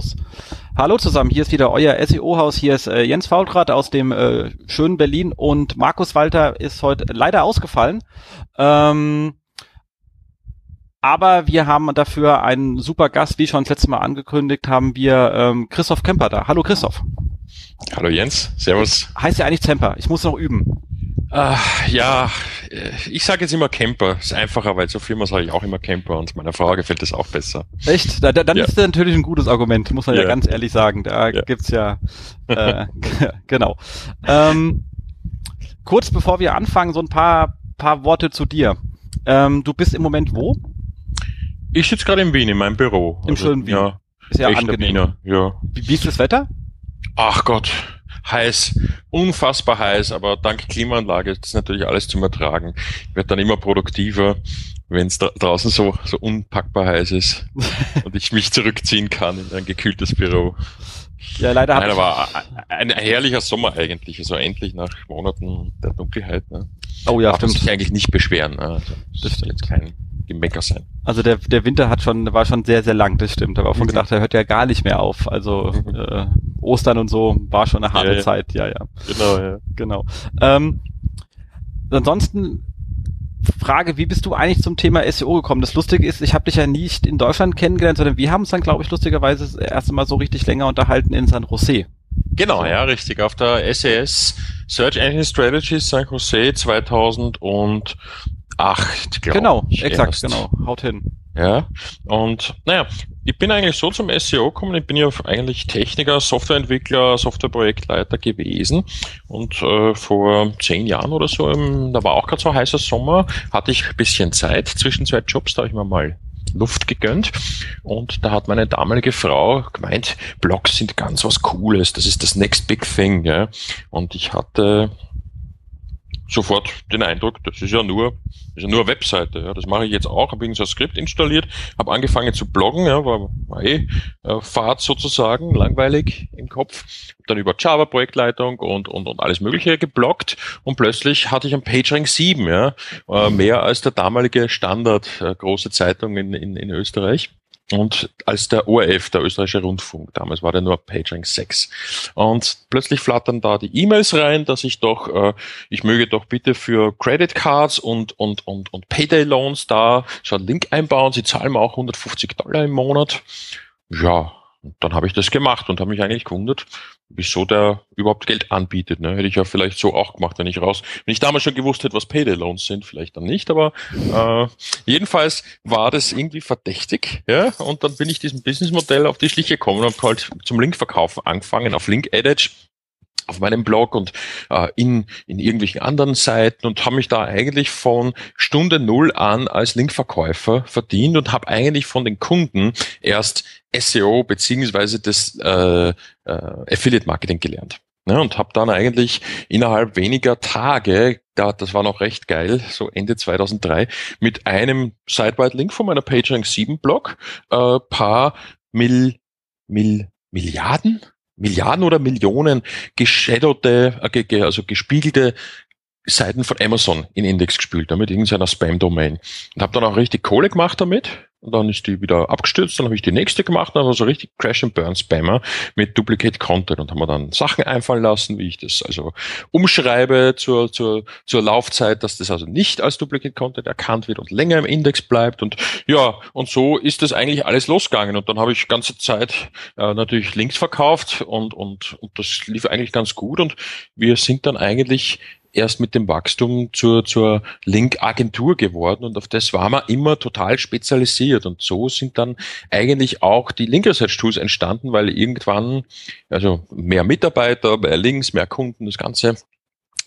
los. Hallo zusammen, hier ist wieder euer SEO-Haus. Hier ist äh, Jens Faultrat aus dem äh, schönen Berlin und Markus Walter ist heute leider ausgefallen. Ähm, aber wir haben dafür einen super Gast, wie schon das letzte Mal angekündigt, haben wir ähm, Christoph Kemper da. Hallo Christoph. Hallo Jens, Servus. Heißt ja eigentlich Temper. Ich muss noch üben. Uh, ja, ich sage jetzt immer Camper. Ist einfacher, weil zur Firma sage ich auch immer Camper und meiner Frau gefällt das auch besser. Echt? Da, da, dann ja. ist das natürlich ein gutes Argument, muss man ja, ja ganz ehrlich sagen. Da ja. gibt's ja äh, genau. Ähm, kurz bevor wir anfangen, so ein paar paar Worte zu dir. Ähm, du bist im Moment wo? Ich sitze gerade in Wien in meinem Büro. Im also, schönen Wien. Ja, ist ja angenehm. Wiener, ja. Wie, wie ist das Wetter? Ach Gott, heiß, unfassbar heiß, aber dank Klimaanlage ist das natürlich alles zum Ertragen. Ich werde dann immer produktiver, wenn es dra draußen so, so unpackbar heiß ist und ich mich zurückziehen kann in ein gekühltes Büro. Ja, leider Nein, aber ein, ein herrlicher Sommer eigentlich, also endlich nach Monaten der Dunkelheit. Ne? Oh ja, Darf stimmt. sich eigentlich nicht beschweren. Ne? Also, das, das ist jetzt kein Gemecker sein. Also der, der Winter hat schon, war schon sehr, sehr lang, das stimmt. Aber auch schon mhm. gedacht, er hört ja gar nicht mehr auf. Also mhm. äh, Ostern und so war schon eine harte ja. Zeit, ja, ja. Genau, ja. Genau. Ähm, ansonsten Frage, wie bist du eigentlich zum Thema SEO gekommen? Das Lustige ist, ich habe dich ja nicht in Deutschland kennengelernt, sondern wir haben uns dann, glaube ich, lustigerweise das erste Mal so richtig länger unterhalten in San Jose. Genau, ja, richtig. Auf der SES Search Engine Strategy San Jose 2000 und acht, glaube genau, ich. Genau, exakt, genau. Haut hin. Ja, und naja, ich bin eigentlich so zum SEO gekommen, ich bin ja eigentlich Techniker, Softwareentwickler, Softwareprojektleiter gewesen und äh, vor zehn Jahren oder so, im, da war auch gerade so ein heißer Sommer, hatte ich ein bisschen Zeit zwischen zwei Jobs, da habe ich mir mal Luft gegönnt und da hat meine damalige Frau gemeint, Blogs sind ganz was Cooles, das ist das next big thing, ja. Und ich hatte sofort den Eindruck, das ist ja nur, ist ja nur Webseite. Ja. Das mache ich jetzt auch, habe so ein Skript installiert, habe angefangen zu bloggen, ja, war, war eh äh, Fahrt sozusagen, langweilig im Kopf, dann über Java Projektleitung und, und, und alles Mögliche gebloggt und plötzlich hatte ich ein PageRank 7, ja, äh, mehr als der damalige Standard äh, große Zeitung in, in, in Österreich und als der ORF, der österreichische Rundfunk, damals war der nur PageRank 6. Und plötzlich flattern da die E-Mails rein, dass ich doch, äh, ich möge doch bitte für Credit Cards und, und, und, und Payday Loans da so einen Link einbauen. Sie zahlen mir auch 150 Dollar im Monat. Ja, und dann habe ich das gemacht und habe mich eigentlich gewundert, wieso der überhaupt Geld anbietet. Ne? Hätte ich ja vielleicht so auch gemacht, wenn ich raus, wenn ich damals schon gewusst hätte, was Payday Loans sind, vielleicht dann nicht, aber äh, jedenfalls war das irgendwie verdächtig, ja. Und dann bin ich diesem Businessmodell auf die Schliche gekommen und habe halt zum Linkverkauf angefangen auf Link Edge auf meinem Blog und äh, in, in irgendwelchen anderen Seiten und habe mich da eigentlich von Stunde Null an als Linkverkäufer verdient und habe eigentlich von den Kunden erst SEO beziehungsweise das äh, äh, Affiliate Marketing gelernt. Ne, und habe dann eigentlich innerhalb weniger Tage, da, das war noch recht geil, so Ende 2003, mit einem Sidewide-Link von meiner PageRank 7 Blog äh, paar Mil, Mil, Milliarden Milliarden oder Millionen geschadowte, äh, also gespiegelte Seiten von Amazon in Index gespült, damit irgendeiner Spam-Domain. Und habe dann auch richtig Kohle gemacht damit. Und dann ist die wieder abgestürzt, dann habe ich die nächste gemacht, dann war so richtig Crash and Burn Spammer mit Duplicate Content und haben wir dann Sachen einfallen lassen, wie ich das also umschreibe zur, zur, zur Laufzeit, dass das also nicht als Duplicate Content erkannt wird und länger im Index bleibt und ja, und so ist das eigentlich alles losgegangen und dann habe ich ganze Zeit äh, natürlich Links verkauft und, und, und das lief eigentlich ganz gut und wir sind dann eigentlich erst mit dem Wachstum zur, zur Link-Agentur geworden und auf das war man immer total spezialisiert und so sind dann eigentlich auch die Link Research Tools entstanden, weil irgendwann, also mehr Mitarbeiter, mehr Links, mehr Kunden, das ganze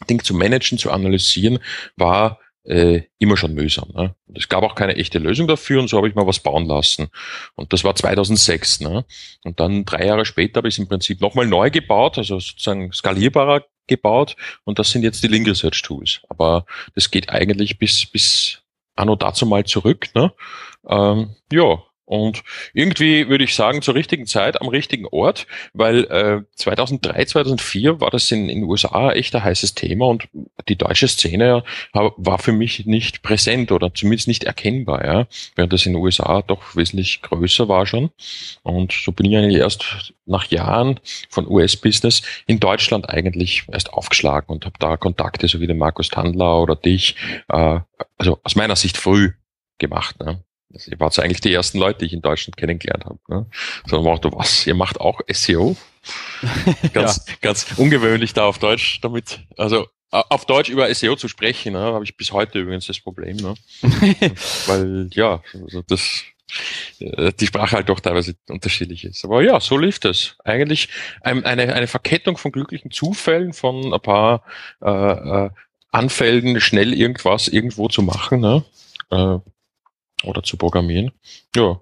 Ding zu managen, zu analysieren, war äh, immer schon mühsam. Ne? Und es gab auch keine echte Lösung dafür und so habe ich mal was bauen lassen. Und das war 2006. Ne? Und dann drei Jahre später habe ich es im Prinzip nochmal neu gebaut, also sozusagen skalierbarer gebaut und das sind jetzt die Link Research Tools. Aber das geht eigentlich bis, bis anno dazu mal zurück. Ne? Ähm, ja, Und irgendwie würde ich sagen, zur richtigen Zeit, am richtigen Ort, weil äh, 2003, 2004 war das in den USA echt ein heißes Thema und die deutsche Szene war für mich nicht präsent oder zumindest nicht erkennbar, ja, während das in den USA doch wesentlich größer war schon. Und so bin ich eigentlich erst nach Jahren von US-Business in Deutschland eigentlich erst aufgeschlagen und habe da Kontakte, so wie den Markus Tandler oder dich, äh, also aus meiner Sicht früh gemacht. Ne? Also ihr wart eigentlich die ersten Leute, die ich in Deutschland kennengelernt habe. Ne? So macht was, ihr macht auch SEO? ganz, ja. ganz ungewöhnlich da auf Deutsch damit, also auf Deutsch über SEO zu sprechen, ne, habe ich bis heute übrigens das Problem. Ne? Weil ja, also das äh, die Sprache halt doch teilweise unterschiedlich ist. Aber ja, so lief das. Eigentlich eine, eine Verkettung von glücklichen Zufällen, von ein paar äh, äh, Anfällen, schnell irgendwas irgendwo zu machen. Ne? Äh, oder zu programmieren. Ja.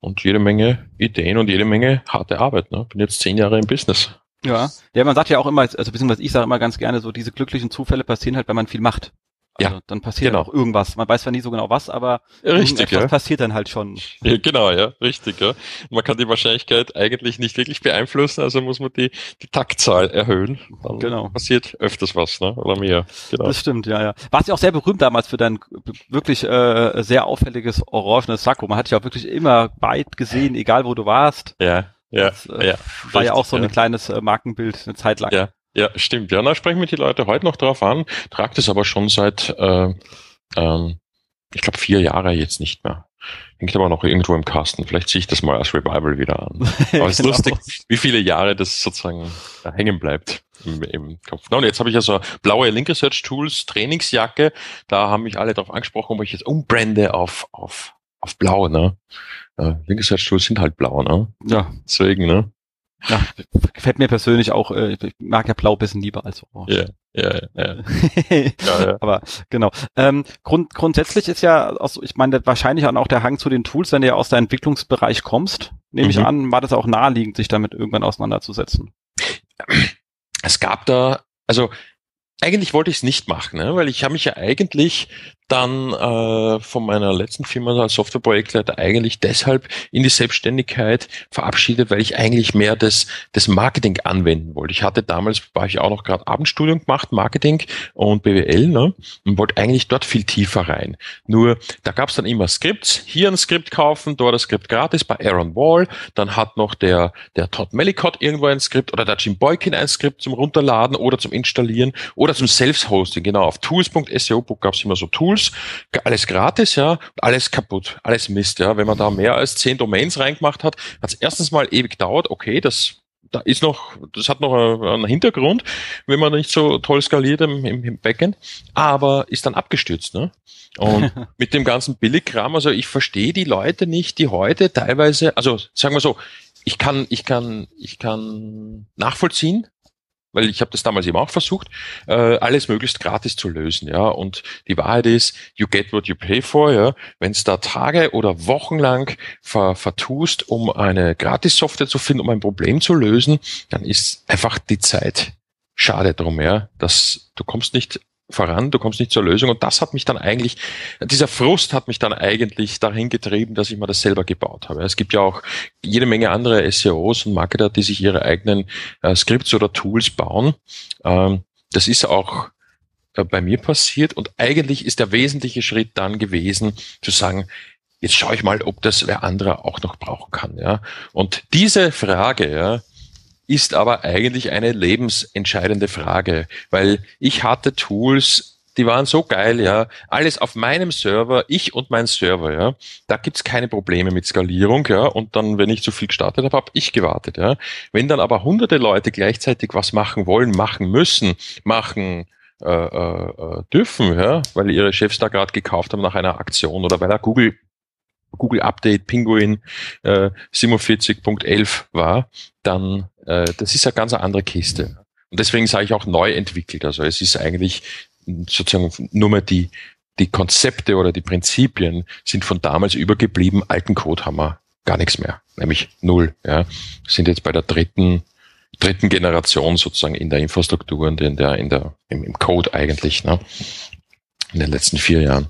Und jede Menge Ideen und jede Menge harte Arbeit. Ne? Bin jetzt zehn Jahre im Business. Ja. Ja, man sagt ja auch immer, also beziehungsweise ich sage immer ganz gerne so, diese glücklichen Zufälle passieren halt, wenn man viel macht. Also ja, dann passiert genau. auch irgendwas. Man weiß zwar nie so genau was, aber richtig, ja. passiert dann halt schon. Ja, genau, ja, richtig. Ja. Man kann die Wahrscheinlichkeit eigentlich nicht wirklich beeinflussen, also muss man die, die Taktzahl erhöhen. Dann genau. passiert öfters was, ne? oder mehr. Genau. Das stimmt, ja, ja. Warst ja auch sehr berühmt damals für dein wirklich äh, sehr auffälliges orangenes Sakko. Man hat dich auch wirklich immer weit gesehen, egal wo du warst. Ja, ja, das, äh, ja. War richtig, ja auch so ein ja. kleines äh, Markenbild eine Zeit lang. Ja, ja, stimmt. Ja, da sprechen wir die Leute heute noch drauf an. Tragt es aber schon seit, äh, ähm, ich glaube, vier Jahre jetzt nicht mehr. Hängt aber noch irgendwo im Kasten. Vielleicht ziehe ich das mal als Revival wieder an. Aber es ist genau. lustig, wie viele Jahre das sozusagen da hängen bleibt im, im Kopf. Na, und jetzt habe ich also blaue Link Research Tools Trainingsjacke. Da haben mich alle darauf angesprochen, ob ich jetzt umbrände auf, auf, auf blau, ne? Äh, Link Research Tools sind halt blau, ne? Ja. Deswegen, ne? Ja, gefällt mir persönlich auch, äh, ich mag ja Blau ein bisschen lieber als Orange. Ja, ja, ja. Aber genau. Ähm, grund, grundsätzlich ist ja, also ich meine, wahrscheinlich auch der Hang zu den Tools, wenn du ja aus der Entwicklungsbereich kommst, nehme mhm. ich an, war das auch naheliegend, sich damit irgendwann auseinanderzusetzen. Es gab da, also eigentlich wollte ich es nicht machen, ne? weil ich habe mich ja eigentlich dann äh, von meiner letzten Firma als Softwareprojektleiter eigentlich deshalb in die Selbstständigkeit verabschiedet, weil ich eigentlich mehr das, das Marketing anwenden wollte. Ich hatte damals, war ich auch noch gerade Abendstudium gemacht, Marketing und BWL, ne? und wollte eigentlich dort viel tiefer rein. Nur, da gab es dann immer Skripts, hier ein Skript kaufen, dort ein Skript gratis bei Aaron Wall, dann hat noch der, der Todd Mellicott irgendwo ein Skript oder der Jim Boykin ein Skript zum Runterladen oder zum Installieren oder zum Self-Hosting, genau, auf tools.seo.book gab es immer so Tools, alles gratis, ja, alles kaputt, alles Mist, ja. Wenn man da mehr als zehn Domains reingemacht hat, hat es erstens mal ewig dauert, okay, das da ist noch, das hat noch einen Hintergrund, wenn man nicht so toll skaliert im, im Backend, aber ist dann abgestürzt, ne? Und mit dem ganzen Billigkram, also ich verstehe die Leute nicht, die heute teilweise, also sagen wir so, ich kann, ich kann, ich kann nachvollziehen, weil ich habe das damals eben auch versucht, äh, alles möglichst gratis zu lösen, ja. Und die Wahrheit ist, you get what you pay for, ja. Wenn es da Tage oder Wochen lang ver vertust, um eine Gratis-Software zu finden, um ein Problem zu lösen, dann ist einfach die Zeit schade drum, ja. dass du kommst nicht voran, du kommst nicht zur Lösung. Und das hat mich dann eigentlich, dieser Frust hat mich dann eigentlich dahin getrieben, dass ich mir das selber gebaut habe. Es gibt ja auch jede Menge andere SEOs und Marketer, die sich ihre eigenen äh, Skripts oder Tools bauen. Ähm, das ist auch äh, bei mir passiert und eigentlich ist der wesentliche Schritt dann gewesen, zu sagen, jetzt schaue ich mal, ob das wer andere auch noch brauchen kann. Ja? Und diese Frage, ja, ist aber eigentlich eine lebensentscheidende Frage, weil ich hatte Tools, die waren so geil, ja, alles auf meinem Server, ich und mein Server, ja, da gibt's keine Probleme mit Skalierung, ja, und dann, wenn ich zu viel gestartet habe, habe ich gewartet, ja. Wenn dann aber hunderte Leute gleichzeitig was machen wollen, machen müssen, machen äh, äh, dürfen, ja, weil ihre Chefs da gerade gekauft haben nach einer Aktion oder weil er Google Google Update Penguin äh, 47.11 war, dann äh, das ist eine ganz andere Kiste. Und deswegen sage ich auch neu entwickelt. Also es ist eigentlich sozusagen nur mehr die, die Konzepte oder die Prinzipien sind von damals übergeblieben. Alten Code haben wir gar nichts mehr, nämlich null. Ja. sind jetzt bei der dritten, dritten Generation sozusagen in der Infrastruktur und in der, in der, im, im Code eigentlich, ne? in den letzten vier Jahren.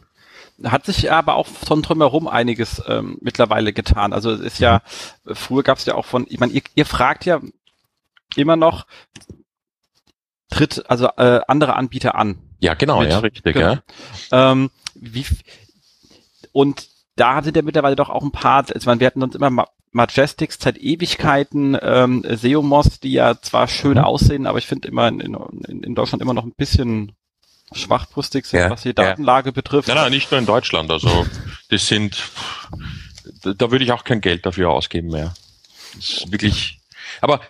hat sich aber auch von drumherum einiges ähm, mittlerweile getan. Also es ist ja, früher gab es ja auch von, ich meine, ihr, ihr fragt ja immer noch, tritt also äh, andere Anbieter an. Ja, genau, mit, ja, richtig, genau. ja. Ähm, wie, und da sind ja mittlerweile doch auch ein paar, also man, wir hatten uns immer Majestics seit Ewigkeiten, ähm, Seomos, die ja zwar schön mhm. aussehen, aber ich finde immer in, in, in Deutschland immer noch ein bisschen schwachbrüstig sind, ja, was die Datenlage ja. betrifft. Nein, nein, nicht nur in Deutschland. Also das sind, da würde ich auch kein Geld dafür ausgeben mehr. Das ist wirklich. Aber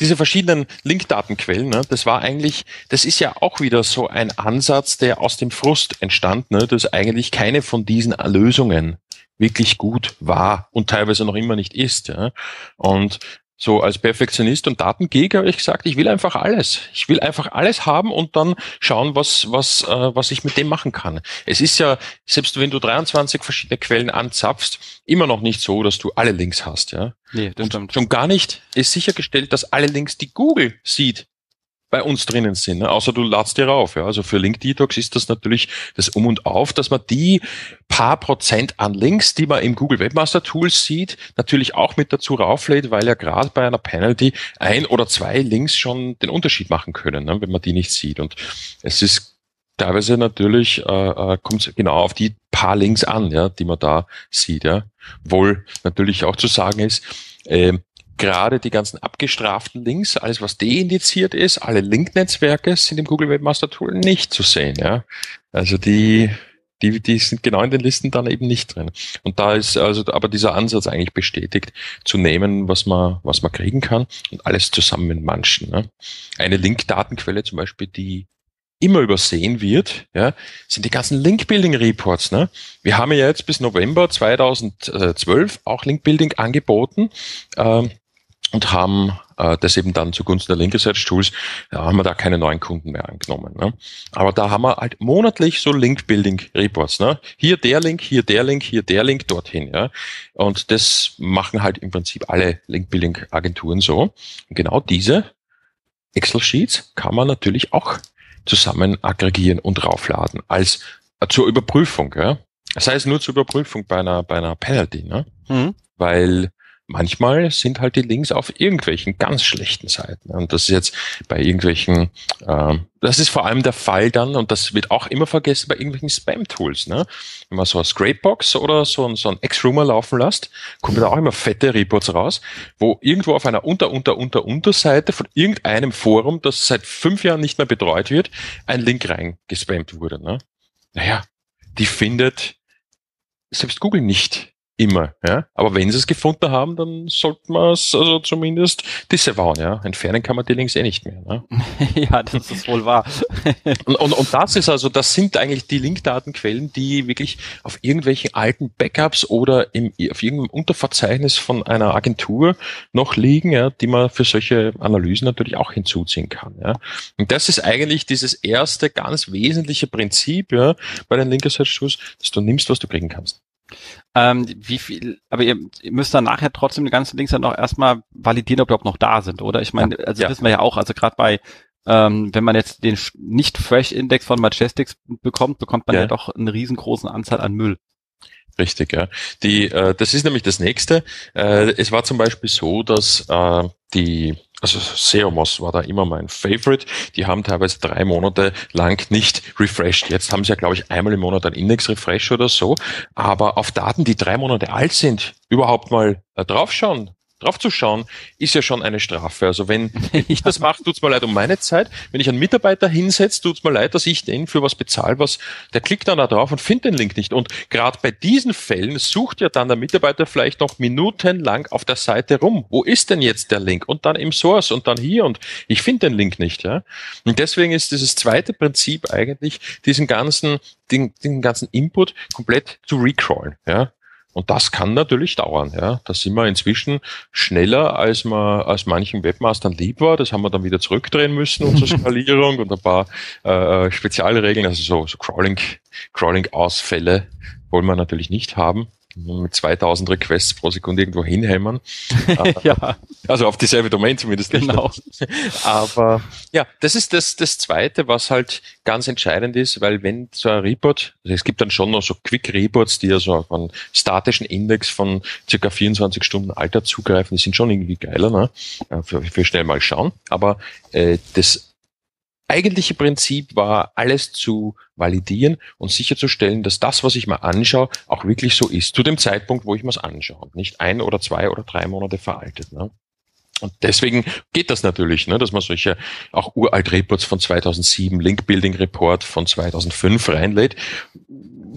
diese verschiedenen Linkdatenquellen, ne, das war eigentlich, das ist ja auch wieder so ein Ansatz, der aus dem Frust entstand, ne, dass eigentlich keine von diesen Lösungen wirklich gut war und teilweise noch immer nicht ist. Ja. Und so als Perfektionist und Datengeek habe ich gesagt, ich will einfach alles. Ich will einfach alles haben und dann schauen, was, was, äh, was ich mit dem machen kann. Es ist ja, selbst wenn du 23 verschiedene Quellen anzapfst, immer noch nicht so, dass du alle Links hast. Ja? Nee, das und stimmt. Schon gar nicht ist sichergestellt, dass alle Links, die Google sieht, bei uns drinnen sind, ne? außer du ladst dir rauf. Ja? Also für Link Detox ist das natürlich das Um und Auf, dass man die paar Prozent an Links, die man im Google Webmaster Tools sieht, natürlich auch mit dazu rauflädt, weil ja gerade bei einer Penalty ein oder zwei Links schon den Unterschied machen können, ne? wenn man die nicht sieht. Und es ist teilweise natürlich äh, äh kommt genau auf die paar Links an, ja, die man da sieht. Ja. Wohl natürlich auch zu sagen ist, äh, gerade die ganzen abgestraften Links, alles was deindiziert ist, alle Link-Netzwerke sind im Google Webmaster Tool nicht zu sehen. Ja? Also die, die, die sind genau in den Listen dann eben nicht drin. Und da ist also aber dieser Ansatz eigentlich bestätigt, zu nehmen, was man, was man kriegen kann und alles zusammen mit manchen. Ne? Eine Link-Datenquelle zum Beispiel, die immer übersehen wird, ja, sind die ganzen Link-Building-Reports. Ne? Wir haben ja jetzt bis November 2012 auch Link-Building angeboten. Ähm, und haben äh, das eben dann zugunsten der Linker Search Tools, da haben wir da keine neuen Kunden mehr angenommen. Ne? Aber da haben wir halt monatlich so Link-Building-Reports. Ne? Hier der Link, hier der Link, hier der Link dorthin. Ja? Und das machen halt im Prinzip alle Link-Building-Agenturen so. Und genau diese Excel-Sheets kann man natürlich auch zusammen aggregieren und raufladen als äh, zur Überprüfung. Ja? Das heißt nur zur Überprüfung bei einer, bei einer Penalty. Ne? Mhm. Weil manchmal sind halt die Links auf irgendwelchen ganz schlechten Seiten. Und das ist jetzt bei irgendwelchen, äh, das ist vor allem der Fall dann, und das wird auch immer vergessen bei irgendwelchen Spam-Tools. Ne? Wenn man so eine Scrapebox oder so, so ein X-Rumor laufen lässt, kommen da auch immer fette Reports raus, wo irgendwo auf einer Unter, Unter, Unter, Unterseite von irgendeinem Forum, das seit fünf Jahren nicht mehr betreut wird, ein Link reingespammt wurde. Ne? Naja, die findet selbst Google nicht Immer, ja. Aber wenn sie es gefunden haben, dann sollte man es also zumindest disavowen, ja. Entfernen kann man die Links eh nicht mehr. Ne? ja, das ist wohl wahr. und, und, und das ist also, das sind eigentlich die Linkdatenquellen, die wirklich auf irgendwelchen alten Backups oder im, auf irgendeinem Unterverzeichnis von einer Agentur noch liegen, ja, die man für solche Analysen natürlich auch hinzuziehen kann. Ja. Und das ist eigentlich dieses erste ganz wesentliche Prinzip ja, bei den Linker Search Tools, dass du nimmst, was du kriegen kannst. Ähm, wie viel, aber ihr, ihr müsst dann nachher trotzdem die ganzen Links dann noch erstmal validieren, ob die überhaupt noch da sind, oder? Ich meine, also ja. wissen wir ja auch, also gerade bei, ähm, wenn man jetzt den nicht Fresh Index von Majestics bekommt, bekommt man ja, ja doch eine riesengroßen Anzahl an Müll. Richtig, ja. Die, äh, das ist nämlich das nächste. Äh, es war zum Beispiel so, dass äh, die also Seomos war da immer mein Favorite. Die haben teilweise drei Monate lang nicht refreshed. Jetzt haben sie ja, glaube ich, einmal im Monat ein Index-Refresh oder so. Aber auf Daten, die drei Monate alt sind, überhaupt mal äh, draufschauen, draufzuschauen, ist ja schon eine Strafe. Also wenn ich das mache, tut's mir leid um meine Zeit. Wenn ich einen Mitarbeiter hinsetze, tut's mir leid, dass ich den für was bezahle, was der klickt dann da drauf und findet den Link nicht. Und gerade bei diesen Fällen sucht ja dann der Mitarbeiter vielleicht noch minutenlang auf der Seite rum. Wo ist denn jetzt der Link? Und dann im Source und dann hier und ich finde den Link nicht. Ja? Und deswegen ist dieses zweite Prinzip eigentlich, diesen ganzen, den, den ganzen Input komplett zu recrawlen. Ja? Und das kann natürlich dauern. Ja. Da sind wir inzwischen schneller, als man als manchen Webmastern lieb war. Das haben wir dann wieder zurückdrehen müssen, unsere Skalierung und ein paar äh, Spezialregeln, also so, so Crawling, Crawling-Ausfälle wollen wir natürlich nicht haben. Mit 2000 Requests pro Sekunde irgendwo hinhämmern. ja. Also auf dieselbe Domain zumindest. Genau. Aber ja, das ist das, das Zweite, was halt ganz entscheidend ist, weil wenn so ein Report, also es gibt dann schon noch so Quick Reports, die ja so auf einen statischen Index von circa 24 Stunden Alter zugreifen, die sind schon irgendwie geiler, ne? Für, für schnell mal schauen. Aber äh, das eigentliche Prinzip war, alles zu validieren und sicherzustellen, dass das, was ich mal anschaue, auch wirklich so ist. Zu dem Zeitpunkt, wo ich mir es anschaue. Nicht ein oder zwei oder drei Monate veraltet. Ne? Und deswegen geht das natürlich, ne, dass man solche auch uralt Reports von 2007, Link Building Report von 2005 reinlädt,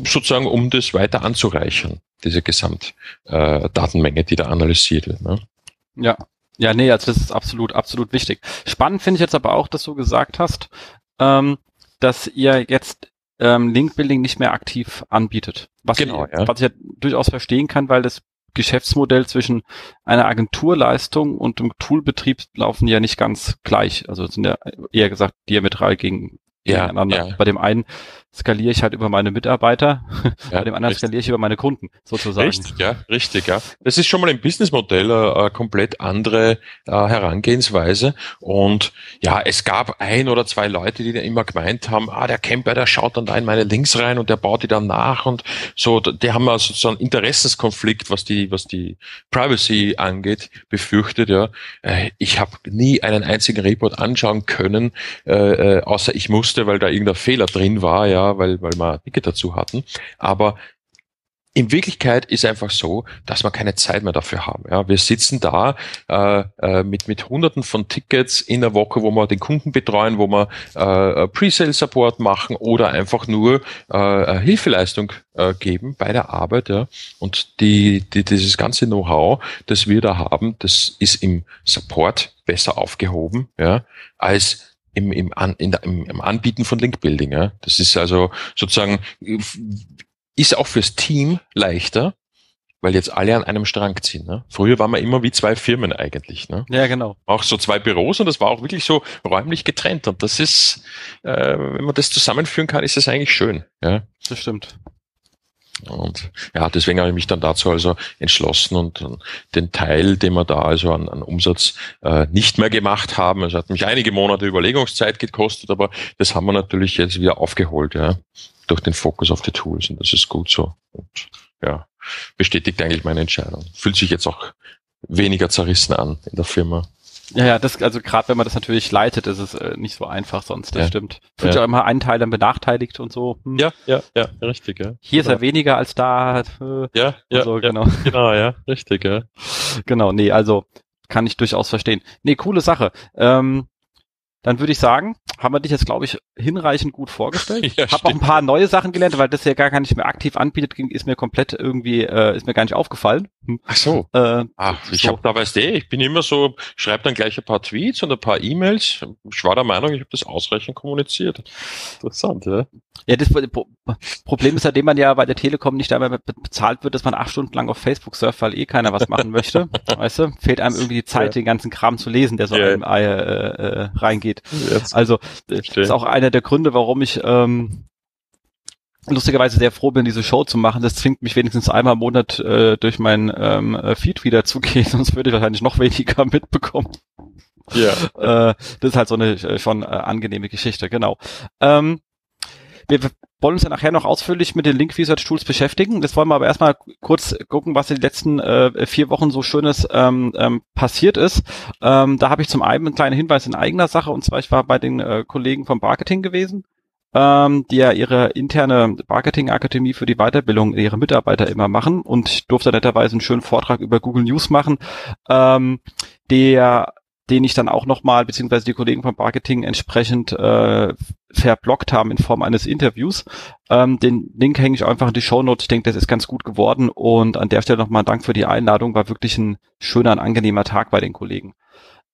sozusagen um das weiter anzureichern, diese Gesamtdatenmenge, äh, die da analysiert wird. Ne? Ja, ja, nee, also das ist absolut, absolut wichtig. Spannend finde ich jetzt aber auch, dass du gesagt hast, ähm, dass ihr jetzt ähm, Link-Building nicht mehr aktiv anbietet. Was, genau, ich, ja. was ich ja durchaus verstehen kann, weil das Geschäftsmodell zwischen einer Agenturleistung und dem Toolbetrieb laufen ja nicht ganz gleich. Also sind ja eher gesagt diametral gegen, ja, Ja. Bei dem einen skaliere ich halt über meine Mitarbeiter, ja, bei dem anderen richtig. skaliere ich über meine Kunden, sozusagen. Richtig, ja, richtig, ja. Das ist schon mal ein Businessmodell, eine, äh, eine komplett andere äh, Herangehensweise. Und ja, es gab ein oder zwei Leute, die dann immer gemeint haben, ah, der Camper, der schaut dann da in meine Links rein und der baut die dann nach und so, die haben also so einen Interessenskonflikt, was die, was die Privacy angeht, befürchtet, ja. Äh, ich habe nie einen einzigen Report anschauen können, äh außer ich musste, weil da irgendein Fehler drin war, ja ja, weil, weil wir ein Ticket dazu hatten. Aber in Wirklichkeit ist einfach so, dass wir keine Zeit mehr dafür haben. Ja, wir sitzen da äh, äh, mit mit Hunderten von Tickets in der Woche, wo wir den Kunden betreuen, wo wir äh, Pre-Sale-Support machen oder einfach nur äh, Hilfeleistung äh, geben bei der Arbeit. Ja. Und die, die dieses ganze Know-how, das wir da haben, das ist im Support besser aufgehoben, ja, als im, im, An, in im, im Anbieten von Linkbuilding. Ja? Das ist also sozusagen, ist auch fürs Team leichter, weil jetzt alle an einem Strang ziehen. Ne? Früher waren wir immer wie zwei Firmen eigentlich. Ne? Ja, genau. Auch so zwei Büros und das war auch wirklich so räumlich getrennt. Und das ist, äh, wenn man das zusammenführen kann, ist das eigentlich schön. Ja? Das stimmt. Und ja, deswegen habe ich mich dann dazu also entschlossen und den Teil, den wir da also an, an Umsatz äh, nicht mehr gemacht haben, es hat mich einige Monate Überlegungszeit gekostet, aber das haben wir natürlich jetzt wieder aufgeholt, ja, durch den Fokus auf die Tools und das ist gut so. Und ja, bestätigt eigentlich meine Entscheidung. Fühlt sich jetzt auch weniger zerrissen an in der Firma. Ja, ja, das, also gerade wenn man das natürlich leitet, ist es äh, nicht so einfach sonst, das ja. stimmt. Fühlt ja. auch immer einen Teil dann benachteiligt und so. Hm. Ja, ja, ja, richtig, ja. Hier genau. ist er weniger als da. Äh, ja, ja, so, ja, genau. Genau, ja, richtig, ja. Genau, nee, also kann ich durchaus verstehen. Nee, coole Sache. Ähm, dann würde ich sagen, haben wir dich jetzt, glaube ich, hinreichend gut vorgestellt. ja, Hab auch ein paar neue Sachen gelernt, weil das ja gar nicht mehr aktiv anbietet, ist mir komplett irgendwie, äh, ist mir gar nicht aufgefallen. Hm. Ach so. Äh, Ach, ich so. habe da weißt du, ich bin immer so, schreibe dann gleich ein paar Tweets und ein paar E-Mails. Ich war der Meinung, ich habe das ausreichend kommuniziert. Interessant, ja. Ja, das Problem ist, seitdem man ja bei der Telekom nicht einmal bezahlt wird, dass man acht Stunden lang auf Facebook surft, weil eh keiner was machen möchte. weißt du? Fehlt einem irgendwie die Zeit, ja. den ganzen Kram zu lesen, der so ja. einem äh, äh, reingeht. Jetzt also das ist auch einer der Gründe, warum ich ähm, lustigerweise sehr froh bin, diese Show zu machen. Das zwingt mich wenigstens einmal im Monat äh, durch meinen ähm, äh, Feed wieder zu gehen, sonst würde ich wahrscheinlich noch weniger mitbekommen. Ja. Äh, das ist halt so eine äh, schon äh, angenehme Geschichte, genau. Ähm, wir wollen uns ja nachher noch ausführlich mit den Link Research Tools beschäftigen. Jetzt wollen wir aber erstmal kurz gucken, was in den letzten äh, vier Wochen so Schönes ähm, ähm, passiert ist. Ähm, da habe ich zum einen einen kleinen Hinweis in eigener Sache und zwar ich war bei den äh, Kollegen vom Marketing gewesen ähm, die ja ihre interne Marketing-Akademie für die Weiterbildung ihrer Mitarbeiter immer machen und ich durfte netterweise einen schönen Vortrag über Google News machen, ähm, der den ich dann auch nochmal, beziehungsweise die Kollegen vom Marketing entsprechend äh, verblockt haben in Form eines Interviews. Ähm, den Link hänge ich einfach in die Show Notes. Ich denke, das ist ganz gut geworden und an der Stelle nochmal Dank für die Einladung. War wirklich ein schöner, ein angenehmer Tag bei den Kollegen.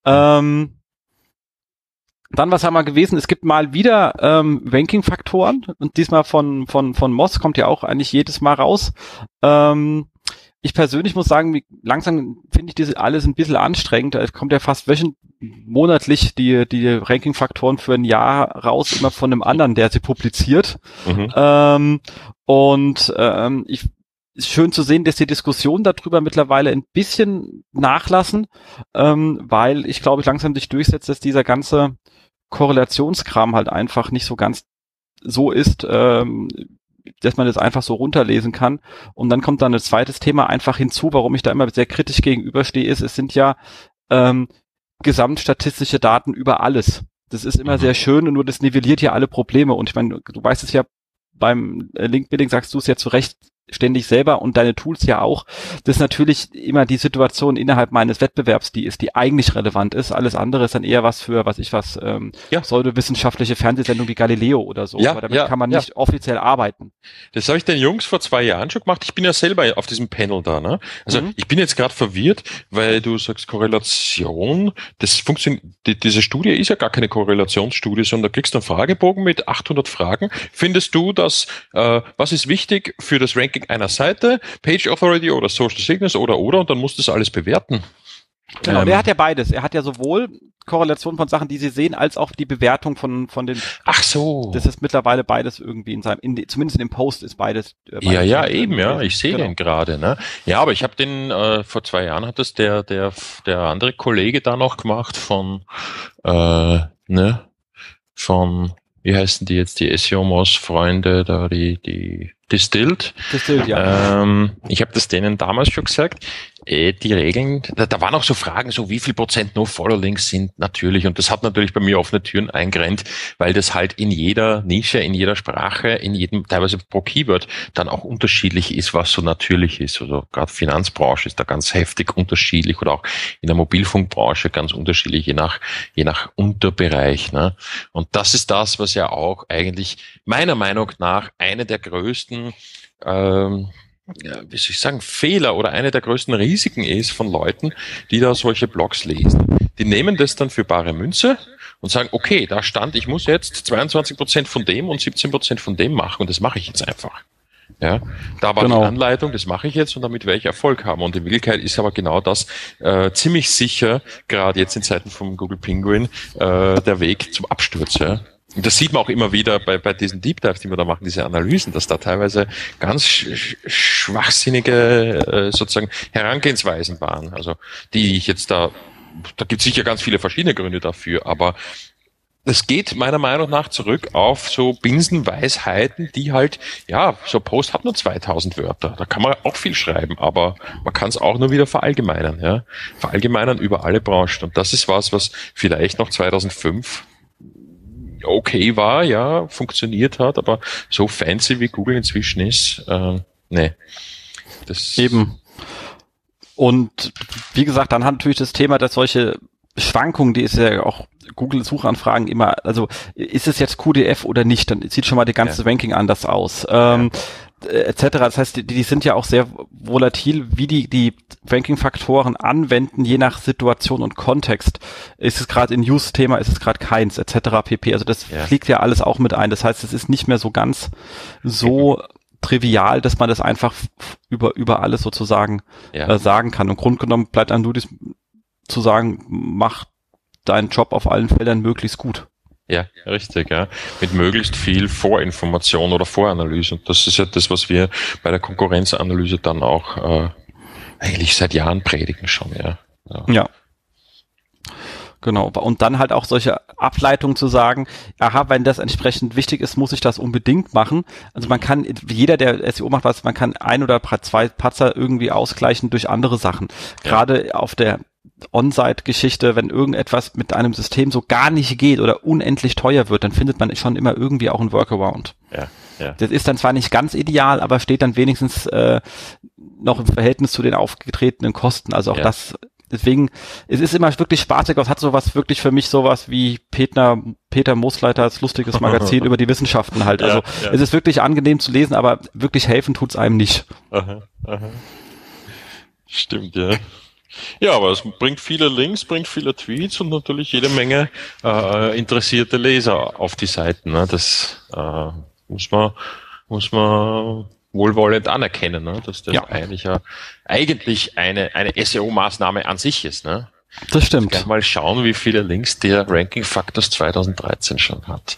Ähm, dann, was haben wir gewesen? Es gibt mal wieder ähm, Ranking-Faktoren und diesmal von, von, von Moss kommt ja auch eigentlich jedes Mal raus. Ähm, ich persönlich muss sagen, langsam finde ich diese alles ein bisschen anstrengend. Es kommt ja fast wöchentlich, monatlich die, die Ranking-Faktoren für ein Jahr raus, immer von einem anderen, der sie publiziert. Mhm. Ähm, und ähm, ich ist schön zu sehen, dass die Diskussionen darüber mittlerweile ein bisschen nachlassen, ähm, weil ich glaube, langsam sich durchsetzt, dass dieser ganze Korrelationskram halt einfach nicht so ganz so ist, ähm, dass man das einfach so runterlesen kann. Und dann kommt dann ein zweites Thema einfach hinzu, warum ich da immer sehr kritisch gegenüberstehe, ist, es sind ja ähm, gesamtstatistische Daten über alles. Das ist immer mhm. sehr schön und nur das nivelliert ja alle Probleme. Und ich meine, du weißt es ja, beim Link-Building sagst du es ja zu Recht, ständig selber und deine Tools ja auch. Das ist natürlich immer die Situation innerhalb meines Wettbewerbs, die ist, die eigentlich relevant ist. Alles andere ist dann eher was für, was ich was, ähm, ja. pseudowissenschaftliche Fernsehsendung wie Galileo oder so. Ja, Aber damit ja, kann man ja. nicht offiziell arbeiten. Das habe ich den Jungs vor zwei Jahren schon gemacht. Ich bin ja selber auf diesem Panel da. Ne? Also mhm. ich bin jetzt gerade verwirrt, weil du sagst Korrelation. Das funktioniert. Die, diese Studie ist ja gar keine Korrelationsstudie, sondern da kriegst du einen Fragebogen mit 800 Fragen. Findest du, dass äh, was ist wichtig für das Ranking Ranking einer Seite, Page Authority oder Social Signals oder oder und dann muss das alles bewerten. Genau, ähm, der hat ja beides. Er hat ja sowohl Korrelation von Sachen, die sie sehen, als auch die Bewertung von von den. Ach so. Das ist mittlerweile beides irgendwie in seinem, in, zumindest in dem Post ist beides. Äh, beides ja, ja, eben, ja. Ich sehe genau. den gerade. Ne? Ja, aber ich habe den äh, vor zwei Jahren hat das der der der andere Kollege da noch gemacht von äh, ne von wie heißen die jetzt die SEO Moss Freunde da die die Distilled. Distilled, ja. Ähm, ich habe das denen damals schon gesagt. Äh, die Regeln, da, da waren auch so Fragen, so wie viel Prozent No-Follow-Links sind natürlich. Und das hat natürlich bei mir offene Türen eingerennt, weil das halt in jeder Nische, in jeder Sprache, in jedem, teilweise pro Keyword dann auch unterschiedlich ist, was so natürlich ist. Also gerade Finanzbranche ist da ganz heftig unterschiedlich oder auch in der Mobilfunkbranche ganz unterschiedlich, je nach, je nach Unterbereich. Ne? Und das ist das, was ja auch eigentlich meiner Meinung nach eine der größten ähm, ja, wie soll ich sagen, Fehler oder eine der größten Risiken ist von Leuten, die da solche Blogs lesen. Die nehmen das dann für bare Münze und sagen, okay, da stand, ich muss jetzt 22 Prozent von dem und 17 Prozent von dem machen und das mache ich jetzt einfach. Ja, da war genau. die Anleitung, das mache ich jetzt und damit werde ich Erfolg haben. Und in Wirklichkeit ist aber genau das äh, ziemlich sicher, gerade jetzt in Zeiten vom Google Penguin, äh, der Weg zum Absturz. Ja? Das sieht man auch immer wieder bei, bei diesen Deep Dives, die wir da machen, diese Analysen, dass da teilweise ganz sch schwachsinnige äh, sozusagen Herangehensweisen waren. Also die ich jetzt da, da gibt es sicher ganz viele verschiedene Gründe dafür, aber es geht meiner Meinung nach zurück auf so Binsenweisheiten, die halt, ja, so Post hat nur 2000 Wörter. Da kann man auch viel schreiben, aber man kann es auch nur wieder verallgemeinern, ja. Verallgemeinern über alle Branchen. Und das ist was, was vielleicht noch 2005 okay war, ja, funktioniert hat, aber so fancy wie Google inzwischen ist, äh, nee. Das Eben. Und wie gesagt, dann hat natürlich das Thema, dass solche Schwankungen, die ist ja auch Google-Suchanfragen immer, also ist es jetzt QDF oder nicht, dann sieht schon mal die ganze ja. Ranking anders aus. Ähm, ja etc. Das heißt, die, die sind ja auch sehr volatil, wie die die Ranking-Faktoren anwenden, je nach Situation und Kontext. Ist es gerade ein News-Thema, ist es gerade keins, etc. pp. Also das ja. fliegt ja alles auch mit ein. Das heißt, es ist nicht mehr so ganz so trivial, dass man das einfach über über alles sozusagen ja. äh, sagen kann. Und Grundgenommen bleibt einem nur dies zu sagen, mach deinen Job auf allen Feldern möglichst gut. Ja, richtig, ja. Mit möglichst viel Vorinformation oder Voranalyse. Und das ist ja das, was wir bei der Konkurrenzanalyse dann auch äh, eigentlich seit Jahren predigen schon, ja. Ja. ja. Genau. Und dann halt auch solche Ableitungen zu sagen, aha, wenn das entsprechend wichtig ist, muss ich das unbedingt machen. Also man kann, jeder, der SEO macht was, man kann ein oder zwei Patzer irgendwie ausgleichen durch andere Sachen. Ja. Gerade auf der On-Site-Geschichte, wenn irgendetwas mit einem System so gar nicht geht oder unendlich teuer wird, dann findet man schon immer irgendwie auch ein Workaround. Ja, ja. Das ist dann zwar nicht ganz ideal, aber steht dann wenigstens äh, noch im Verhältnis zu den aufgetretenen Kosten. Also auch ja. das, deswegen, es ist immer wirklich spaßig, es hat sowas wirklich für mich sowas wie Peter, Peter Moosleiters lustiges Magazin über die Wissenschaften halt. Also ja, es ist wirklich angenehm zu lesen, aber wirklich helfen tut's einem nicht. Aha, aha. Stimmt, ja. Ja, aber es bringt viele Links, bringt viele Tweets und natürlich jede Menge äh, interessierte Leser auf die Seiten. Ne? Das äh, muss man muss man wohlwollend anerkennen, ne? dass das ja. eigentlich, ja, eigentlich eine, eine SEO-Maßnahme an sich ist. Ne? Das stimmt. Mal schauen, wie viele Links der Ranking Factors 2013 schon hat.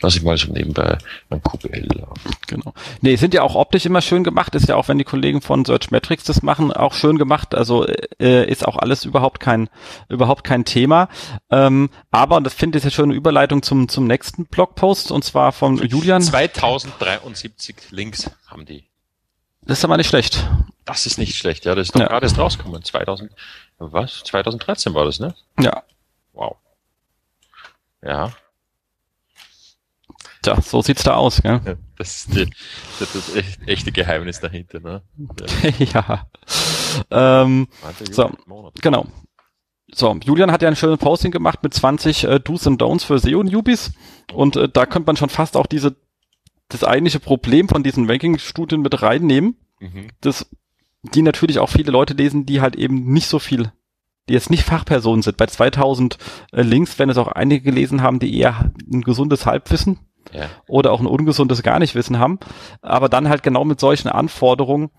Was ich mal so nebenbei mein QBL Genau. Nee, sind ja auch optisch immer schön gemacht, ist ja auch, wenn die Kollegen von Search Metrics das machen, auch schön gemacht. Also äh, ist auch alles überhaupt kein, überhaupt kein Thema. Ähm, aber, und das finde ich ja schon eine Überleitung zum, zum nächsten Blogpost, und zwar von Julian. 2073 Links haben die. Das ist aber nicht schlecht. Das ist nicht schlecht, ja. Das ist doch ja. gerade erst rausgekommen. 2000, was? 2013 war das, ne? Ja. Wow. Ja. Tja, so sieht's da aus, gell? Ja, das ist die, das, ist das echte Geheimnis dahinter, ne? Ja. ja. Ähm, so, genau. So, Julian hat ja ein schönes Posting gemacht mit 20 äh, Do's and Don'ts für SEO-Newbies und äh, da könnte man schon fast auch diese das eigentliche Problem von diesen Ranking-Studien mit reinnehmen, mhm. das, die natürlich auch viele Leute lesen, die halt eben nicht so viel die jetzt nicht Fachpersonen sind. Bei 2000 äh, Links werden es auch einige gelesen haben, die eher ein gesundes Halbwissen ja. oder auch ein ungesundes gar nicht Wissen haben, aber dann halt genau mit solchen Anforderungen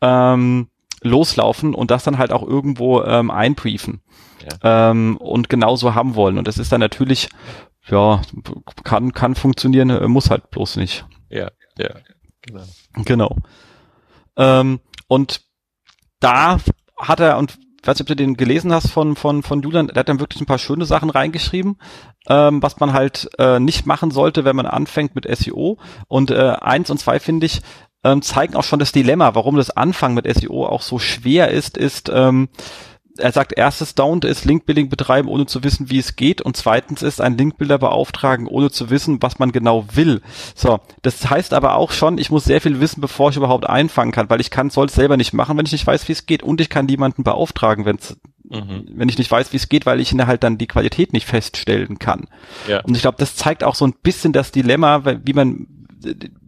ähm, loslaufen und das dann halt auch irgendwo ähm, einbriefen ja. ähm, und genauso haben wollen. Und das ist dann natürlich, ja, kann, kann funktionieren, muss halt bloß nicht. Ja, ja, genau. Genau. Ähm, und da hat er, und ich weiß nicht, ob du den gelesen hast von, von, von Julian, der hat dann wirklich ein paar schöne Sachen reingeschrieben, ähm, was man halt äh, nicht machen sollte, wenn man anfängt mit SEO. Und äh, eins und zwei finde ich, ähm, zeigen auch schon das Dilemma, warum das Anfangen mit SEO auch so schwer ist, ist, ähm, er sagt, erstes Down ist Linkbuilding betreiben, ohne zu wissen, wie es geht. Und zweitens ist ein Linkbuilder beauftragen, ohne zu wissen, was man genau will. So, das heißt aber auch schon, ich muss sehr viel wissen, bevor ich überhaupt einfangen kann, weil ich kann, soll es selber nicht machen, wenn ich nicht weiß, wie es geht. Und ich kann niemanden beauftragen, wenn's, mhm. wenn ich nicht weiß, wie es geht, weil ich halt dann die Qualität nicht feststellen kann. Ja. Und ich glaube, das zeigt auch so ein bisschen das Dilemma, wie man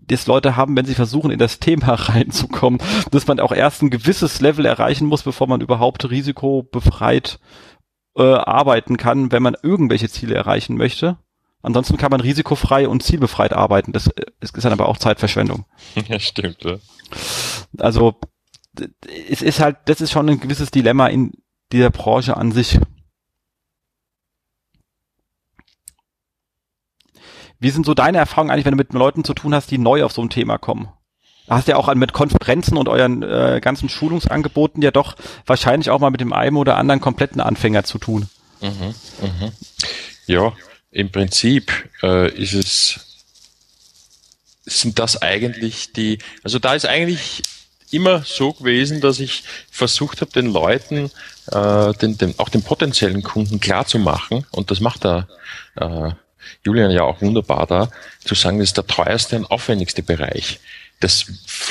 das Leute haben, wenn sie versuchen, in das Thema reinzukommen, dass man auch erst ein gewisses Level erreichen muss, bevor man überhaupt risikobefreit äh, arbeiten kann, wenn man irgendwelche Ziele erreichen möchte. Ansonsten kann man risikofrei und zielbefreit arbeiten. Das ist dann aber auch Zeitverschwendung. Ja, stimmt. Ja. Also es ist halt, das ist schon ein gewisses Dilemma in dieser Branche an sich. Wie sind so deine Erfahrungen eigentlich, wenn du mit Leuten zu tun hast, die neu auf so ein Thema kommen? Hast du ja auch mit Konferenzen und euren äh, ganzen Schulungsangeboten ja doch wahrscheinlich auch mal mit dem einen oder anderen kompletten Anfänger zu tun. Mhm, mhm. Ja, im Prinzip äh, ist es sind das eigentlich die, also da ist eigentlich immer so gewesen, dass ich versucht habe, den Leuten, äh, den, den, auch den potenziellen Kunden klar zu machen, und das macht er äh, Julian ja auch wunderbar da, zu sagen, das ist der teuerste und aufwendigste Bereich. Das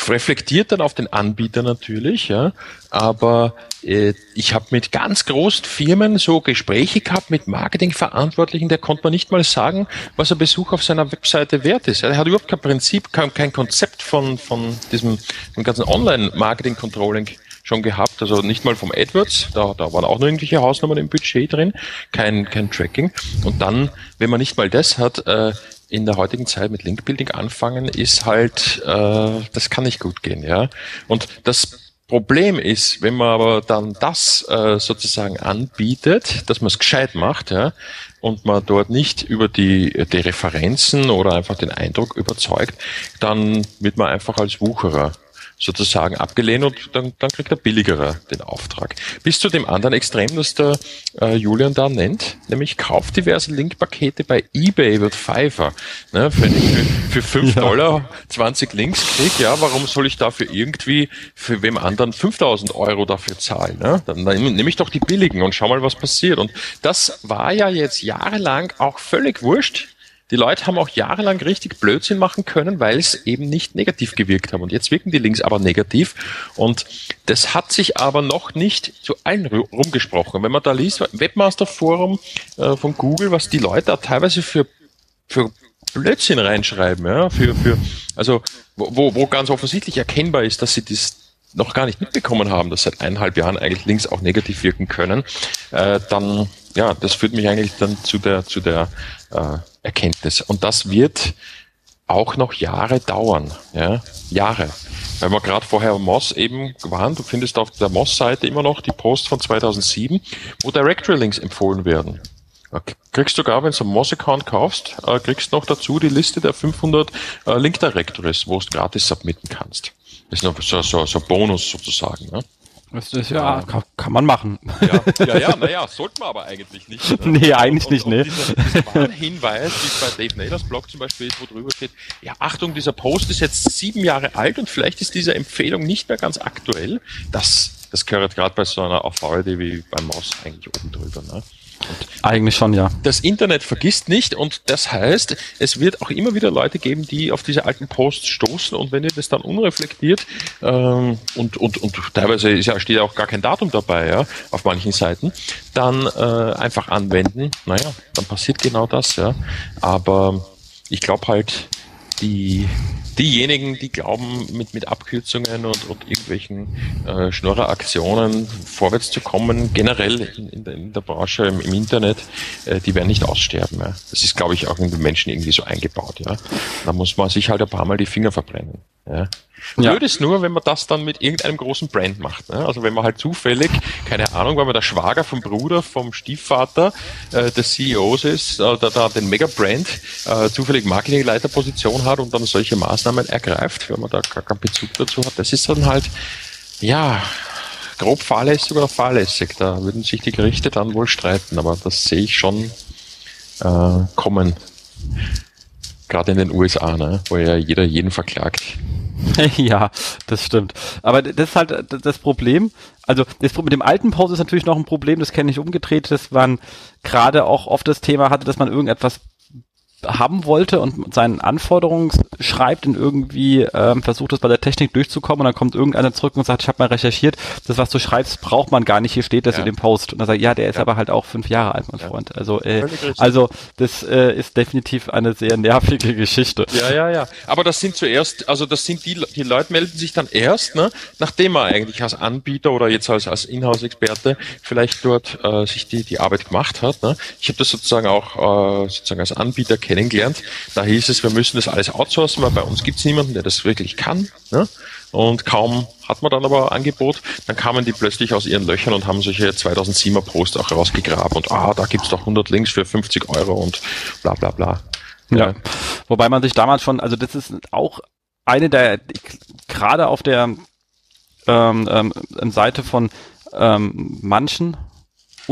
reflektiert dann auf den Anbieter natürlich, ja, aber äh, ich habe mit ganz großen Firmen so Gespräche gehabt mit Marketingverantwortlichen, der konnte man nicht mal sagen, was ein Besuch auf seiner Webseite wert ist. Er hat überhaupt kein Prinzip, kein, kein Konzept von, von diesem dem ganzen Online-Marketing-Controlling schon gehabt, also nicht mal vom AdWords, da, da waren auch nur irgendwelche Hausnummern im Budget drin, kein, kein Tracking. Und dann, wenn man nicht mal das hat, äh, in der heutigen Zeit mit Linkbuilding anfangen, ist halt, äh, das kann nicht gut gehen, ja. Und das Problem ist, wenn man aber dann das äh, sozusagen anbietet, dass man es gescheit macht, ja, und man dort nicht über die, die Referenzen oder einfach den Eindruck überzeugt, dann wird man einfach als Wucherer sozusagen abgelehnt und dann, dann kriegt er billigerer den Auftrag. Bis zu dem anderen Extrem, das der äh, Julian da nennt, nämlich kauft diverse Linkpakete bei eBay wird Pfeiffer. Ne, für, für, für 5 ja. Dollar 20 Links krieg, ja, warum soll ich dafür irgendwie für wem anderen 5000 Euro dafür zahlen? Ne? Dann, dann nehme ich doch die billigen und schau mal, was passiert. Und das war ja jetzt jahrelang auch völlig wurscht die Leute haben auch jahrelang richtig Blödsinn machen können, weil es eben nicht negativ gewirkt haben. Und jetzt wirken die Links aber negativ. Und das hat sich aber noch nicht zu allen rumgesprochen. Wenn man da liest, Webmaster Forum äh, von Google, was die Leute da teilweise für, für Blödsinn reinschreiben, ja, für, für, also, wo, wo ganz offensichtlich erkennbar ist, dass sie das noch gar nicht mitbekommen haben, dass seit eineinhalb Jahren eigentlich Links auch negativ wirken können, äh, dann, ja, das führt mich eigentlich dann zu der, zu der äh, Erkenntnis. Und das wird auch noch Jahre dauern. Ja? Jahre. Weil wir gerade vorher Moss eben waren, du findest auf der Moss-Seite immer noch die Post von 2007, wo Directory Links empfohlen werden. Kriegst du gar, wenn du einen Moz-Account kaufst, äh, kriegst noch dazu die Liste der 500 äh, Link Directories, wo du gratis submitten kannst. Das ist noch so, so, so Bonus sozusagen. Ne? Das ist ja, kann, kann man machen. Ja, ja, ja naja, sollte man aber eigentlich nicht. Ne? nee, eigentlich und, nicht, und, ne. Dieser, dieser Hinweis, wie bei Dave Naylors Blog zum Beispiel ist, wo drüber steht, ja, Achtung, dieser Post ist jetzt sieben Jahre alt und vielleicht ist diese Empfehlung nicht mehr ganz aktuell. Das, das gehört gerade bei so einer Authority wie beim Moss eigentlich oben drüber. Ne? Eigentlich schon, ja. Das Internet vergisst nicht und das heißt, es wird auch immer wieder Leute geben, die auf diese alten Posts stoßen und wenn ihr das dann unreflektiert ähm, und, und, und teilweise ist ja, steht ja auch gar kein Datum dabei, ja, auf manchen Seiten, dann äh, einfach anwenden, naja, dann passiert genau das, ja. Aber ich glaube halt, die diejenigen, die glauben, mit, mit Abkürzungen und, und irgendwelchen äh, Schnurreraktionen vorwärts zu kommen, generell in, in, der, in der Branche, im, im Internet, äh, die werden nicht aussterben. Ja. Das ist, glaube ich, auch in den Menschen irgendwie so eingebaut. Ja. Da muss man sich halt ein paar Mal die Finger verbrennen. Ja. Ja. Blöd ist nur, wenn man das dann mit irgendeinem großen Brand macht. Ne? Also wenn man halt zufällig, keine Ahnung, weil man der Schwager vom Bruder, vom Stiefvater äh, des CEOs ist, äh, da, da den Mega-Brand äh, zufällig Marketingleiterposition hat und dann solche Maßnahmen ergreift, wenn man da gar keinen Bezug dazu hat. Das ist dann halt, ja, grob fahrlässig oder fahrlässig. Da würden sich die Gerichte dann wohl streiten, aber das sehe ich schon äh, kommen. Gerade in den USA, ne? wo ja jeder jeden verklagt. ja, das stimmt. Aber das ist halt das Problem. Also das mit dem alten Post ist natürlich noch ein Problem, das kenne ich umgedreht, dass man gerade auch oft das Thema hatte, dass man irgendetwas haben wollte und seinen Anforderungen schreibt und irgendwie ähm, versucht es bei der Technik durchzukommen und dann kommt irgendeiner zurück und sagt, ich habe mal recherchiert, das was du schreibst, braucht man gar nicht, hier steht das ja. in dem Post. Und dann sagt, ja, der ist ja. aber halt auch fünf Jahre alt, mein ja. Freund. Also, äh, also das äh, ist definitiv eine sehr nervige Geschichte. Ja, ja, ja. Aber das sind zuerst, also das sind die, die Leute melden sich dann erst, ne, nachdem man eigentlich als Anbieter oder jetzt als, als Inhouse-Experte vielleicht dort äh, sich die, die Arbeit gemacht hat. Ne. Ich habe das sozusagen auch äh, sozusagen als Anbieter kennengelernt. Da hieß es, wir müssen das alles outsourcen, weil bei uns gibt es niemanden, der das wirklich kann. Ne? Und kaum hat man dann aber Angebot, dann kamen die plötzlich aus ihren Löchern und haben solche 2007er Post auch rausgegraben und ah, da gibt's doch 100 Links für 50 Euro und bla bla bla. Ja. ja. Wobei man sich damals schon, also das ist auch eine der, gerade auf der ähm, ähm, Seite von ähm, manchen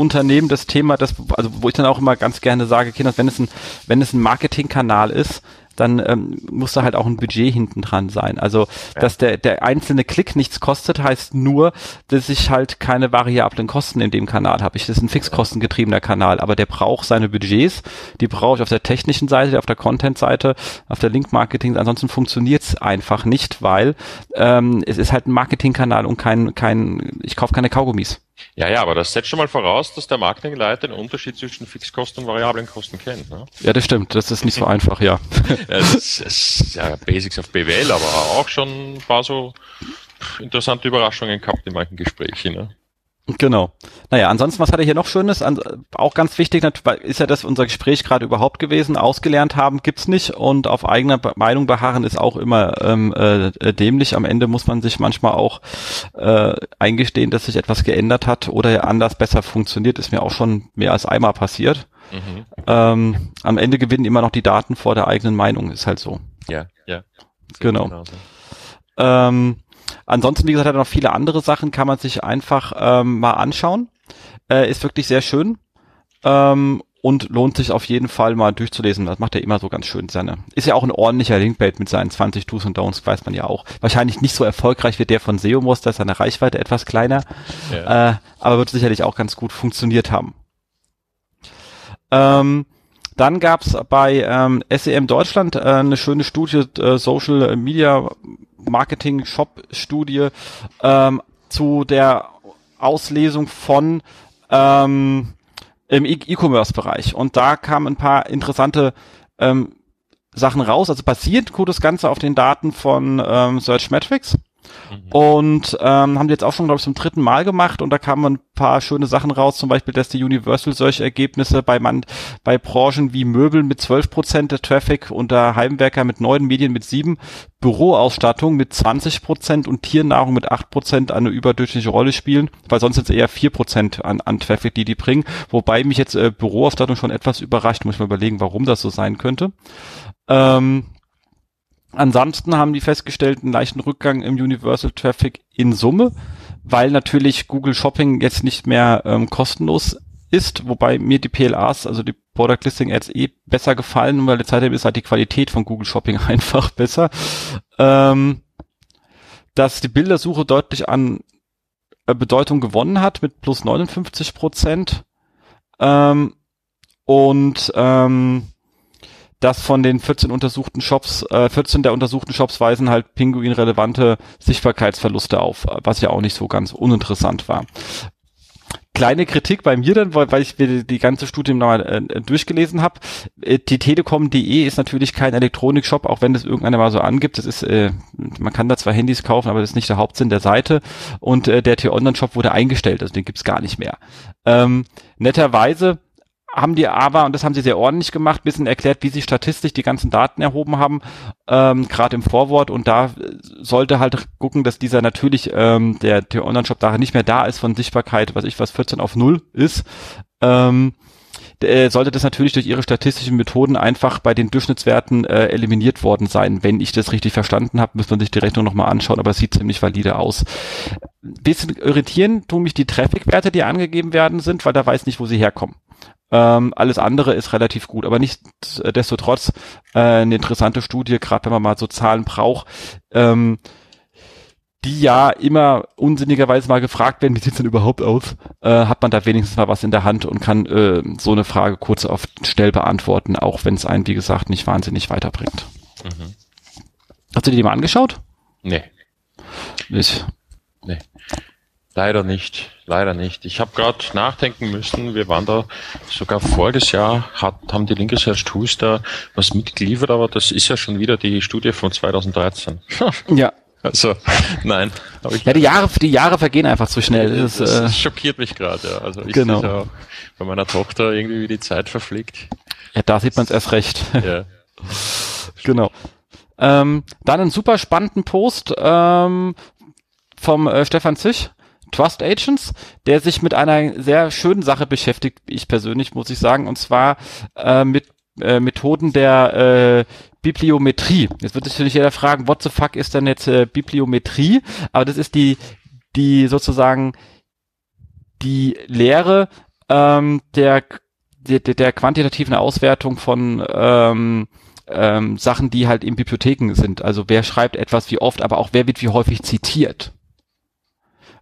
Unternehmen das Thema, das, also wo ich dann auch immer ganz gerne sage, Kinder, wenn es ein, wenn es ein Marketingkanal ist, dann ähm, muss da halt auch ein Budget hinten dran sein. Also, ja. dass der, der einzelne Klick nichts kostet, heißt nur, dass ich halt keine variablen Kosten in dem Kanal habe. Ich das ist ein fixkostengetriebener Kanal, aber der braucht seine Budgets, die brauche ich auf der technischen Seite, auf der Content-Seite, auf der Link-Marketing, ansonsten funktioniert's einfach nicht, weil ähm, es ist halt ein Marketingkanal und kein, kein, ich kaufe keine Kaugummis. Ja, ja, aber das setzt schon mal voraus, dass der Marketingleiter den Unterschied zwischen Fixkosten und variablen Kosten kennt. Ne? Ja, das stimmt. Das ist nicht so einfach, ja. Es ist, es ist ja Basics auf BWL, aber auch schon ein paar so interessante Überraschungen gehabt in manchen Gesprächen. Ne? Genau. Naja, ansonsten, was hat er hier noch Schönes? An, auch ganz wichtig ist ja das unser Gespräch gerade überhaupt gewesen. Ausgelernt haben gibt's nicht und auf eigener Meinung beharren ist auch immer ähm, äh, dämlich. Am Ende muss man sich manchmal auch äh, eingestehen, dass sich etwas geändert hat oder anders besser funktioniert. Ist mir auch schon mehr als einmal passiert. Mhm. Ähm, am Ende gewinnen immer noch die Daten vor der eigenen Meinung, ist halt so. Ja, ja. Genau. Ähm, Ansonsten, wie gesagt, hat er noch viele andere Sachen, kann man sich einfach ähm, mal anschauen. Äh, ist wirklich sehr schön. Ähm, und lohnt sich auf jeden Fall mal durchzulesen. Das macht er immer so ganz schön seine. Ist ja auch ein ordentlicher Linkbait mit seinen 20 Do's und Don'ts, weiß man ja auch. Wahrscheinlich nicht so erfolgreich wie der von SEOMOS, da ist seine Reichweite etwas kleiner, ja. äh, aber wird sicherlich auch ganz gut funktioniert haben. Ähm, dann gab's bei ähm, SEM Deutschland äh, eine schöne Studie, äh, Social Media Marketing Shop Studie ähm, zu der Auslesung von ähm, im e- E-Commerce-Bereich. Und da kamen ein paar interessante ähm, Sachen raus. Also basiert tut das Ganze auf den Daten von ähm, Search Metrics. Mhm. Und ähm, haben die jetzt auch schon, glaube ich, zum dritten Mal gemacht und da kamen ein paar schöne Sachen raus, zum Beispiel, dass die Universal solche Ergebnisse bei, man, bei Branchen wie Möbeln mit 12% der Traffic und der Heimwerker mit neun Medien mit sieben, Büroausstattung mit 20% und Tiernahrung mit 8% eine überdurchschnittliche Rolle spielen, weil sonst sind es eher 4% an, an Traffic, die die bringen, wobei mich jetzt äh, Büroausstattung schon etwas überrascht, muss ich mal überlegen, warum das so sein könnte. Ähm, Ansonsten haben die festgestellt einen leichten Rückgang im Universal Traffic in Summe, weil natürlich Google Shopping jetzt nicht mehr ähm, kostenlos ist, wobei mir die PLAs, also die Product Listing Ads eh besser gefallen, weil seitdem ist halt die Qualität von Google Shopping einfach besser. Ähm, dass die Bildersuche deutlich an äh, Bedeutung gewonnen hat mit plus 59 Prozent. Ähm, und ähm, dass von den 14 untersuchten Shops, äh, 14 der untersuchten Shops weisen halt Pinguin relevante Sichtbarkeitsverluste auf, was ja auch nicht so ganz uninteressant war. Kleine Kritik bei mir dann, weil, weil ich die ganze Studie nochmal äh, durchgelesen habe. Äh, die Telekom.de ist natürlich kein Elektronikshop, auch wenn das irgendeiner mal so angibt. Das ist, äh, man kann da zwar Handys kaufen, aber das ist nicht der Hauptsinn der Seite. Und äh, der T-Online-Shop wurde eingestellt, also den gibt's gar nicht mehr. Ähm, netterweise haben die aber, und das haben sie sehr ordentlich gemacht, bisschen erklärt, wie sie statistisch die ganzen Daten erhoben haben, ähm, gerade im Vorwort. Und da sollte halt gucken, dass dieser natürlich, ähm, der, der Online-Shop da nicht mehr da ist von Sichtbarkeit, was ich was 14 auf 0 ist. Ähm, äh, sollte das natürlich durch ihre statistischen Methoden einfach bei den Durchschnittswerten äh, eliminiert worden sein. Wenn ich das richtig verstanden habe, muss man sich die Rechnung nochmal anschauen, aber es sieht ziemlich valide aus. Bisschen irritieren tun mich die Traffic-Werte, die angegeben werden sind, weil da weiß nicht, wo sie herkommen. Ähm, alles andere ist relativ gut, aber nichtsdestotrotz äh, eine interessante Studie, gerade wenn man mal so Zahlen braucht, ähm, die ja immer unsinnigerweise mal gefragt werden, wie sieht's denn überhaupt aus, äh, hat man da wenigstens mal was in der Hand und kann äh, so eine Frage kurz auf schnell beantworten, auch wenn es einen, wie gesagt, nicht wahnsinnig weiterbringt. Mhm. Hast du dir die mal angeschaut? Nee. Nicht. Nee. Leider nicht, leider nicht. Ich habe gerade nachdenken müssen, wir waren da sogar voriges Jahr, hat, haben die Linke Search Tools da was mitgeliefert, aber das ist ja schon wieder die Studie von 2013. ja. Also, nein. Ja, die Jahre, die Jahre vergehen einfach zu schnell. Das, das, das äh, schockiert mich gerade, ja. Also ich genau. ja bei meiner Tochter irgendwie wie die Zeit verfliegt. Ja, da sieht man es erst recht. Ja. genau. Ähm, dann einen super spannenden Post ähm, vom äh, Stefan Zisch Trust Agents, der sich mit einer sehr schönen Sache beschäftigt, ich persönlich muss ich sagen, und zwar äh, mit äh, Methoden der äh, Bibliometrie. Jetzt wird sich natürlich jeder fragen, what the fuck ist denn jetzt äh, Bibliometrie? Aber das ist die, die sozusagen die Lehre ähm, der, der, der quantitativen Auswertung von ähm, ähm, Sachen, die halt in Bibliotheken sind. Also wer schreibt etwas wie oft, aber auch wer wird wie häufig zitiert.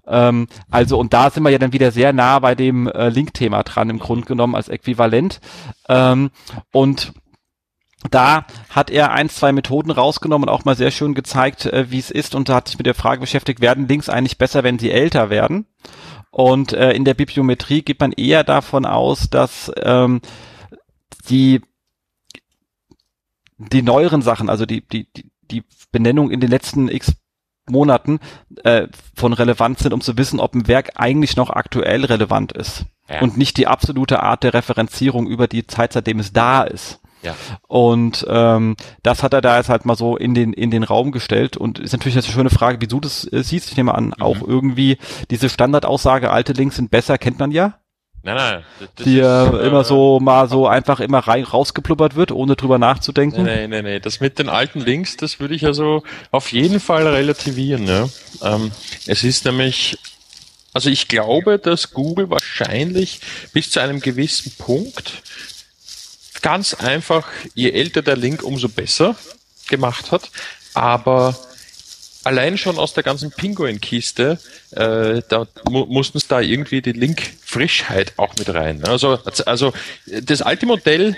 Ähm, also und da sind wir ja dann wieder sehr nah bei dem äh, Link-Thema dran im Grunde genommen als Äquivalent. Ähm, und da hat er ein, zwei Methoden rausgenommen und auch mal sehr schön gezeigt, äh, wie es ist und da hat sich mit der Frage beschäftigt, werden Links eigentlich besser, wenn sie älter werden? Und äh, in der Bibliometrie geht man eher davon aus, dass ähm, die die neueren Sachen, also die, die, die, die Benennung in den letzten x Monaten äh, von relevant sind, um zu wissen, ob ein Werk eigentlich noch aktuell relevant ist. Ja. Und nicht die absolute Art der Referenzierung über die Zeit, seitdem es da ist. Ja. Und ähm, das hat er da jetzt halt mal so in den in den Raum gestellt und ist natürlich eine schöne Frage, wie du das äh, siehst. Ich nehme an, mhm. auch irgendwie diese Standardaussage, alte Links sind besser, kennt man ja. Nein, nein. Das die ist, äh, immer so mal so einfach immer rein rausgepluppert wird, ohne drüber nachzudenken. Nein, nein, nein. Das mit den alten Links, das würde ich also auf jeden Fall relativieren. Ja. Ähm, es ist nämlich, also ich glaube, dass Google wahrscheinlich bis zu einem gewissen Punkt ganz einfach, je älter der Link, umso besser gemacht hat. Aber allein schon aus der ganzen Pinguin-Kiste, äh, da mu mussten es da irgendwie die Link-Frischheit auch mit rein. Also, also das alte Modell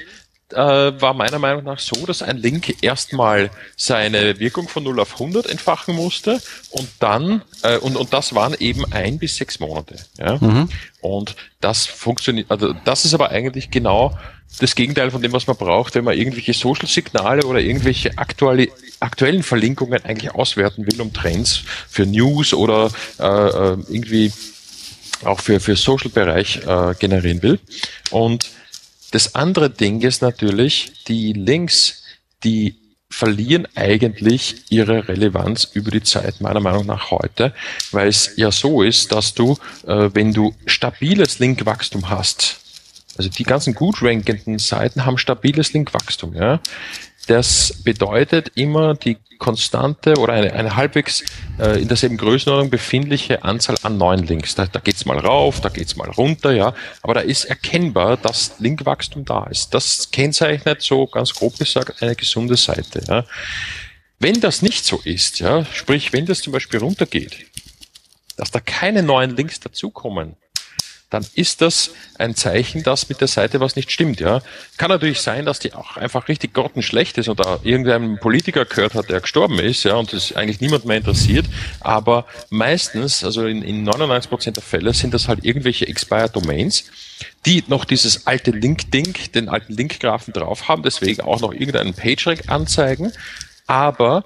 äh, war meiner Meinung nach so, dass ein Link erstmal seine Wirkung von 0 auf 100 entfachen musste und dann, äh, und, und das waren eben ein bis sechs Monate. Ja? Mhm. Und das funktioniert, also das ist aber eigentlich genau das Gegenteil von dem, was man braucht, wenn man irgendwelche Social-Signale oder irgendwelche aktuelle, aktuellen Verlinkungen eigentlich auswerten will, um Trends für News oder äh, äh irgendwie auch für, für Social-Bereich äh, generieren will. Und das andere Ding ist natürlich, die Links, die verlieren eigentlich ihre Relevanz über die Zeit, meiner Meinung nach heute, weil es ja so ist, dass du, äh, wenn du stabiles Linkwachstum hast, also die ganzen gut rankenden Seiten haben stabiles Linkwachstum, ja. Das bedeutet immer die konstante oder eine, eine halbwegs äh, in derselben Größenordnung befindliche Anzahl an neuen Links. Da, da geht's mal rauf, da geht's mal runter, ja. Aber da ist erkennbar, dass Linkwachstum da ist. Das kennzeichnet so ganz grob gesagt eine gesunde Seite. Ja. Wenn das nicht so ist, ja, sprich, wenn das zum Beispiel runtergeht, dass da keine neuen Links dazukommen, dann ist das ein Zeichen, dass mit der Seite was nicht stimmt. Ja, kann natürlich sein, dass die auch einfach richtig grottenschlecht ist oder irgendein Politiker gehört hat, der gestorben ist, ja, und das eigentlich niemand mehr interessiert. Aber meistens, also in, in 99 Prozent der Fälle, sind das halt irgendwelche expired Domains, die noch dieses alte Link-Ding, den alten Link-Graphen drauf haben, deswegen auch noch irgendeinen PageRank anzeigen, aber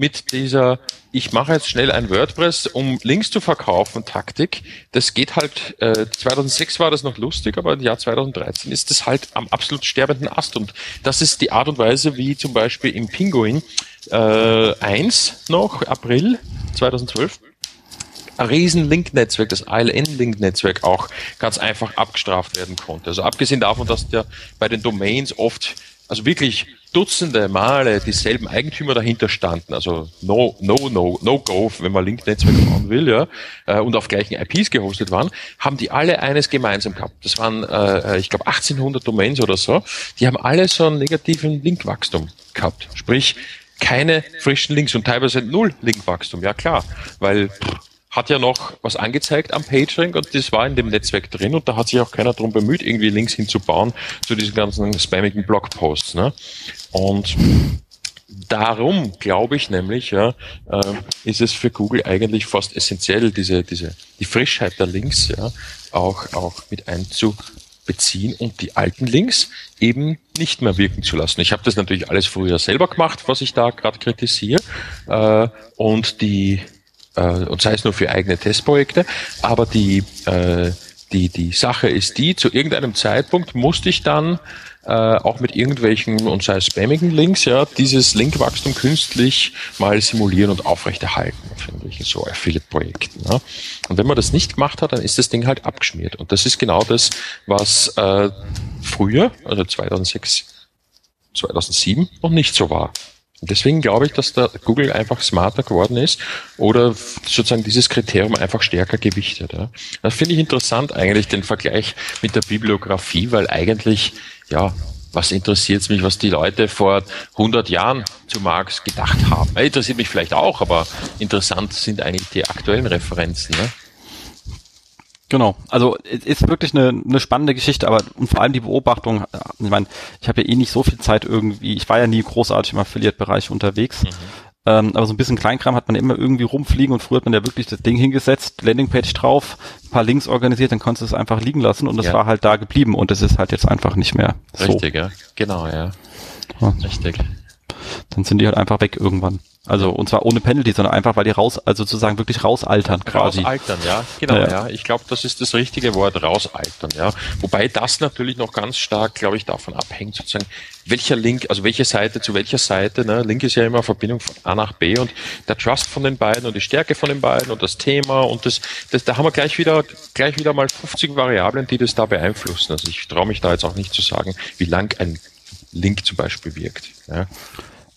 mit dieser ich mache jetzt schnell ein WordPress, um Links zu verkaufen, Taktik. Das geht halt, äh, 2006 war das noch lustig, aber im Jahr 2013 ist das halt am absolut sterbenden Ast. Und das ist die Art und Weise, wie zum Beispiel im Pinguin äh, 1 noch, April 2012, ein riesen Link-Netzwerk, das ILN-Link-Netzwerk auch ganz einfach abgestraft werden konnte. Also abgesehen davon, dass der bei den Domains oft also wirklich Dutzende Male dieselben Eigentümer dahinter standen, also no, no, no, no go, wenn man Link-Netzwerk bauen will, ja, äh, und auf gleichen IPs gehostet waren, haben die alle eines gemeinsam gehabt. Das waren, äh, ich glaube, 1800 Domains oder so. Die haben alle so einen negativen Linkwachstum gehabt. Sprich, keine frischen Links und teilweise null Linkwachstum. Ja klar, weil pff, hat ja noch was angezeigt am PageRank und das war in dem Netzwerk drin und da hat sich auch keiner darum bemüht, irgendwie Links hinzubauen zu diesen ganzen spammigen Blogposts. Ne? Und darum glaube ich nämlich, ja, äh, ist es für Google eigentlich fast essentiell, diese, diese, die Frischheit der Links ja, auch, auch mit einzubeziehen und die alten Links eben nicht mehr wirken zu lassen. Ich habe das natürlich alles früher selber gemacht, was ich da gerade kritisiere. Äh, und die äh, und sei es nur für eigene Testprojekte. Aber die, äh, die, die Sache ist die, zu irgendeinem Zeitpunkt musste ich dann äh, auch mit irgendwelchen und sei es spammigen Links, ja, dieses Linkwachstum künstlich mal simulieren und aufrechterhalten auf irgendwelchen so Affiliate-Projekten. Ja. Und wenn man das nicht gemacht hat, dann ist das Ding halt abgeschmiert. Und das ist genau das, was äh, früher, also 2006, 2007 noch nicht so war. Deswegen glaube ich, dass da Google einfach smarter geworden ist oder sozusagen dieses Kriterium einfach stärker gewichtet. Ja. Das finde ich interessant eigentlich, den Vergleich mit der Bibliografie, weil eigentlich, ja, was interessiert mich, was die Leute vor 100 Jahren zu Marx gedacht haben? Interessiert mich vielleicht auch, aber interessant sind eigentlich die aktuellen Referenzen. Ne? Genau, also es ist wirklich eine, eine spannende Geschichte, aber und vor allem die Beobachtung, ich meine, ich habe ja eh nicht so viel Zeit irgendwie, ich war ja nie großartig im Affiliate-Bereich unterwegs, mhm. ähm, aber so ein bisschen Kleinkram hat man immer irgendwie rumfliegen und früher hat man ja wirklich das Ding hingesetzt, Landingpage drauf, ein paar Links organisiert, dann konntest du es einfach liegen lassen und das ja. war halt da geblieben und es ist halt jetzt einfach nicht mehr so. Richtig, ja, genau, ja. ja. Richtig. Dann sind die halt einfach weg irgendwann. Also und zwar ohne Penalty, sondern einfach, weil die raus, also sozusagen wirklich rausaltern quasi. Rausaltern, ja, genau, ja. ja. Ich glaube, das ist das richtige Wort, rausaltern, ja. Wobei das natürlich noch ganz stark, glaube ich, davon abhängt, sozusagen, welcher Link, also welche Seite zu welcher Seite, ne? Link ist ja immer Verbindung von A nach B und der Trust von den beiden und die Stärke von den beiden und das Thema und das, das da haben wir gleich wieder, gleich wieder mal 50 Variablen, die das da beeinflussen. Also ich traue mich da jetzt auch nicht zu sagen, wie lang ein Link zum Beispiel wirkt. Ja.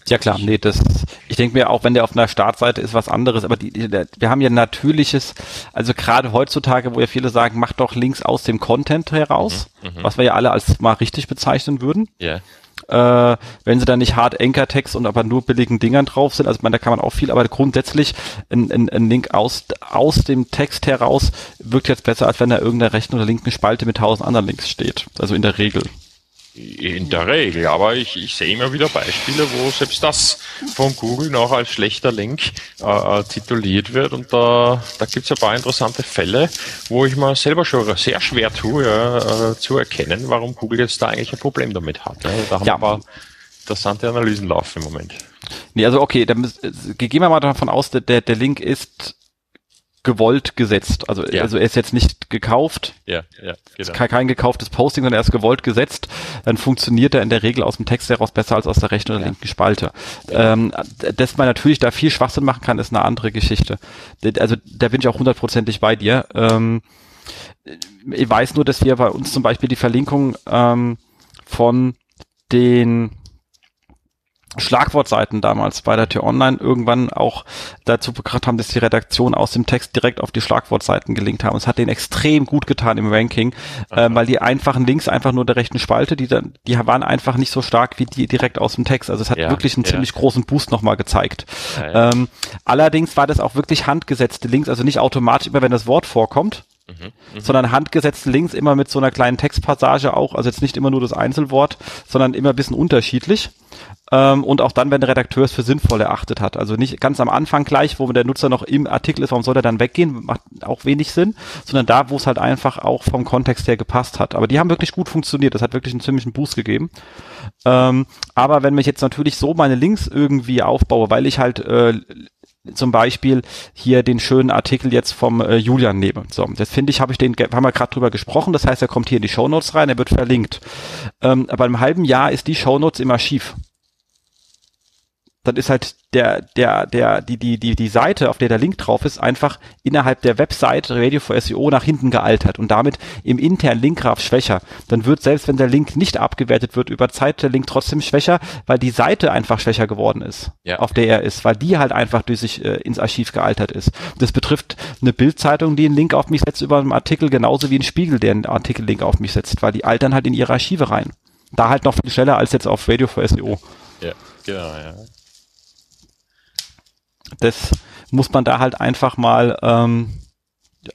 Ja klar, nee, das, ich denke mir auch, wenn der auf einer Startseite ist, was anderes, aber die, die, wir haben ja natürliches, also gerade heutzutage, wo ja viele sagen, mach doch Links aus dem Content heraus, mhm, mhm. was wir ja alle als mal richtig bezeichnen würden. Ja. Äh, wenn sie dann nicht hart Anchor-Text und aber nur billigen Dingern drauf sind, also man, da kann man auch viel, aber grundsätzlich ein, ein, ein Link aus, aus dem Text heraus wirkt jetzt besser, als wenn da irgendeiner rechten oder linken Spalte mit tausend anderen Links steht. Also in der Regel. In der Regel, aber ich, ich sehe immer wieder Beispiele, wo selbst das von Google noch als schlechter Link äh, äh tituliert wird und da, da gibt es ein paar interessante Fälle, wo ich mir selber schon sehr schwer tue, ja, äh, zu erkennen, warum Google jetzt da eigentlich ein Problem damit hat. Ja. Da haben ja. wir interessante Analysen laufen im Moment. Nee, also okay, dann gehen wir mal davon aus, der, der Link ist gewollt gesetzt. Also, ja. also er ist jetzt nicht gekauft. Ja, ja, genau. Kein, kein gekauftes Posting, sondern er ist gewollt gesetzt. Dann funktioniert er in der Regel aus dem Text heraus besser als aus der rechten oder ja. linken Spalte. Ja. Ähm, dass man natürlich da viel Schwachsinn machen kann, ist eine andere Geschichte. Also da bin ich auch hundertprozentig bei dir. Ähm, ich weiß nur, dass wir bei uns zum Beispiel die Verlinkung ähm, von den Schlagwortseiten damals bei der Tür Online irgendwann auch dazu gebracht haben, dass die Redaktion aus dem Text direkt auf die Schlagwortseiten gelinkt haben. Es hat denen extrem gut getan im Ranking, äh, weil die einfachen Links einfach nur der rechten Spalte, die dann, die waren einfach nicht so stark wie die direkt aus dem Text. Also es hat ja, wirklich einen ja. ziemlich großen Boost nochmal gezeigt. Ja, ähm, allerdings war das auch wirklich handgesetzte Links, also nicht automatisch immer, wenn das Wort vorkommt, Mhm, mhm, sondern handgesetzte Links immer mit so einer kleinen Textpassage auch, also jetzt nicht immer nur das Einzelwort, sondern immer ein bisschen unterschiedlich. Ähm, und auch dann, wenn der Redakteur es für sinnvoll erachtet hat. Also nicht ganz am Anfang gleich, wo der Nutzer noch im Artikel ist, warum soll er dann weggehen, macht auch wenig Sinn, sondern da, wo es halt einfach auch vom Kontext her gepasst hat. Aber die haben wirklich gut funktioniert, das hat wirklich einen ziemlichen Boost gegeben. Ähm, aber wenn ich jetzt natürlich so meine Links irgendwie aufbaue, weil ich halt äh, zum Beispiel hier den schönen Artikel jetzt vom äh, Julian nehme. So, das finde ich, habe ich den, haben wir gerade drüber gesprochen. Das heißt, er kommt hier in die Shownotes rein, er wird verlinkt. Ähm, aber im halben Jahr ist die Shownotes im Archiv dann ist halt der, der, der, die, die, die, die Seite, auf der der Link drauf ist, einfach innerhalb der Website Radio for SEO nach hinten gealtert und damit im internen Linkgraph schwächer. Dann wird selbst wenn der Link nicht abgewertet wird, über Zeit der Link trotzdem schwächer, weil die Seite einfach schwächer geworden ist, ja. auf der er ist, weil die halt einfach durch sich äh, ins Archiv gealtert ist. Das betrifft eine Bildzeitung, die einen Link auf mich setzt über einen Artikel, genauso wie ein Spiegel, der einen Artikel-Link auf mich setzt, weil die altern halt in ihre Archive rein. Da halt noch viel schneller als jetzt auf Radio for SEO. Ja, genau, ja das muss man da halt einfach mal ähm,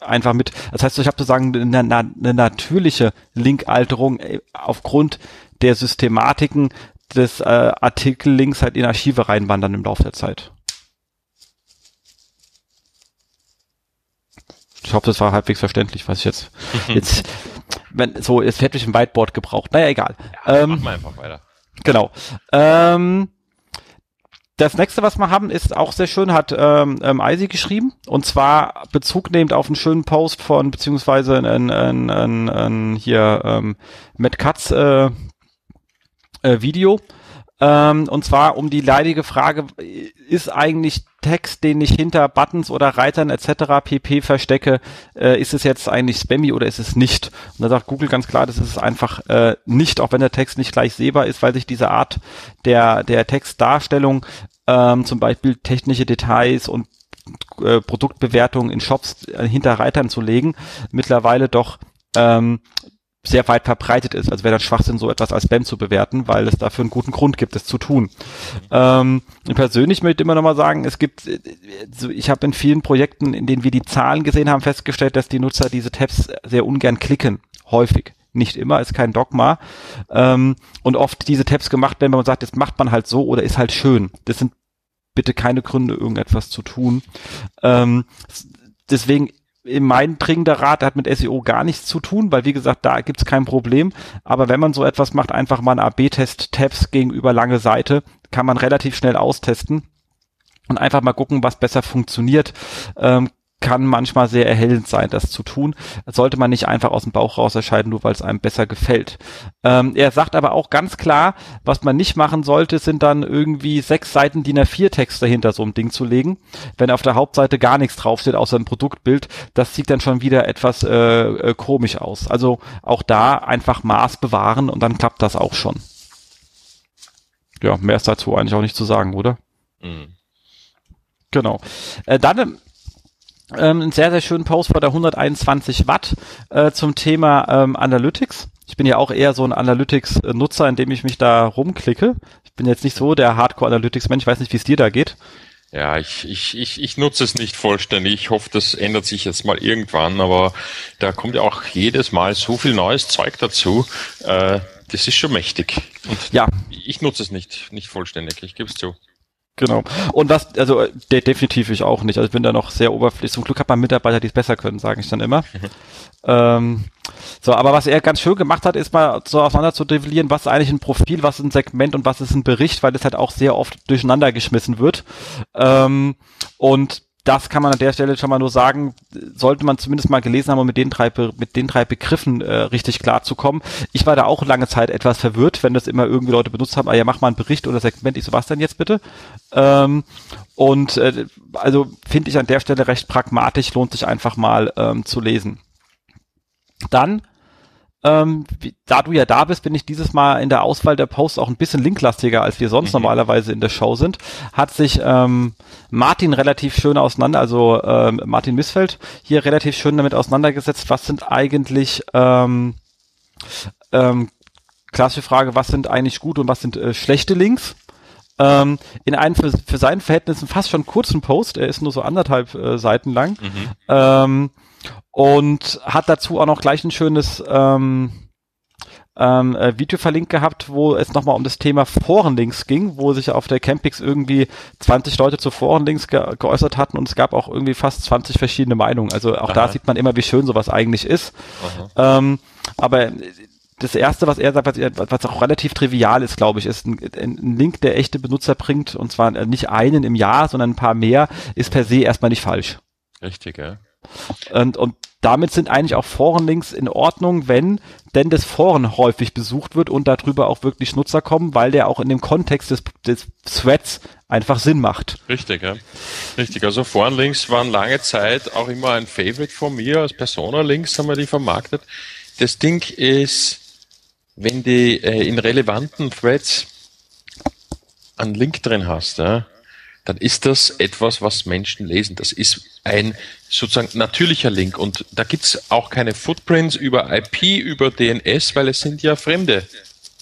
einfach mit, das heißt, ich habe sozusagen eine, eine natürliche Linkalterung äh, aufgrund der Systematiken des äh, Artikellinks halt in Archive reinwandern im Laufe der Zeit. Ich hoffe, das war halbwegs verständlich, was ich jetzt, jetzt, wenn, so, jetzt hätte ich ein Whiteboard gebraucht. Naja, egal. Ja, ähm, machen wir einfach weiter. Genau. Ähm, das nächste, was wir haben, ist auch sehr schön, hat ähm, ähm, Eisi geschrieben. Und zwar Bezug nehmend auf einen schönen Post von, beziehungsweise ein, ein, ein, ein hier ähm, Matt Katz äh, äh, Video. Ähm, und zwar um die leidige Frage, ist eigentlich Text, den ich hinter Buttons oder Reitern etc. pp verstecke, äh, ist es jetzt eigentlich spammy oder ist es nicht? Und da sagt Google ganz klar, das ist es einfach äh, nicht, auch wenn der Text nicht gleich sehbar ist, weil sich diese Art der, der Textdarstellung, ähm, zum Beispiel technische Details und äh, Produktbewertungen in Shops äh, hinter Reitern zu legen, mittlerweile doch ähm, sehr weit verbreitet ist. Also wäre dann Schwachsinn, so etwas als Spam zu bewerten, weil es dafür einen guten Grund gibt, es zu tun. Ähm, persönlich möchte ich immer noch mal sagen, es gibt, ich habe in vielen Projekten, in denen wir die Zahlen gesehen haben, festgestellt, dass die Nutzer diese Tabs sehr ungern klicken. Häufig. Nicht immer, ist kein Dogma. Ähm, und oft diese Tabs gemacht werden, wenn man sagt, jetzt macht man halt so oder ist halt schön. Das sind bitte keine Gründe, irgendetwas zu tun. Ähm, deswegen mein dringender Rat hat mit SEO gar nichts zu tun, weil wie gesagt, da gibt's kein Problem. Aber wenn man so etwas macht, einfach mal ein AB-Test, Tabs gegenüber lange Seite, kann man relativ schnell austesten und einfach mal gucken, was besser funktioniert. Ähm, kann manchmal sehr erhellend sein, das zu tun. sollte man nicht einfach aus dem Bauch raus erscheiden, nur weil es einem besser gefällt. Ähm, er sagt aber auch ganz klar, was man nicht machen sollte, sind dann irgendwie sechs Seiten DIN A4 Texte hinter so einem Ding zu legen. Wenn auf der Hauptseite gar nichts draufsteht, außer ein Produktbild, das sieht dann schon wieder etwas äh, äh, komisch aus. Also auch da einfach Maß bewahren und dann klappt das auch schon. Ja, mehr ist dazu eigentlich auch nicht zu sagen, oder? Mhm. Genau. Äh, dann ähm, einen sehr, sehr schönen Post vor der 121 Watt äh, zum Thema ähm, Analytics. Ich bin ja auch eher so ein Analytics-Nutzer, indem ich mich da rumklicke. Ich bin jetzt nicht so der Hardcore-Analytics-Mensch, ich weiß nicht, wie es dir da geht. Ja, ich, ich, ich, ich nutze es nicht vollständig. Ich hoffe, das ändert sich jetzt mal irgendwann, aber da kommt ja auch jedes Mal so viel neues Zeug dazu. Äh, das ist schon mächtig. Und ja. Ich nutze es nicht, nicht vollständig, ich gebe es zu. Genau. Und was, also de definitiv ich auch nicht. Also ich bin da noch sehr oberflächlich. Zum Glück hat man Mitarbeiter, die es besser können, sage ich dann immer. ähm, so, aber was er ganz schön gemacht hat, ist mal so auseinander zu devilieren, was ist eigentlich ein Profil, was ist ein Segment und was ist ein Bericht, weil das halt auch sehr oft durcheinander geschmissen wird. Ähm, und das kann man an der Stelle schon mal nur sagen, sollte man zumindest mal gelesen haben, um mit den drei, mit den drei Begriffen äh, richtig klar zu kommen. Ich war da auch lange Zeit etwas verwirrt, wenn das immer irgendwie Leute benutzt haben, ah ja, mach mal einen Bericht oder Segment. Ich so, was denn jetzt bitte? Ähm, und äh, also finde ich an der Stelle recht pragmatisch, lohnt sich einfach mal ähm, zu lesen. Dann ähm, wie, da du ja da bist, bin ich dieses Mal in der Auswahl der Posts auch ein bisschen linklastiger, als wir sonst mhm. normalerweise in der Show sind. Hat sich ähm, Martin relativ schön auseinander, also ähm, Martin Missfeld hier relativ schön damit auseinandergesetzt. Was sind eigentlich ähm, ähm, klassische Frage, was sind eigentlich gute und was sind äh, schlechte Links? Ähm, in einem für, für seinen Verhältnissen fast schon kurzen Post, er ist nur so anderthalb äh, Seiten lang. Mhm. Ähm, und hat dazu auch noch gleich ein schönes ähm, ähm, äh, Video verlinkt gehabt, wo es nochmal um das Thema Forenlinks ging, wo sich auf der Campix irgendwie 20 Leute zu Forenlinks ge geäußert hatten und es gab auch irgendwie fast 20 verschiedene Meinungen. Also auch Aha. da sieht man immer, wie schön sowas eigentlich ist. Ähm, aber das erste, was er sagt, was, was auch relativ trivial ist, glaube ich, ist ein, ein, Link, der echte Benutzer bringt, und zwar nicht einen im Jahr, sondern ein paar mehr, ist per se erstmal nicht falsch. Richtig, ja. Und, und damit sind eigentlich auch Forenlinks in Ordnung, wenn denn das Foren häufig besucht wird und darüber auch wirklich Nutzer kommen, weil der auch in dem Kontext des, des Threads einfach Sinn macht. Richtig, ja. Richtig. Also Forenlinks waren lange Zeit auch immer ein Favorite von mir. Als Persona-Links haben wir die vermarktet. Das Ding ist, wenn die äh, in relevanten Threads einen Link drin hast, ja, dann ist das etwas, was Menschen lesen. Das ist ein sozusagen natürlicher Link und da gibt's auch keine Footprints über IP, über DNS, weil es sind ja fremde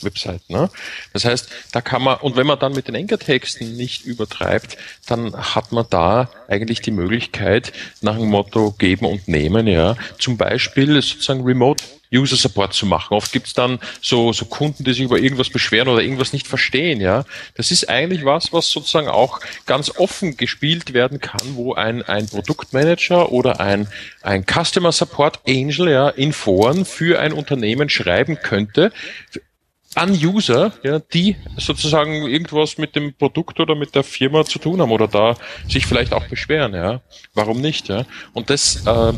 Webseiten. Ne? Das heißt, da kann man, und wenn man dann mit den Enkertexten nicht übertreibt, dann hat man da eigentlich die Möglichkeit, nach dem Motto geben und nehmen, ja, zum Beispiel sozusagen Remote User Support zu machen. Oft gibt's dann so, so Kunden, die sich über irgendwas beschweren oder irgendwas nicht verstehen. Ja, Das ist eigentlich was, was sozusagen auch ganz offen gespielt werden kann, wo ein, ein Produktmanager oder ein, ein Customer Support Angel ja, in Foren für ein Unternehmen schreiben könnte, an User, ja, die sozusagen irgendwas mit dem Produkt oder mit der Firma zu tun haben oder da sich vielleicht auch beschweren, ja. Warum nicht, ja? Und das äh,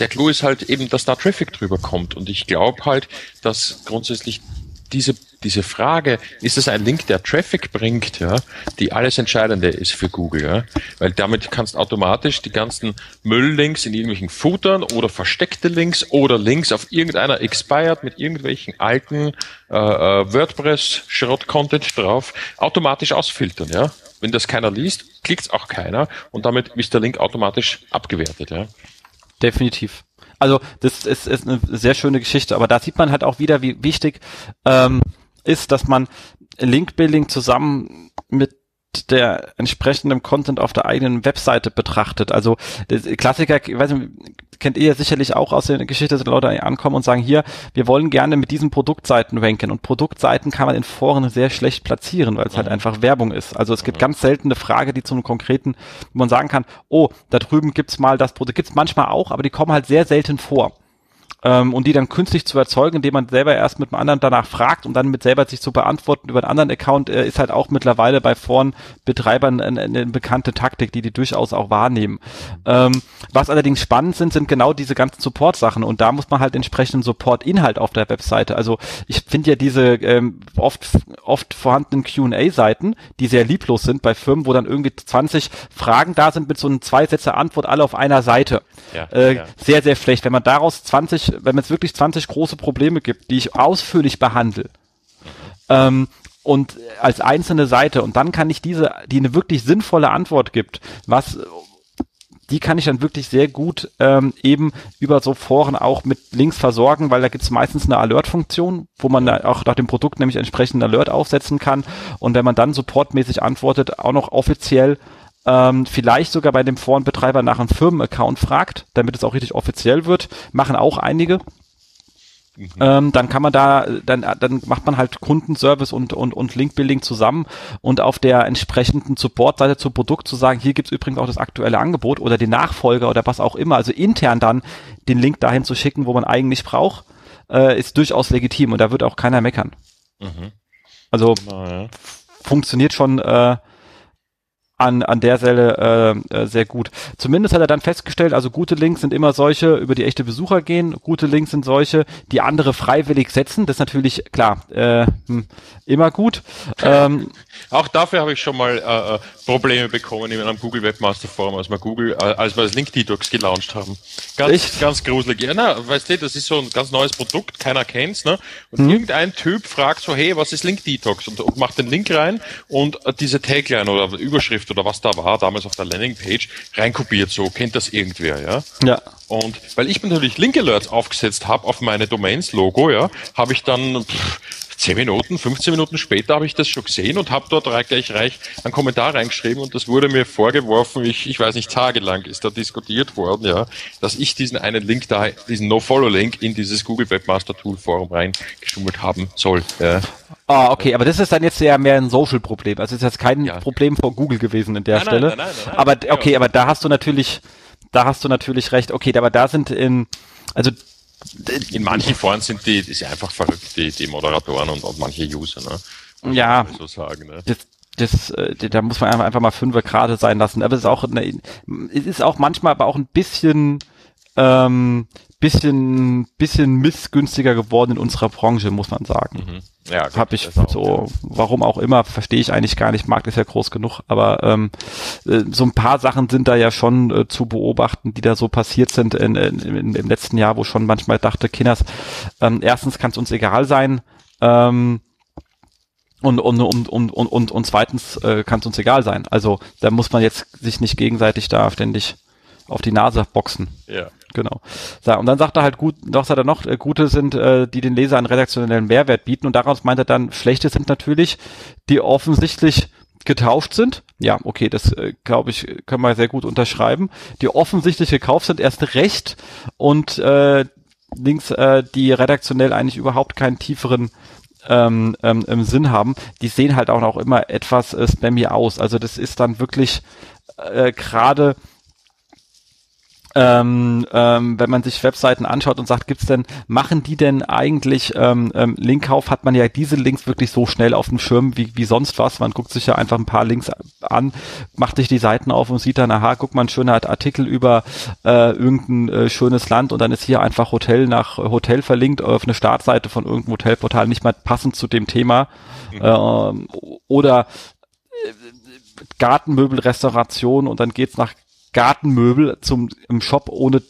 der Clou ist halt eben, dass da Traffic drüber kommt. Und ich glaube halt, dass grundsätzlich diese, diese Frage, ist es ein Link, der Traffic bringt, ja, die alles Entscheidende ist für Google, ja, weil damit kannst automatisch die ganzen Mülllinks in irgendwelchen Footern oder versteckte Links oder Links auf irgendeiner Expired mit irgendwelchen alten äh, äh WordPress-Schrott-Content drauf automatisch ausfiltern, ja. Wenn das keiner liest, klickt's auch keiner und damit ist der Link automatisch abgewertet, ja definitiv. Also das ist, ist eine sehr schöne Geschichte, aber da sieht man halt auch wieder, wie wichtig ähm, ist, dass man Link-Building zusammen mit der entsprechenden Content auf der eigenen Webseite betrachtet. Also Klassiker, ich weiß nicht, kennt ihr ja sicherlich auch aus der Geschichte, dass Leute ankommen und sagen, hier, wir wollen gerne mit diesen Produktseiten ranken. Und Produktseiten kann man in Foren sehr schlecht platzieren, weil es halt einfach Werbung ist. Also es gibt ganz selten eine Frage, die zu einem konkreten, wo man sagen kann, oh, da drüben gibt's mal das Produkt, gibt's manchmal auch, aber die kommen halt sehr selten vor ähm, und die dann künstlich zu erzeugen, indem man selber erst mit einem anderen danach fragt und dann mit selber sich zu beantworten über einen anderen Account, äh, ist halt auch mittlerweile bei Foren-Betreibern eine, eine, bekannte Taktik, die die durchaus auch wahrnehmen. Ähm, was allerdings spannend sind, sind genau diese ganzen Support-Sachen und da muss man halt entsprechenden Support-Inhalt auf der Webseite. Also ich finde ja diese ähm, oft oft vorhandenen Q&A-Seiten, die sehr lieblos sind bei Firmen, wo dann irgendwie 20 Fragen da sind mit so einem zwei Sätze Antwort alle auf einer Seite. Ja, äh, ja. Sehr, sehr schlecht. Wenn man daraus 20 wenn es wirklich 20 große Probleme gibt, die ich ausführlich behandle, ähm, und als einzelne Seite und dann kann ich diese, die eine wirklich sinnvolle Antwort gibt, was die kann ich dann wirklich sehr gut ähm, eben über so Foren auch mit Links versorgen, weil da gibt es meistens eine Alert-Funktion, wo man auch nach dem Produkt nämlich entsprechend Alert aufsetzen kann. Und wenn man dann supportmäßig antwortet, auch noch offiziell ähm, vielleicht sogar bei dem Forenbetreiber nach einem Firmenaccount fragt, damit es auch richtig offiziell wird, machen auch einige. Mhm. Ähm, dann kann man da, dann, dann macht man halt Kundenservice und, und, und Link-Building zusammen und auf der entsprechenden Support-Seite zu Produkt zu sagen, hier gibt's übrigens auch das aktuelle Angebot oder den Nachfolger oder was auch immer, also intern dann den Link dahin zu schicken, wo man eigentlich braucht, äh, ist durchaus legitim und da wird auch keiner meckern. Mhm. Also genau, ja. funktioniert schon äh, an, an der Stelle äh, äh, sehr gut. Zumindest hat er dann festgestellt, also gute Links sind immer solche, über die echte Besucher gehen. Gute Links sind solche, die andere freiwillig setzen. Das ist natürlich, klar, äh, hm, immer gut. Ähm, Auch dafür habe ich schon mal äh, äh, Probleme bekommen in einem Google Webmaster Forum, als wir Google, äh, als wir das Link Detox gelauncht haben. Ganz, Echt? ganz gruselig. Ja, na, weißt du, das ist so ein ganz neues Produkt, keiner kennt's, ne? Und hm. irgendein Typ fragt so, hey, was ist Link Detox? Und, und macht den Link rein und äh, diese Tagline oder Überschrift Überschrift oder was da war, damals auf der Landingpage, reinkopiert. So kennt das irgendwer, ja? Ja. Und weil ich natürlich Link Alerts aufgesetzt habe auf meine Domains-Logo, ja, habe ich dann pff, 10 Minuten, 15 Minuten später habe ich das schon gesehen und habe dort gleich reich einen Kommentar reingeschrieben und das wurde mir vorgeworfen, ich, ich weiß nicht, tagelang ist da diskutiert worden, ja, dass ich diesen einen Link da, diesen No-Follow-Link in dieses Google Webmaster Tool Forum reingeschummelt haben soll. Ja. Ah, okay, aber das ist dann jetzt ja mehr ein Social-Problem. Also ist jetzt kein ja. Problem von Google gewesen in der nein, Stelle. Nein, nein, nein, nein, aber okay, aber da hast du natürlich, da hast du natürlich recht. Okay, aber da sind in, also in manchen Foren sind die, die sind einfach verrückt, die, die Moderatoren und, und manche User, ne? Ja. So sagen, ne? Das, das, äh, da muss man einfach mal fünf gerade sein lassen. Aber es ist auch, eine, es ist auch manchmal aber auch ein bisschen, ähm, bisschen, bisschen missgünstiger geworden in unserer Branche, muss man sagen. Mhm. Ja, gut, habe ich auch, so, ja. warum auch immer, verstehe ich eigentlich gar nicht. Markt ist ja groß genug, aber ähm, äh, so ein paar Sachen sind da ja schon äh, zu beobachten, die da so passiert sind in, in, in, im letzten Jahr, wo schon manchmal dachte, Kinders, ähm, erstens kann es uns egal sein, ähm, und, und, und, und, und, und, und zweitens äh, kann es uns egal sein. Also da muss man jetzt sich nicht gegenseitig da ständig auf die Nase boxen. Ja. Genau. So, und dann sagt er halt gut, doch sagt er noch, äh, gute sind, äh, die den Leser einen redaktionellen Mehrwert bieten und daraus meint er dann, schlechte sind natürlich, die offensichtlich getauscht sind. Ja, okay, das äh, glaube ich, können wir sehr gut unterschreiben. Die offensichtlich gekauft sind, erst recht und äh, links, äh, die redaktionell eigentlich überhaupt keinen tieferen ähm, ähm, im Sinn haben, die sehen halt auch noch immer etwas äh, spammy aus. Also das ist dann wirklich äh, gerade ähm, ähm, wenn man sich Webseiten anschaut und sagt, gibt's denn, machen die denn eigentlich ähm, ähm, Linkkauf, hat man ja diese Links wirklich so schnell auf dem Schirm wie, wie sonst was. Man guckt sich ja einfach ein paar Links an, macht sich die Seiten auf und sieht dann, aha, guck mal, ein schöner Artikel über äh, irgendein äh, schönes Land und dann ist hier einfach Hotel nach Hotel verlinkt auf eine Startseite von irgendeinem Hotelportal, nicht mal passend zu dem Thema. Mhm. Äh, oder äh, Gartenmöbelrestauration und dann geht's nach Gartenmöbel zum im Shop ohne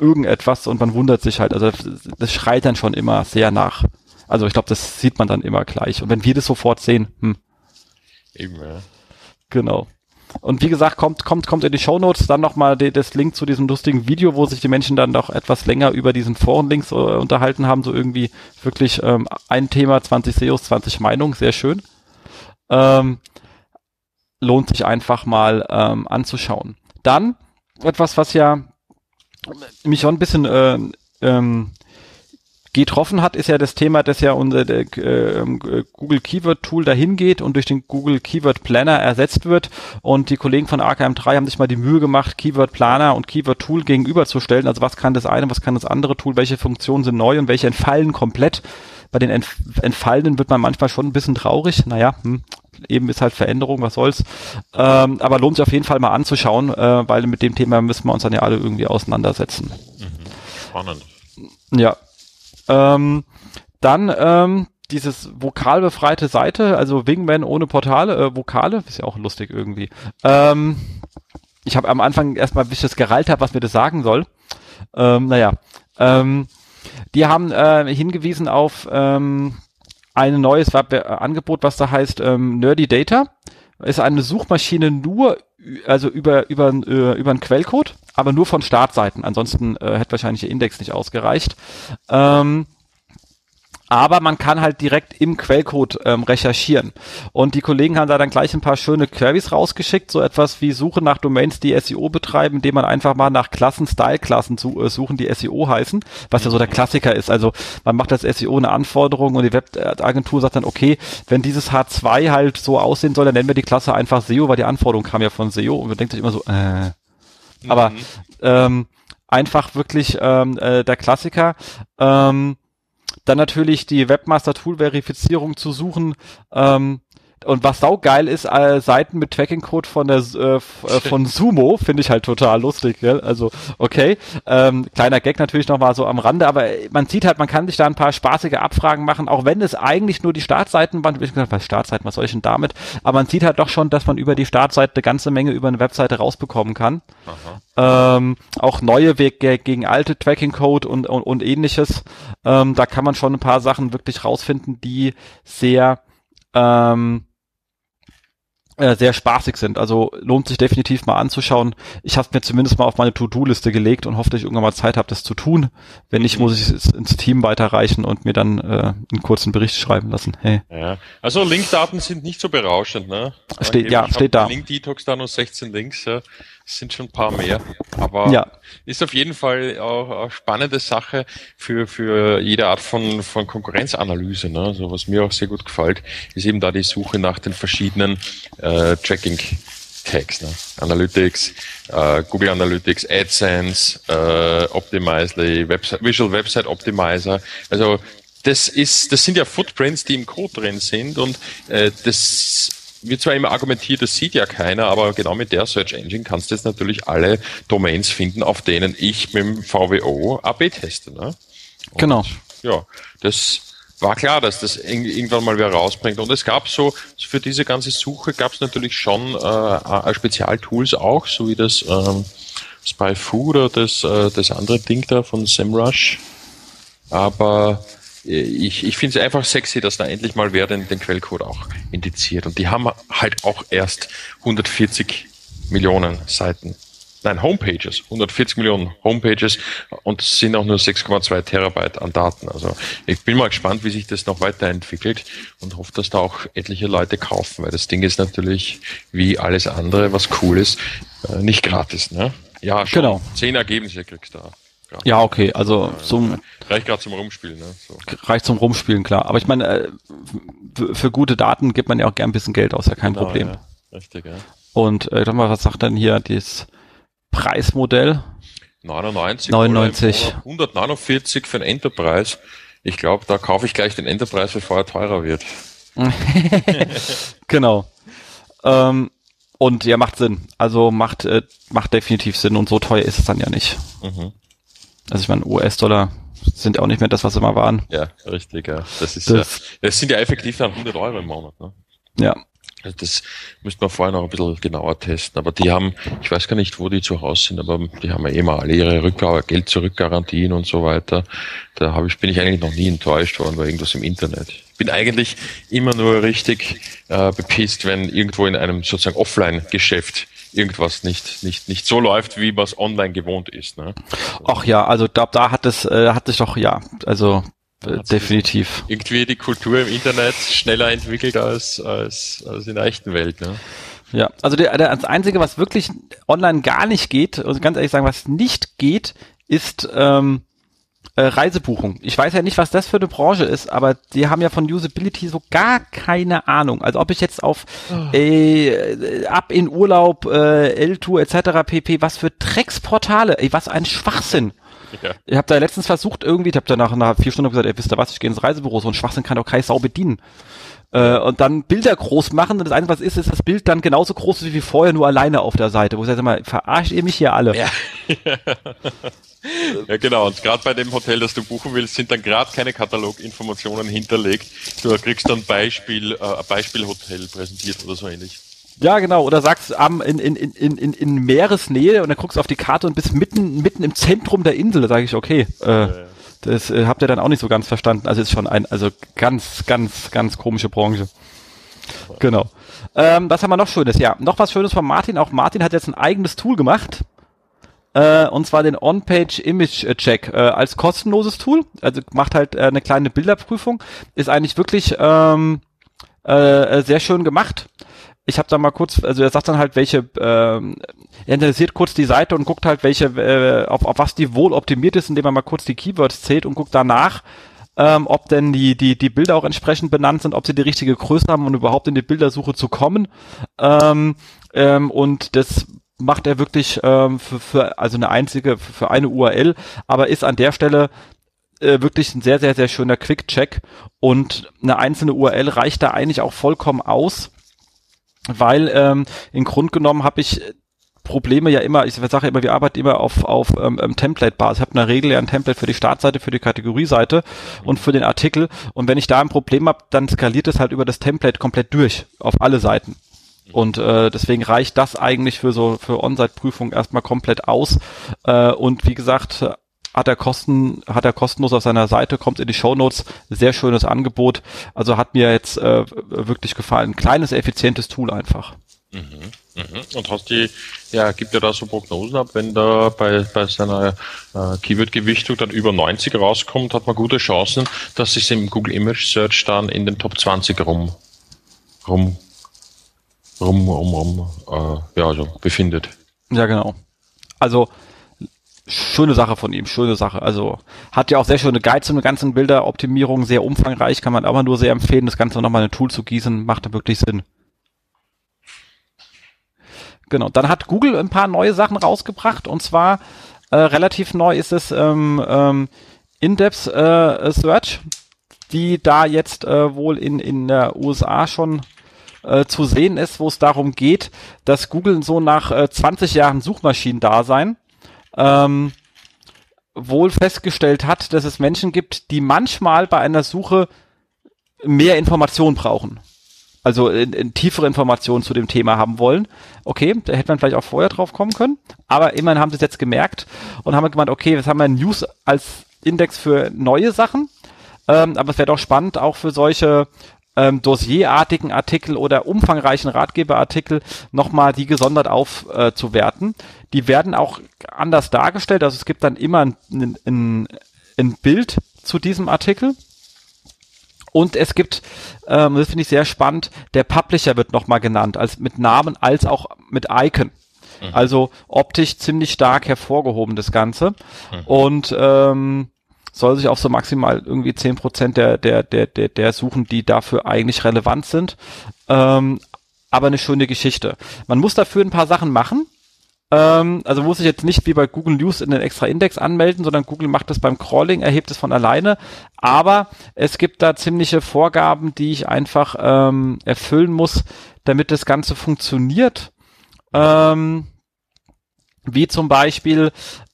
irgendetwas und man wundert sich halt. Also das schreit dann schon immer sehr nach. Also ich glaube, das sieht man dann immer gleich. Und wenn wir das sofort sehen, hm. Eben, ja. Genau. Und wie gesagt, kommt, kommt, kommt in die Show Notes dann nochmal das Link zu diesem lustigen Video, wo sich die Menschen dann doch etwas länger über diesen Forenlinks äh, unterhalten haben. So irgendwie wirklich ähm, ein Thema, 20 SEOs, 20 Meinungen, sehr schön. Ähm, lohnt sich einfach mal ähm, anzuschauen. Dann etwas, was ja mich schon ein bisschen äh, ähm, getroffen hat, ist ja das Thema, dass ja unser der, äh, Google Keyword Tool dahin geht und durch den Google Keyword Planner ersetzt wird. Und die Kollegen von AKM3 haben sich mal die Mühe gemacht, Keyword Planner und Keyword Tool gegenüberzustellen. Also was kann das eine, was kann das andere Tool, welche Funktionen sind neu und welche entfallen komplett. Bei den Entf Entfallenden wird man manchmal schon ein bisschen traurig. Naja, hm, eben ist halt Veränderung, was soll's. Ähm, aber lohnt sich auf jeden Fall mal anzuschauen, äh, weil mit dem Thema müssen wir uns dann ja alle irgendwie auseinandersetzen. Mhm. Spannend. Ja. Ähm, dann ähm, dieses vokalbefreite Seite, also Wingman ohne Portale, äh, Vokale, ist ja auch lustig irgendwie. Ähm, ich habe am Anfang erstmal, bis ich das gerallt habe, was mir das sagen soll. Ähm, naja. Ähm, die haben äh, hingewiesen auf ähm, ein neues Angebot, was da heißt ähm, Nerdy Data. Ist eine Suchmaschine nur, also über, über, äh, über einen Quellcode, aber nur von Startseiten. Ansonsten äh, hätte wahrscheinlich der Index nicht ausgereicht. Ähm, aber man kann halt direkt im Quellcode ähm, recherchieren. Und die Kollegen haben da dann gleich ein paar schöne Queries rausgeschickt, so etwas wie Suche nach Domains, die SEO betreiben, indem man einfach mal nach Klassen, Style-Klassen zu, äh, suchen, die SEO heißen, was ja so der Klassiker ist. Also man macht das SEO eine Anforderung und die Webagentur sagt dann, okay, wenn dieses H2 halt so aussehen soll, dann nennen wir die Klasse einfach SEO, weil die Anforderung kam ja von SEO und man denkt sich immer so, äh. Aber mhm. ähm, einfach wirklich ähm, äh, der Klassiker. Ähm, dann natürlich die Webmaster-Tool-Verifizierung zu suchen. Ähm, und was saugeil ist, äh, Seiten mit Tracking-Code von der äh, äh von Sumo finde ich halt total lustig. Gell? Also okay, ähm, kleiner Gag natürlich noch mal so am Rande, aber man sieht halt, man kann sich da ein paar spaßige Abfragen machen, auch wenn es eigentlich nur die Startseiten waren. Ich gesagt, was Startseiten, was soll ich denn damit? Aber man sieht halt doch schon, dass man über die Startseite eine ganze Menge über eine Webseite rausbekommen kann. Ähm, auch neue Wege gegen alte Tracking-Code und, und, und ähnliches. Ähm, da kann man schon ein paar Sachen wirklich rausfinden, die sehr ähm, äh, sehr spaßig sind. Also lohnt sich definitiv mal anzuschauen. Ich habe mir zumindest mal auf meine To-Do-Liste gelegt und hoffe, dass ich irgendwann mal Zeit habe, das zu tun. Wenn nicht, muss ich es ins Team weiterreichen und mir dann äh, einen kurzen Bericht schreiben lassen. Hey. Ja. Also Linkdaten sind nicht so berauschend, ne? Steht, ja, steht da. Link-Detox da nur 16 Links, ja sind schon ein paar mehr. Aber ja. ist auf jeden Fall auch eine spannende Sache für, für jede Art von, von Konkurrenzanalyse. Ne? Also was mir auch sehr gut gefällt, ist eben da die Suche nach den verschiedenen äh, Tracking Tags, ne? Analytics, äh, Google Analytics, AdSense, äh, Optimizely, Website, Visual Website Optimizer. Also das ist, das sind ja Footprints, die im Code drin sind und äh, das wird zwar immer argumentiert, das sieht ja keiner, aber genau mit der Search Engine kannst du jetzt natürlich alle Domains finden, auf denen ich mit dem VWO AB teste. Ne? genau. Ja, das war klar, dass das irgendwann mal wer rausbringt. Und es gab so, für diese ganze Suche gab es natürlich schon äh, Spezialtools auch, so wie das ähm, SpyFu oder das, äh, das andere Ding da von SEMrush. Aber ich, ich finde es einfach sexy, dass da endlich mal wer den, den Quellcode auch indiziert. Und die haben halt auch erst 140 Millionen Seiten. Nein, Homepages, 140 Millionen Homepages und es sind auch nur 6,2 Terabyte an Daten. Also ich bin mal gespannt, wie sich das noch weiterentwickelt und hoffe, dass da auch etliche Leute kaufen, weil das Ding ist natürlich wie alles andere, was cool ist, äh, nicht gratis. Ne? Ja, schon genau. zehn Ergebnisse kriegst du da. Ja, ja okay, also zum reicht gerade zum Rumspielen, ne? So. Reicht zum Rumspielen, klar. Aber ich meine, äh, für gute Daten gibt man ja auch gern ein bisschen Geld aus, ja kein genau, Problem. Ja. Richtig, ja. Und äh, mal, was sagt denn hier das Preismodell? 99. 99. 149 für ein Enterprise. Ich glaube, da kaufe ich gleich den Enterprise, bevor er teurer wird. genau. Ähm, und ja, macht Sinn. Also macht, äh, macht definitiv Sinn und so teuer ist es dann ja nicht. Mhm. Also ich meine, US-Dollar sind auch nicht mehr das, was sie mal waren. Ja, richtig, ja. Das ist das, ja, das sind ja effektiv dann 100 Euro im Monat, ne? Ja. Also das müsste man vorher noch ein bisschen genauer testen. Aber die haben, ich weiß gar nicht, wo die zu Hause sind, aber die haben ja immer alle ihre Rückgabe, Geld zurückgarantien und so weiter. Da habe ich, bin ich eigentlich noch nie enttäuscht worden bei irgendwas im Internet. Ich bin eigentlich immer nur richtig äh, bepisst, wenn irgendwo in einem sozusagen Offline-Geschäft irgendwas nicht, nicht, nicht so läuft, wie man es online gewohnt ist. Ne? Ach ja, also da, da hat es, äh, hat sich doch, ja, also äh, definitiv. Irgendwie die Kultur im Internet schneller entwickelt als, als, als in der echten Welt. Ne? Ja, also der, der, das Einzige, was wirklich online gar nicht geht, also ganz ehrlich sagen, was nicht geht, ist ähm, äh, Reisebuchung. Ich weiß ja nicht, was das für eine Branche ist, aber die haben ja von Usability so gar keine Ahnung. Also ob ich jetzt auf oh. äh, ab in Urlaub, äh, L2 etc. pp. Was für Drecksportale, ey, was ein Schwachsinn. Ja. Ich habe da letztens versucht, irgendwie, ich habe danach nach vier Stunden gesagt, ey, wisst ihr was, ich gehe ins Reisebüro, so ein Schwachsinn kann doch keine Sau bedienen. Äh, und dann Bilder groß machen und das Einzige, was ist, ist das Bild dann genauso groß wie vorher, nur alleine auf der Seite. Wo ich sage mal, verarscht ihr mich hier alle? Ja. ja, genau. Und gerade bei dem Hotel, das du buchen willst, sind dann gerade keine Kataloginformationen hinterlegt. Du kriegst dann Beispiel, äh, ein Beispielhotel präsentiert oder so ähnlich. Ja, genau. Oder sagst am in, in, in, in, in Meeresnähe und dann guckst du auf die Karte und bist mitten, mitten im Zentrum der Insel. Da sage ich, okay, äh, ja, ja. Das äh, habt ihr dann auch nicht so ganz verstanden. Also ist schon ein, also ganz, ganz, ganz komische Branche. Genau. Ähm, was haben wir noch Schönes? Ja, noch was Schönes von Martin. Auch Martin hat jetzt ein eigenes Tool gemacht äh, und zwar den On-Page Image Check äh, als kostenloses Tool. Also macht halt äh, eine kleine Bilderprüfung. Ist eigentlich wirklich ähm, äh, sehr schön gemacht. Ich habe da mal kurz, also er sagt dann halt, welche, ähm, er analysiert kurz die Seite und guckt halt, welche, äh, auf, auf was die wohl optimiert ist, indem er mal kurz die Keywords zählt und guckt danach, ähm, ob denn die, die, die Bilder auch entsprechend benannt sind, ob sie die richtige Größe haben, um überhaupt in die Bildersuche zu kommen. Ähm, ähm, und das macht er wirklich ähm, für, für also eine einzige für eine URL, aber ist an der Stelle äh, wirklich ein sehr sehr sehr schöner Quick-Check und eine einzelne URL reicht da eigentlich auch vollkommen aus, weil ähm, im Grund genommen habe ich Probleme ja immer, ich sage immer, wir arbeiten immer auf, auf ähm, ähm, Template-Basis. Ich habe in der Regel ja ein Template für die Startseite, für die Kategorieseite und für den Artikel. Und wenn ich da ein Problem habe, dann skaliert es halt über das Template komplett durch auf alle Seiten. Und äh, deswegen reicht das eigentlich für so für On-Site-Prüfung erstmal komplett aus. Äh, und wie gesagt, hat er Kosten, hat er kostenlos auf seiner Seite, kommt in die Show Notes, sehr schönes Angebot. Also hat mir jetzt äh, wirklich gefallen. kleines, effizientes Tool einfach. Mhm, mhm. Und hast die, ja, gibt ja da so Prognosen ab, wenn da bei, bei seiner äh, Keyword-Gewichtung dann über 90 rauskommt, hat man gute Chancen, dass sich im Google Image Search dann in den Top 20 rum, rum rum, rum, rum, äh, ja, also befindet. Ja, genau. Also schöne Sache von ihm, schöne Sache. Also hat ja auch sehr schöne Guides zum ganzen Bilderoptimierung, sehr umfangreich, kann man aber nur sehr empfehlen, das Ganze nochmal in ein Tool zu gießen, macht da wirklich Sinn. Genau, dann hat Google ein paar neue Sachen rausgebracht und zwar äh, relativ neu ist es ähm, ähm, In-Depth äh, Search, die da jetzt äh, wohl in, in der USA schon äh, zu sehen ist, wo es darum geht, dass Google so nach äh, 20 Jahren Suchmaschinendasein ähm, wohl festgestellt hat, dass es Menschen gibt, die manchmal bei einer Suche mehr Informationen brauchen. Also in, in tiefere Informationen zu dem Thema haben wollen. Okay, da hätte man vielleicht auch vorher drauf kommen können. Aber immerhin haben sie es jetzt gemerkt und haben gemeint, okay, jetzt haben wir News als Index für neue Sachen. Ähm, aber es wäre doch spannend, auch für solche ähm, dossierartigen Artikel oder umfangreichen Ratgeberartikel nochmal die gesondert aufzuwerten. Äh, die werden auch anders dargestellt, also es gibt dann immer ein, ein, ein Bild zu diesem Artikel. Und es gibt, ähm, das finde ich sehr spannend, der Publisher wird nochmal genannt, als mit Namen als auch mit Icon. Mhm. Also optisch ziemlich stark hervorgehoben, das Ganze. Mhm. Und ähm, soll sich auf so maximal irgendwie zehn Prozent der, der, der, der, der suchen, die dafür eigentlich relevant sind. Ähm, aber eine schöne Geschichte. Man muss dafür ein paar Sachen machen. Ähm, also muss ich jetzt nicht wie bei Google News in den extra Index anmelden, sondern Google macht das beim Crawling, erhebt es von alleine. Aber es gibt da ziemliche Vorgaben, die ich einfach ähm, erfüllen muss, damit das Ganze funktioniert. Ähm, wie zum Beispiel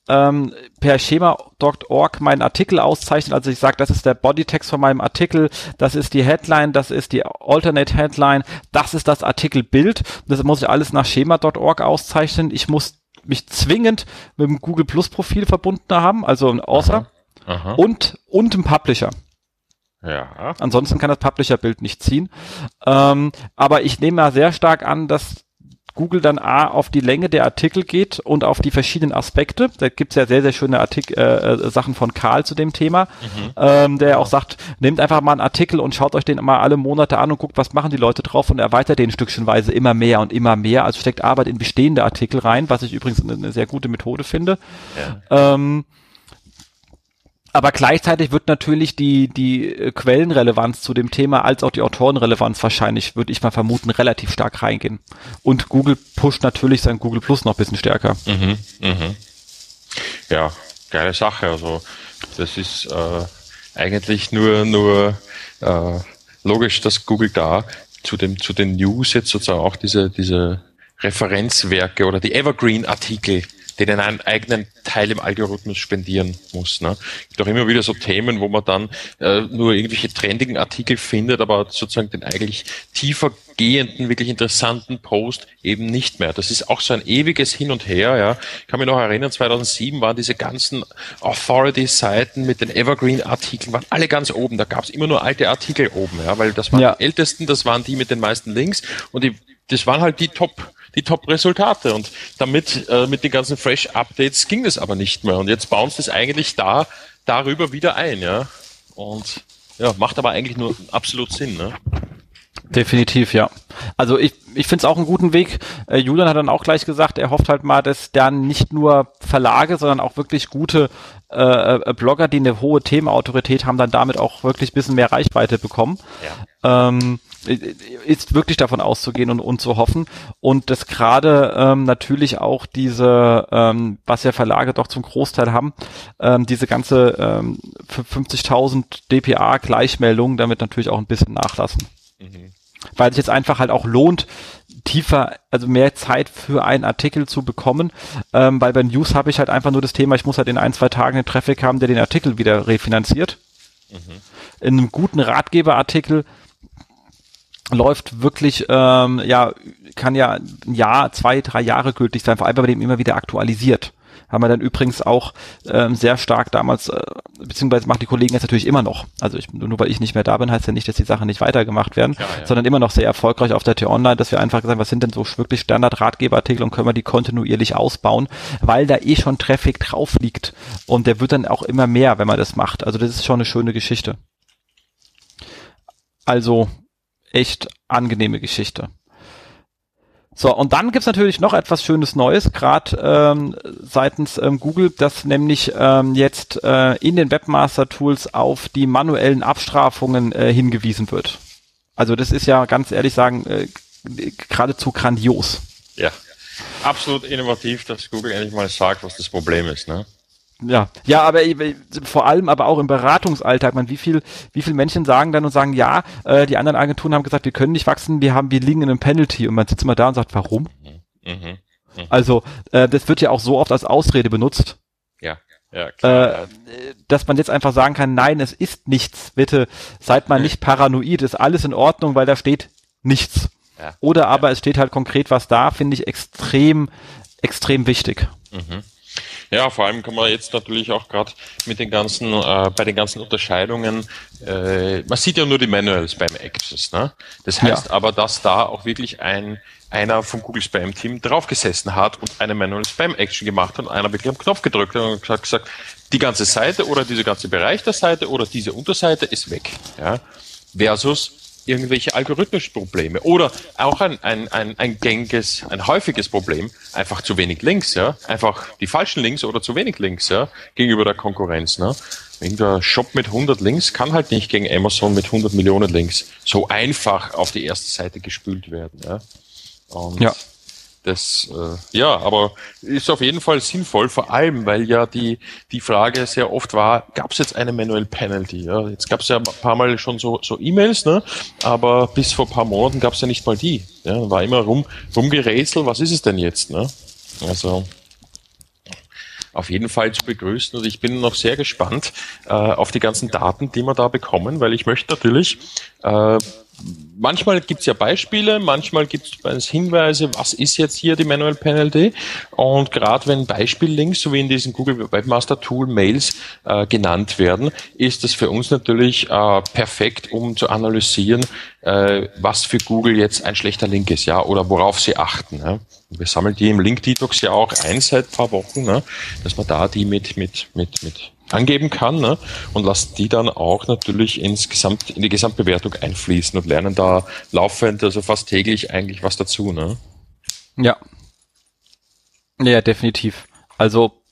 ähm, per schema.org meinen Artikel auszeichnen. Also ich sage, das ist der Bodytext von meinem Artikel, das ist die Headline, das ist die Alternate Headline, das ist das Artikelbild. Das muss ich alles nach schema.org auszeichnen. Ich muss mich zwingend mit dem Google Plus Profil verbunden haben, also ein Author aha, aha. und und ein Publisher. Ja. Ansonsten kann das Publisher-Bild nicht ziehen. Ähm, aber ich nehme mal sehr stark an, dass Google dann A auf die Länge der Artikel geht und auf die verschiedenen Aspekte. Da gibt's ja sehr, sehr schöne Artikel, äh, äh, Sachen von Karl zu dem Thema, mhm. ähm, der auch sagt, nehmt einfach mal einen Artikel und schaut euch den mal alle Monate an und guckt, was machen die Leute drauf und erweitert den stückchenweise immer mehr und immer mehr. Also steckt Arbeit in bestehende Artikel rein, was ich übrigens eine, eine sehr gute Methode finde. Ja. Ähm, aber gleichzeitig wird natürlich die, die äh, Quellenrelevanz zu dem Thema als auch die Autorenrelevanz wahrscheinlich, würde ich mal vermuten, relativ stark reingehen. Und Google pusht natürlich sein Google Plus noch ein bisschen stärker. Mhm, mhm. Ja, geile Sache. Also das ist äh, eigentlich nur, nur äh, logisch, dass Google da zu dem, zu den News jetzt sozusagen auch diese, diese Referenzwerke oder die Evergreen-Artikel denen einen eigenen Teil im Algorithmus spendieren muss. Ne? Es gibt auch immer wieder so Themen, wo man dann äh, nur irgendwelche trendigen Artikel findet, aber sozusagen den eigentlich tiefer gehenden, wirklich interessanten Post eben nicht mehr. Das ist auch so ein ewiges Hin und Her. Ja. Ich kann mich noch erinnern, 2007 waren diese ganzen Authority-Seiten mit den Evergreen-Artikeln, waren alle ganz oben. Da gab es immer nur alte Artikel oben, ja, weil das waren ja. die ältesten, das waren die mit den meisten Links und die, das waren halt die Top die Top-Resultate. Und damit, äh, mit den ganzen Fresh-Updates ging das aber nicht mehr. Und jetzt bounced es eigentlich da, darüber wieder ein, ja. Und ja, macht aber eigentlich nur absolut Sinn, ne? Definitiv, ja. Also ich, ich finde es auch einen guten Weg. Äh, Julian hat dann auch gleich gesagt, er hofft halt mal, dass dann nicht nur Verlage, sondern auch wirklich gute äh, äh, Blogger, die eine hohe Themenautorität haben, dann damit auch wirklich bisschen mehr Reichweite bekommen. Ja. Ähm, ist wirklich davon auszugehen und, und zu hoffen. Und dass gerade ähm, natürlich auch diese, ähm, was ja Verlage doch zum Großteil haben, ähm, diese ganze ähm, 50.000 DPA Gleichmeldungen damit natürlich auch ein bisschen nachlassen. Mhm. Weil es jetzt einfach halt auch lohnt, tiefer, also mehr Zeit für einen Artikel zu bekommen, ähm, weil bei News habe ich halt einfach nur das Thema, ich muss halt in ein, zwei Tagen einen Traffic haben, der den Artikel wieder refinanziert. Mhm. In einem guten Ratgeberartikel läuft wirklich, ähm, ja, kann ja ein Jahr, zwei, drei Jahre gültig sein, vor allem bei dem immer wieder aktualisiert haben wir dann übrigens auch ähm, sehr stark damals, äh, beziehungsweise machen die Kollegen jetzt natürlich immer noch. Also ich, nur weil ich nicht mehr da bin, heißt ja nicht, dass die Sachen nicht weitergemacht werden, ja, ja. sondern immer noch sehr erfolgreich auf der T-Online, dass wir einfach gesagt was sind denn so wirklich Standard-Ratgeberartikel und können wir die kontinuierlich ausbauen, weil da eh schon Traffic drauf liegt und der wird dann auch immer mehr, wenn man das macht. Also das ist schon eine schöne Geschichte. Also echt angenehme Geschichte. So, und dann gibt's natürlich noch etwas Schönes Neues, gerade ähm, seitens ähm, Google, dass nämlich ähm, jetzt äh, in den Webmaster-Tools auf die manuellen Abstrafungen äh, hingewiesen wird. Also das ist ja ganz ehrlich sagen äh, geradezu grandios. Ja, absolut innovativ, dass Google endlich mal sagt, was das Problem ist. Ne? Ja, ja, aber vor allem aber auch im Beratungsalltag, man, wie viel, wie viel Menschen sagen dann und sagen, ja, äh, die anderen Agenturen haben gesagt, wir können nicht wachsen, wir haben, wir liegen in einem Penalty und man sitzt immer da und sagt, warum? Mhm. Mhm. mhm. Also, äh, das wird ja auch so oft als Ausrede benutzt. Ja. Ja, klar. Äh, dass man jetzt einfach sagen kann, nein, es ist nichts, bitte seid mal nicht paranoid, ist alles in Ordnung, weil da steht nichts. Ja. Oder aber ja. es steht halt konkret was da, finde ich extrem, extrem wichtig. Mhm. Ja, vor allem kann man jetzt natürlich auch gerade mit den ganzen, äh, bei den ganzen Unterscheidungen, äh, man sieht ja nur die Manuals beim Access, ne? Das heißt ja. aber, dass da auch wirklich ein einer vom Google Spam Team draufgesessen hat und eine Manual Spam Action gemacht hat und einer wirklich am Knopf gedrückt hat und hat gesagt, die ganze Seite oder dieser ganze Bereich der Seite oder diese Unterseite ist weg. Ja? Versus irgendwelche algorithmischen Probleme oder auch ein, ein, ein, ein gängiges, ein häufiges Problem, einfach zu wenig Links, ja, einfach die falschen Links oder zu wenig Links, ja, gegenüber der Konkurrenz, ne. Irgendein Shop mit 100 Links kann halt nicht gegen Amazon mit 100 Millionen Links so einfach auf die erste Seite gespült werden, ja. Und ja. Das, äh, ja, aber ist auf jeden Fall sinnvoll, vor allem, weil ja die, die Frage sehr oft war, gab es jetzt eine Manual Penalty? Ja? Jetzt gab es ja ein paar Mal schon so, so E-Mails, ne? aber bis vor paar Monaten gab es ja nicht mal die. Ja? War immer rum, rumgerätselt, was ist es denn jetzt? Ne? Also auf jeden Fall zu begrüßen und ich bin noch sehr gespannt äh, auf die ganzen Daten, die wir da bekommen, weil ich möchte natürlich äh, manchmal gibt es ja Beispiele, manchmal gibt es Hinweise, was ist jetzt hier die Manual Penalty. Und gerade wenn Beispiellinks, so wie in diesen Google Webmaster Tool Mails äh, genannt werden, ist das für uns natürlich äh, perfekt, um zu analysieren, äh, was für Google jetzt ein schlechter Link ist, ja, oder worauf sie achten. Ja. Wir sammeln die im Link Detox ja auch ein seit paar Wochen, ne, dass man da die mit, mit, mit, mit angeben kann ne? und lassen die dann auch natürlich ins Gesamt, in die Gesamtbewertung einfließen und lernen da laufend, also fast täglich eigentlich was dazu. Ne? Ja. Ja, definitiv. Also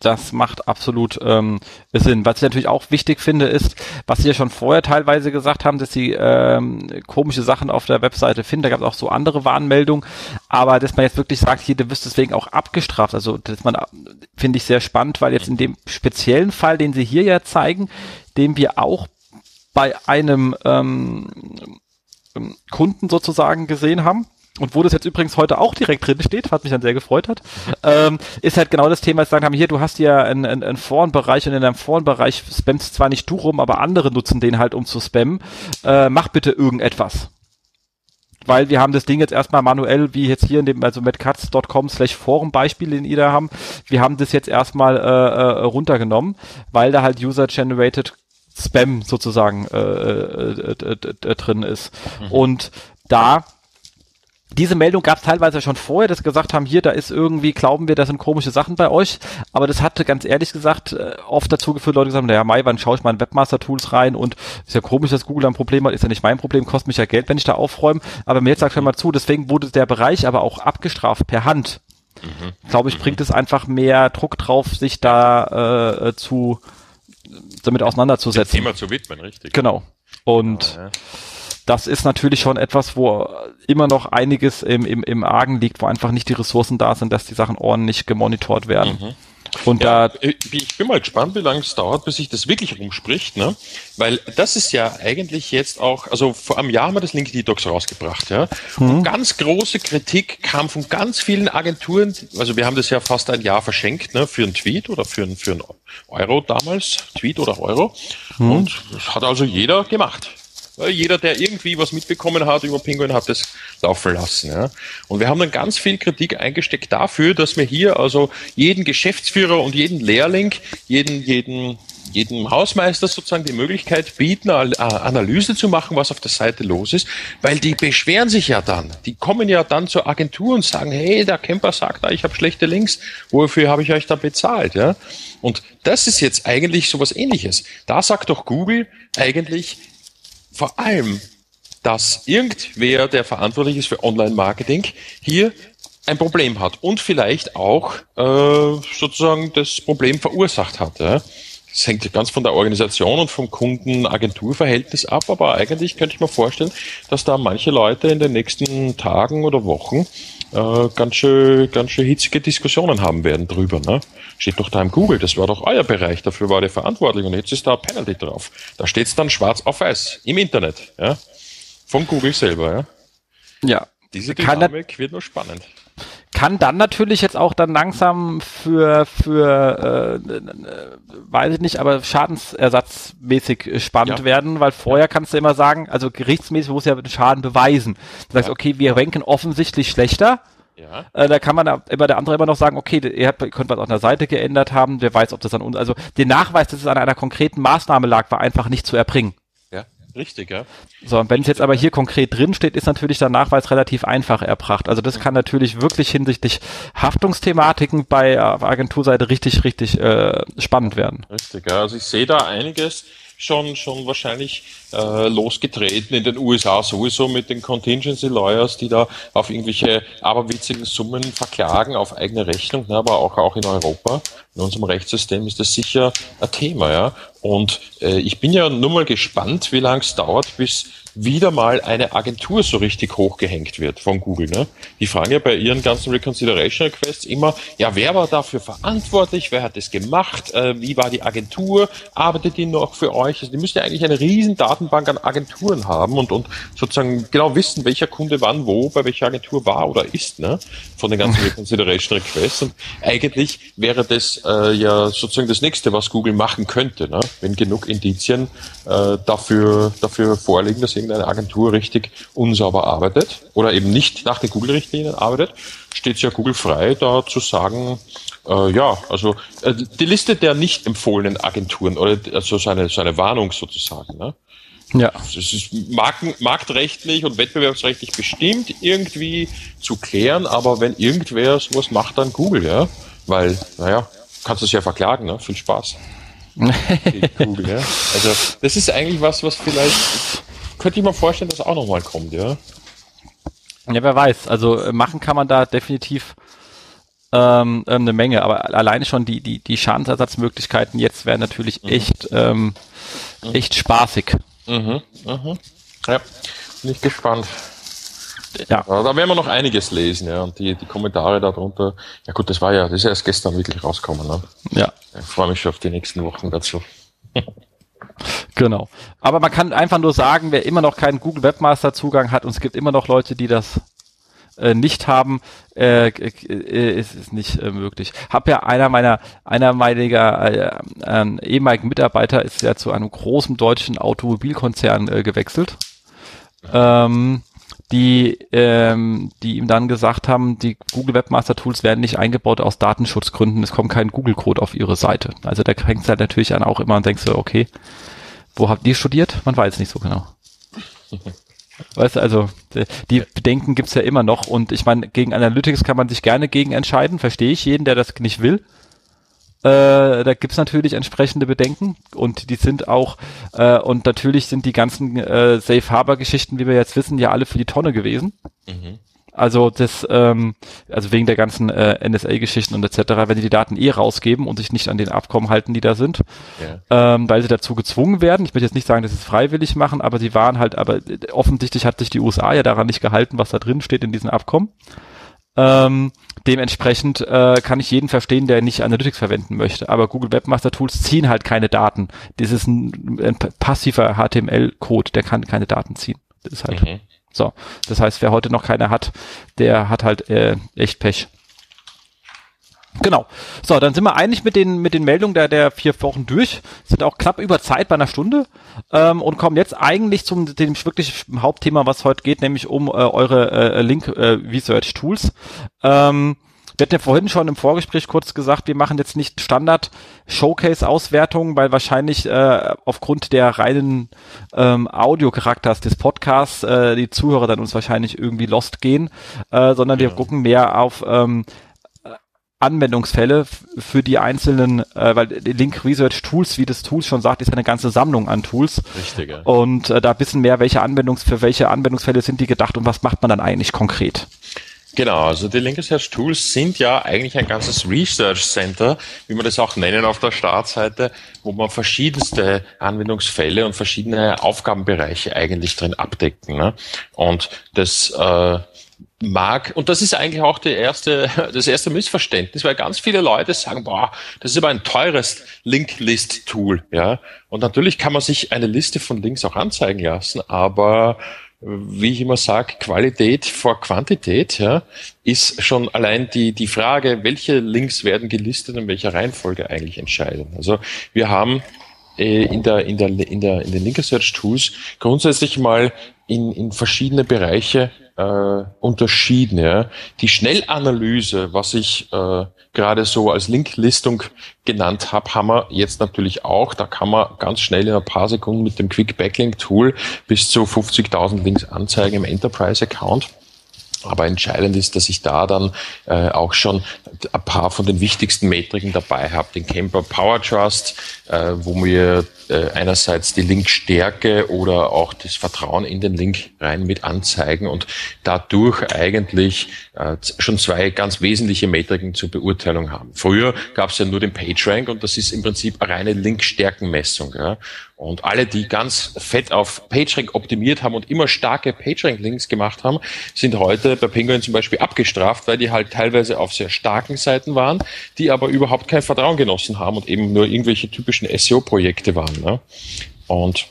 das macht absolut ähm, Sinn. Was ich natürlich auch wichtig finde, ist, was Sie ja schon vorher teilweise gesagt haben, dass Sie ähm, komische Sachen auf der Webseite finden. Da gab es auch so andere Warnmeldungen. Aber dass man jetzt wirklich sagt, hier, du wirst deswegen auch abgestraft. Also, dass man, finde ich sehr spannend, weil jetzt in dem speziellen Fall, den Sie hier ja zeigen, den wir auch bei einem ähm, Kunden sozusagen gesehen haben, und wo das jetzt übrigens heute auch direkt drin steht, was mich dann sehr gefreut hat, ähm, ist halt genau das Thema, dass sagen haben, hier, du hast ja einen, einen, einen Forenbereich und in deinem Forenbereich spammst zwar nicht du rum, aber andere nutzen den halt, um zu spammen. Äh, mach bitte irgendetwas. Weil wir haben das Ding jetzt erstmal manuell, wie jetzt hier in dem, also mit cuts.com slash Forum Beispiel, den ihr da haben, wir haben das jetzt erstmal äh, äh, runtergenommen, weil da halt User-Generated Spam sozusagen äh, äh, äh, äh, drin ist. Mhm. Und da diese Meldung gab es teilweise schon vorher, dass gesagt haben, hier, da ist irgendwie, glauben wir, da sind komische Sachen bei euch. Aber das hatte ganz ehrlich gesagt äh, oft dazu geführt, Leute gesagt haben, naja, Mai, wann schaue ich mal in Webmaster-Tools rein und ist ja komisch, dass Google ein Problem hat, ist ja nicht mein Problem, kostet mich ja Geld, wenn ich da aufräume. Aber mir jetzt sagt schon mal zu, deswegen wurde der Bereich aber auch abgestraft per Hand. Mhm. Glaube ich, bringt es einfach mehr Druck drauf, sich da äh, zu damit auseinanderzusetzen. Dem Thema zu widmen, richtig. Genau. Und genau, ja das ist natürlich schon etwas, wo immer noch einiges im, im, im Argen liegt, wo einfach nicht die Ressourcen da sind, dass die Sachen ordentlich gemonitort werden. Mhm. Und ja, da ich bin mal gespannt, wie lange es dauert, bis sich das wirklich rumspricht, ne? Weil das ist ja eigentlich jetzt auch, also vor einem Jahr haben wir das Link Detox rausgebracht, ja. Mhm. Und ganz große Kritik kam von ganz vielen Agenturen. Also wir haben das ja fast ein Jahr verschenkt, ne? Für einen Tweet oder für einen, für einen Euro damals, Tweet oder Euro. Mhm. Und das hat also jeder gemacht. Jeder, der irgendwie was mitbekommen hat über Penguin, hat das laufen lassen. Ja. Und wir haben dann ganz viel Kritik eingesteckt dafür, dass wir hier also jeden Geschäftsführer und jeden Lehrling, jeden, jeden, jedem Hausmeister sozusagen die Möglichkeit bieten, Analyse zu machen, was auf der Seite los ist, weil die beschweren sich ja dann. Die kommen ja dann zur Agentur und sagen, hey, der Camper sagt da, ich habe schlechte Links, wofür habe ich euch da bezahlt? Ja? Und das ist jetzt eigentlich sowas ähnliches. Da sagt doch Google eigentlich, vor allem, dass irgendwer, der verantwortlich ist für Online-Marketing, hier ein Problem hat und vielleicht auch äh, sozusagen das Problem verursacht hat. Ja. Das hängt ganz von der Organisation und vom Kunden-Agentur-Verhältnis ab, aber eigentlich könnte ich mir vorstellen, dass da manche Leute in den nächsten Tagen oder Wochen äh, ganz schön, ganz schön hitzige Diskussionen haben werden drüber. Ne? Steht doch da im Google, das war doch euer Bereich, dafür war der verantwortlich und jetzt ist da ein Penalty drauf. Da steht es dann schwarz auf weiß im Internet, ja, von Google selber. Ja. ja. Diese Dynamik wird nur spannend kann dann natürlich jetzt auch dann langsam für für äh, weiß ich nicht, aber schadensersatzmäßig spannend ja. werden, weil vorher kannst du immer sagen, also gerichtsmäßig muss ja den Schaden beweisen. Du sagst, ja. okay, wir ranken offensichtlich schlechter. Ja. Äh, da kann man immer der andere immer noch sagen, okay, ihr, habt, ihr könnt was auf der Seite geändert haben, wer weiß, ob das an uns, also den Nachweis, dass es an einer konkreten Maßnahme lag, war einfach nicht zu erbringen. Richtig, ja. So, und wenn es jetzt aber hier konkret drin steht, ist natürlich der Nachweis relativ einfach erbracht. Also das kann natürlich wirklich hinsichtlich Haftungsthematiken bei Agenturseite richtig, richtig äh, spannend werden. Richtig, ja. Also ich sehe da einiges schon, schon wahrscheinlich äh, losgetreten in den USA sowieso mit den Contingency Lawyers, die da auf irgendwelche aberwitzigen Summen verklagen auf eigene Rechnung, ne, aber auch, auch in Europa. In unserem Rechtssystem ist das sicher ein Thema, ja. Und äh, ich bin ja nur mal gespannt, wie lange es dauert, bis wieder mal eine Agentur so richtig hochgehängt wird von Google. Ne? Die fragen ja bei ihren ganzen Reconsideration Requests immer, ja, wer war dafür verantwortlich, wer hat das gemacht, äh, wie war die Agentur, arbeitet die noch für euch? Also die müssen ja eigentlich eine riesen an Agenturen haben und, und sozusagen genau wissen, welcher Kunde wann wo bei welcher Agentur war oder ist, ne? von den ganzen Reconsideration Requests. Und eigentlich wäre das äh, ja sozusagen das nächste, was Google machen könnte, ne? wenn genug Indizien äh, dafür, dafür vorliegen, dass irgendeine Agentur richtig unsauber arbeitet oder eben nicht nach den Google-Richtlinien arbeitet, steht es ja Google frei, da zu sagen, äh, ja, also äh, die Liste der nicht empfohlenen Agenturen oder also seine, seine Warnung sozusagen. Ne? Ja. Es ist marktrechtlich und wettbewerbsrechtlich bestimmt irgendwie zu klären, aber wenn irgendwer sowas macht, dann Google, ja. Weil, naja, kannst du es ja verklagen, ne? Viel Spaß. Google, ja. Also, das ist eigentlich was, was vielleicht könnte ich mir vorstellen, dass auch nochmal kommt, ja. Ja, wer weiß. Also äh, machen kann man da definitiv ähm, ähm, eine Menge, aber alleine schon die, die, die Schadensersatzmöglichkeiten jetzt wären natürlich mhm. echt, ähm, mhm. echt spaßig. Mhm. Mhm. Ja, bin ich gespannt. Ja. Da werden wir noch einiges lesen, ja. Und die, die Kommentare darunter. Ja gut, das war ja, das ist erst gestern wirklich rausgekommen, ne? Ja. Ich freue mich schon auf die nächsten Wochen dazu. Genau. Aber man kann einfach nur sagen, wer immer noch keinen Google Webmaster Zugang hat, und es gibt immer noch Leute, die das äh, nicht haben, äh, äh, ist es nicht äh, möglich. Hab ja einer meiner, einer meiner äh, äh, ehemaligen Mitarbeiter ist ja zu einem großen deutschen Automobilkonzern äh, gewechselt. Ähm, die, ähm, die ihm dann gesagt haben, die Google Webmaster Tools werden nicht eingebaut aus Datenschutzgründen, es kommt kein Google Code auf ihre Seite. Also da hängt es halt natürlich an auch immer und denkst du, okay, wo habt ihr studiert? Man weiß nicht so genau. weißt du, also die Bedenken gibt's ja immer noch und ich meine, gegen Analytics kann man sich gerne gegen entscheiden, verstehe ich jeden, der das nicht will. Äh, da gibt's natürlich entsprechende Bedenken und die sind auch, äh, und natürlich sind die ganzen äh, Safe Harbor Geschichten, wie wir jetzt wissen, ja alle für die Tonne gewesen. Mhm. Also das, ähm, also wegen der ganzen äh, NSA-Geschichten und etc., wenn die die Daten eh rausgeben und sich nicht an den Abkommen halten, die da sind, ja. ähm, weil sie dazu gezwungen werden. Ich möchte jetzt nicht sagen, dass sie es freiwillig machen, aber sie waren halt, aber offensichtlich hat sich die USA ja daran nicht gehalten, was da drin steht in diesen Abkommen. Ähm, dementsprechend äh, kann ich jeden verstehen, der nicht Analytics verwenden möchte. Aber Google Webmaster Tools ziehen halt keine Daten. Das ist ein, ein passiver HTML-Code, der kann keine Daten ziehen. Das ist halt. Mhm. So, das heißt, wer heute noch keine hat, der hat halt äh, echt Pech. Genau. So, dann sind wir eigentlich mit den mit den Meldungen der der vier Wochen durch, sind auch knapp über Zeit bei einer Stunde ähm, und kommen jetzt eigentlich zum dem wirklich Hauptthema, was heute geht, nämlich um äh, eure äh, Link äh, Research Tools. Ähm, wir hatten ja vorhin schon im Vorgespräch kurz gesagt, wir machen jetzt nicht Standard Showcase-Auswertungen, weil wahrscheinlich äh, aufgrund der reinen ähm, Audio-Charakters des Podcasts äh, die Zuhörer dann uns wahrscheinlich irgendwie lost gehen, äh, sondern wir gucken mehr auf ähm, Anwendungsfälle für die einzelnen, äh, weil Link Research Tools, wie das Tools schon sagt, ist eine ganze Sammlung an Tools. Richtig. Ja. Und äh, da wissen mehr, welche Anwendungs für welche Anwendungsfälle sind die gedacht und was macht man dann eigentlich konkret. Genau, also die Link Research Tools sind ja eigentlich ein ganzes Research Center, wie wir das auch nennen auf der Startseite, wo man verschiedenste Anwendungsfälle und verschiedene Aufgabenbereiche eigentlich drin abdecken. Ne? Und das äh, mag, und das ist eigentlich auch die erste, das erste Missverständnis, weil ganz viele Leute sagen, boah, das ist aber ein teures Link-List-Tool, ja. Und natürlich kann man sich eine Liste von Links auch anzeigen lassen, aber wie ich immer sage, Qualität vor Quantität, ja, ist schon allein die, die Frage, welche Links werden gelistet und welcher Reihenfolge eigentlich entscheidend. Also wir haben äh, in der, in der, in der, in den Link Search Tools grundsätzlich mal in, in verschiedene Bereiche äh, unterschieden. Ja. Die Schnellanalyse, was ich äh, gerade so als Linklistung genannt habe, haben wir jetzt natürlich auch. Da kann man ganz schnell in ein paar Sekunden mit dem Quick Backlink Tool bis zu 50.000 Links anzeigen im Enterprise Account. Aber entscheidend ist, dass ich da dann äh, auch schon ein paar von den wichtigsten Metriken dabei habe. Den Camper Power Trust, äh, wo wir äh, einerseits die Linkstärke oder auch das Vertrauen in den Link rein mit anzeigen und dadurch eigentlich äh, schon zwei ganz wesentliche Metriken zur Beurteilung haben. Früher gab es ja nur den PageRank und das ist im Prinzip eine reine Linkstärkenmessung. Ja. Und alle, die ganz fett auf PageRank optimiert haben und immer starke PageRank-Links gemacht haben, sind heute bei Penguin zum Beispiel abgestraft, weil die halt teilweise auf sehr starken Seiten waren, die aber überhaupt kein Vertrauen genossen haben und eben nur irgendwelche typischen SEO-Projekte waren. Ne? Und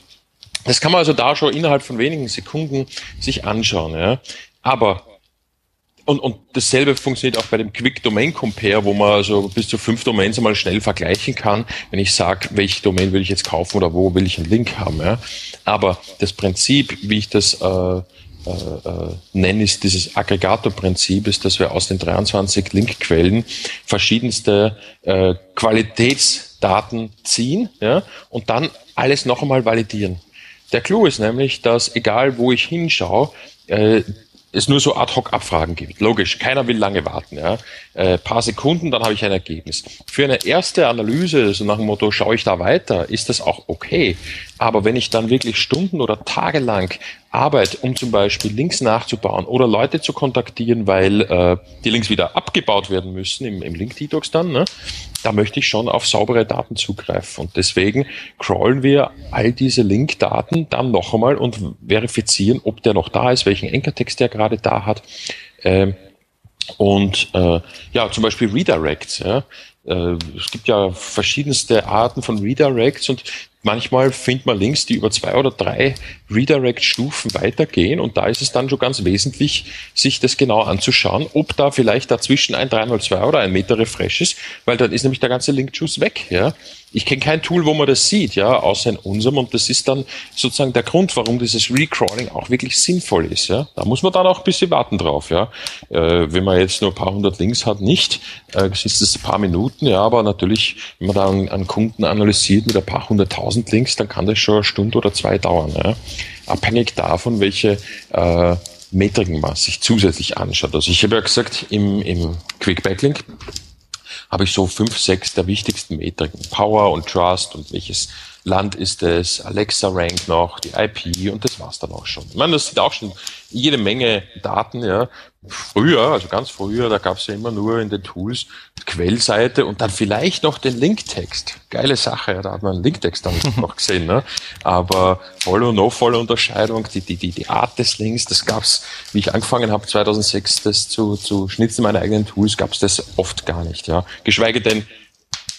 das kann man also da schon innerhalb von wenigen Sekunden sich anschauen. Ja? Aber und, und dasselbe funktioniert auch bei dem Quick Domain Compare, wo man also bis zu fünf Domains einmal schnell vergleichen kann, wenn ich sage, welche Domain will ich jetzt kaufen oder wo will ich einen Link haben. Ja. Aber das Prinzip, wie ich das äh, äh, äh nenne, ist dieses Aggregator-Prinzip, ist, dass wir aus den 23 Linkquellen verschiedenste äh, Qualitätsdaten ziehen ja, und dann alles noch einmal validieren. Der Clou ist nämlich, dass egal wo ich hinschaue, äh, es nur so Ad-Hoc-Abfragen gibt. Logisch, keiner will lange warten. Ja. Äh, paar Sekunden, dann habe ich ein Ergebnis. Für eine erste Analyse, so nach dem Motto, schaue ich da weiter, ist das auch okay. Aber wenn ich dann wirklich Stunden oder Tage lang Arbeit, um zum Beispiel Links nachzubauen oder Leute zu kontaktieren, weil äh, die Links wieder abgebaut werden müssen im, im Link-Detox dann, ne, da möchte ich schon auf saubere Daten zugreifen. Und deswegen crawlen wir all diese Link-Daten dann noch einmal und verifizieren, ob der noch da ist, welchen Enkertext der gerade da hat. Ähm, und äh, ja, zum Beispiel Redirects. Ja. Äh, es gibt ja verschiedenste Arten von Redirects und manchmal findet man Links, die über zwei oder drei Redirect-Stufen weitergehen und da ist es dann schon ganz wesentlich, sich das genau anzuschauen, ob da vielleicht dazwischen ein 302 oder ein Meter Refresh ist, weil dann ist nämlich der ganze Link-Juice weg. Ja? Ich kenne kein Tool, wo man das sieht, ja, außer in unserem und das ist dann sozusagen der Grund, warum dieses Recrawling auch wirklich sinnvoll ist. Ja? Da muss man dann auch ein bisschen warten drauf. Ja? Äh, wenn man jetzt nur ein paar hundert Links hat, nicht, äh, ist es ein paar Minuten, ja, aber natürlich, wenn man da einen, Kunden analysiert mit ein paar hunderttausend 1000 Links, dann kann das schon eine Stunde oder zwei dauern. Ja? Abhängig davon, welche äh, Metriken was sich zusätzlich anschaut. Also ich habe ja gesagt, im, im Quick Backlink habe ich so fünf, sechs der wichtigsten Metriken. Power und Trust und welches Land ist es, Alexa Rank noch, die IP und das war's dann auch schon. Ich meine, das sind auch schon jede Menge Daten, ja. Früher, also ganz früher, da gab's ja immer nur in den Tools Quellseite und dann vielleicht noch den Linktext. Geile Sache, ja, da hat man einen Linktext dann noch gesehen, ne? Aber Follow, No-Follow Unterscheidung, die, die, die, die Art des Links, das gab's, wie ich angefangen habe 2006, das zu, zu schnitzen meine eigenen Tools, gab's das oft gar nicht, ja. Geschweige denn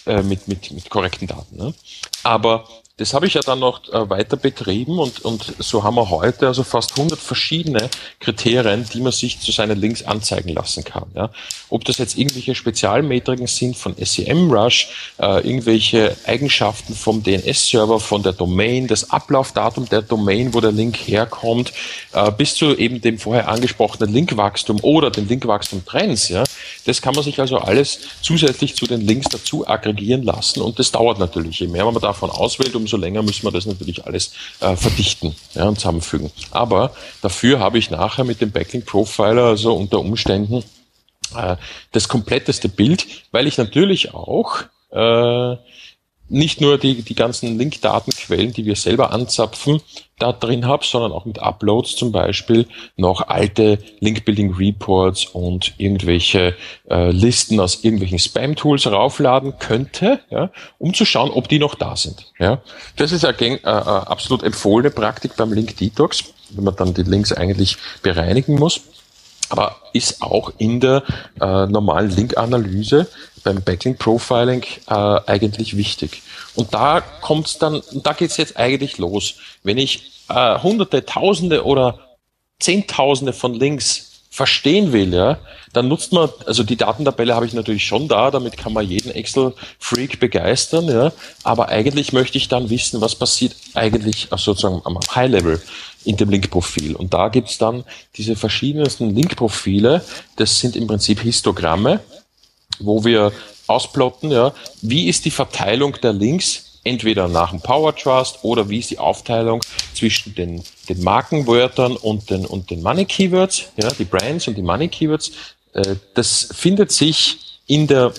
äh, mit, mit, mit korrekten Daten. Ne? Aber das habe ich ja dann noch äh, weiter betrieben und, und so haben wir heute also fast 100 verschiedene Kriterien, die man sich zu seinen Links anzeigen lassen kann. Ja. Ob das jetzt irgendwelche Spezialmetriken sind von SEMrush, äh, irgendwelche Eigenschaften vom DNS-Server, von der Domain, das Ablaufdatum der Domain, wo der Link herkommt, äh, bis zu eben dem vorher angesprochenen Linkwachstum oder den Linkwachstum-Trends. Ja. Das kann man sich also alles zusätzlich zu den Links dazu aggregieren lassen und das dauert natürlich. Je mehr man davon auswählt, umso länger müssen wir das natürlich alles äh, verdichten ja, und zusammenfügen. Aber dafür habe ich nachher mit dem Backlink Profiler, also unter Umständen, äh, das kompletteste Bild, weil ich natürlich auch äh, nicht nur die, die ganzen Link-Datenquellen, die wir selber anzapfen, da drin habe, sondern auch mit Uploads zum Beispiel noch alte Link-Building-Reports und irgendwelche äh, Listen aus irgendwelchen Spam-Tools raufladen könnte, ja, um zu schauen, ob die noch da sind. Ja. Das ist eine äh, äh, absolut empfohlene Praktik beim Link-Detox, wenn man dann die Links eigentlich bereinigen muss aber ist auch in der äh, normalen Link-Analyse beim Backlink-Profiling äh, eigentlich wichtig. Und da kommt's dann, da geht's jetzt eigentlich los. Wenn ich äh, Hunderte, Tausende oder Zehntausende von Links verstehen will, ja, dann nutzt man, also die Datentabelle habe ich natürlich schon da, damit kann man jeden Excel-Freak begeistern, ja, aber eigentlich möchte ich dann wissen, was passiert eigentlich sozusagen am High-Level in dem Link-Profil. Und da gibt's dann diese verschiedensten Link-Profile, das sind im Prinzip Histogramme, wo wir ausplotten, ja, wie ist die Verteilung der Links entweder nach dem Power Trust oder wie ist die Aufteilung zwischen den, den Markenwörtern und den, und den Money Keywords, ja, die Brands und die Money Keywords. Äh, das findet sich in der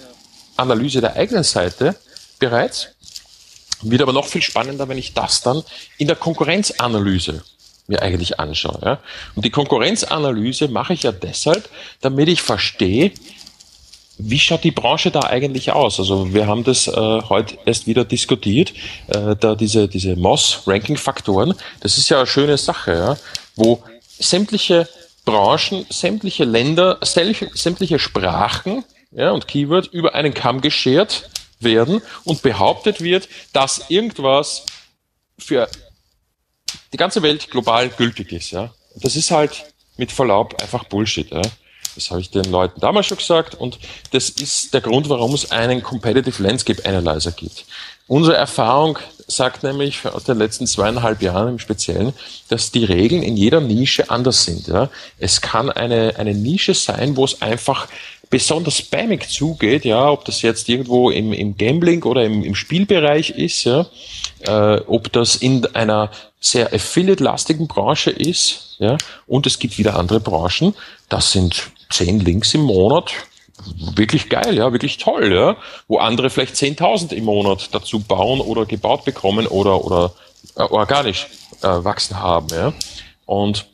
Analyse der eigenen Seite bereits. Wird aber noch viel spannender, wenn ich das dann in der Konkurrenzanalyse mir eigentlich anschaue. Ja. Und die Konkurrenzanalyse mache ich ja deshalb, damit ich verstehe, wie schaut die Branche da eigentlich aus? Also wir haben das äh, heute erst wieder diskutiert, äh, da diese, diese Moss-Ranking-Faktoren, das ist ja eine schöne Sache, ja, wo sämtliche Branchen, sämtliche Länder, sämtliche Sprachen ja, und Keywords über einen Kamm geschert werden und behauptet wird, dass irgendwas für die ganze Welt global gültig ist. Ja. Das ist halt mit Verlaub einfach Bullshit. Ja. Das habe ich den Leuten damals schon gesagt und das ist der Grund, warum es einen Competitive Landscape Analyzer gibt. Unsere Erfahrung sagt nämlich aus den letzten zweieinhalb Jahren im Speziellen, dass die Regeln in jeder Nische anders sind. Ja. Es kann eine, eine Nische sein, wo es einfach besonders spammig zugeht, ja, ob das jetzt irgendwo im, im Gambling oder im, im Spielbereich ist, ja, äh, ob das in einer sehr affiliate-lastigen Branche ist, ja, und es gibt wieder andere Branchen, das sind zehn Links im Monat, wirklich geil, ja, wirklich toll, ja, wo andere vielleicht 10.000 im Monat dazu bauen oder gebaut bekommen oder, oder äh, organisch äh, wachsen haben, ja. Und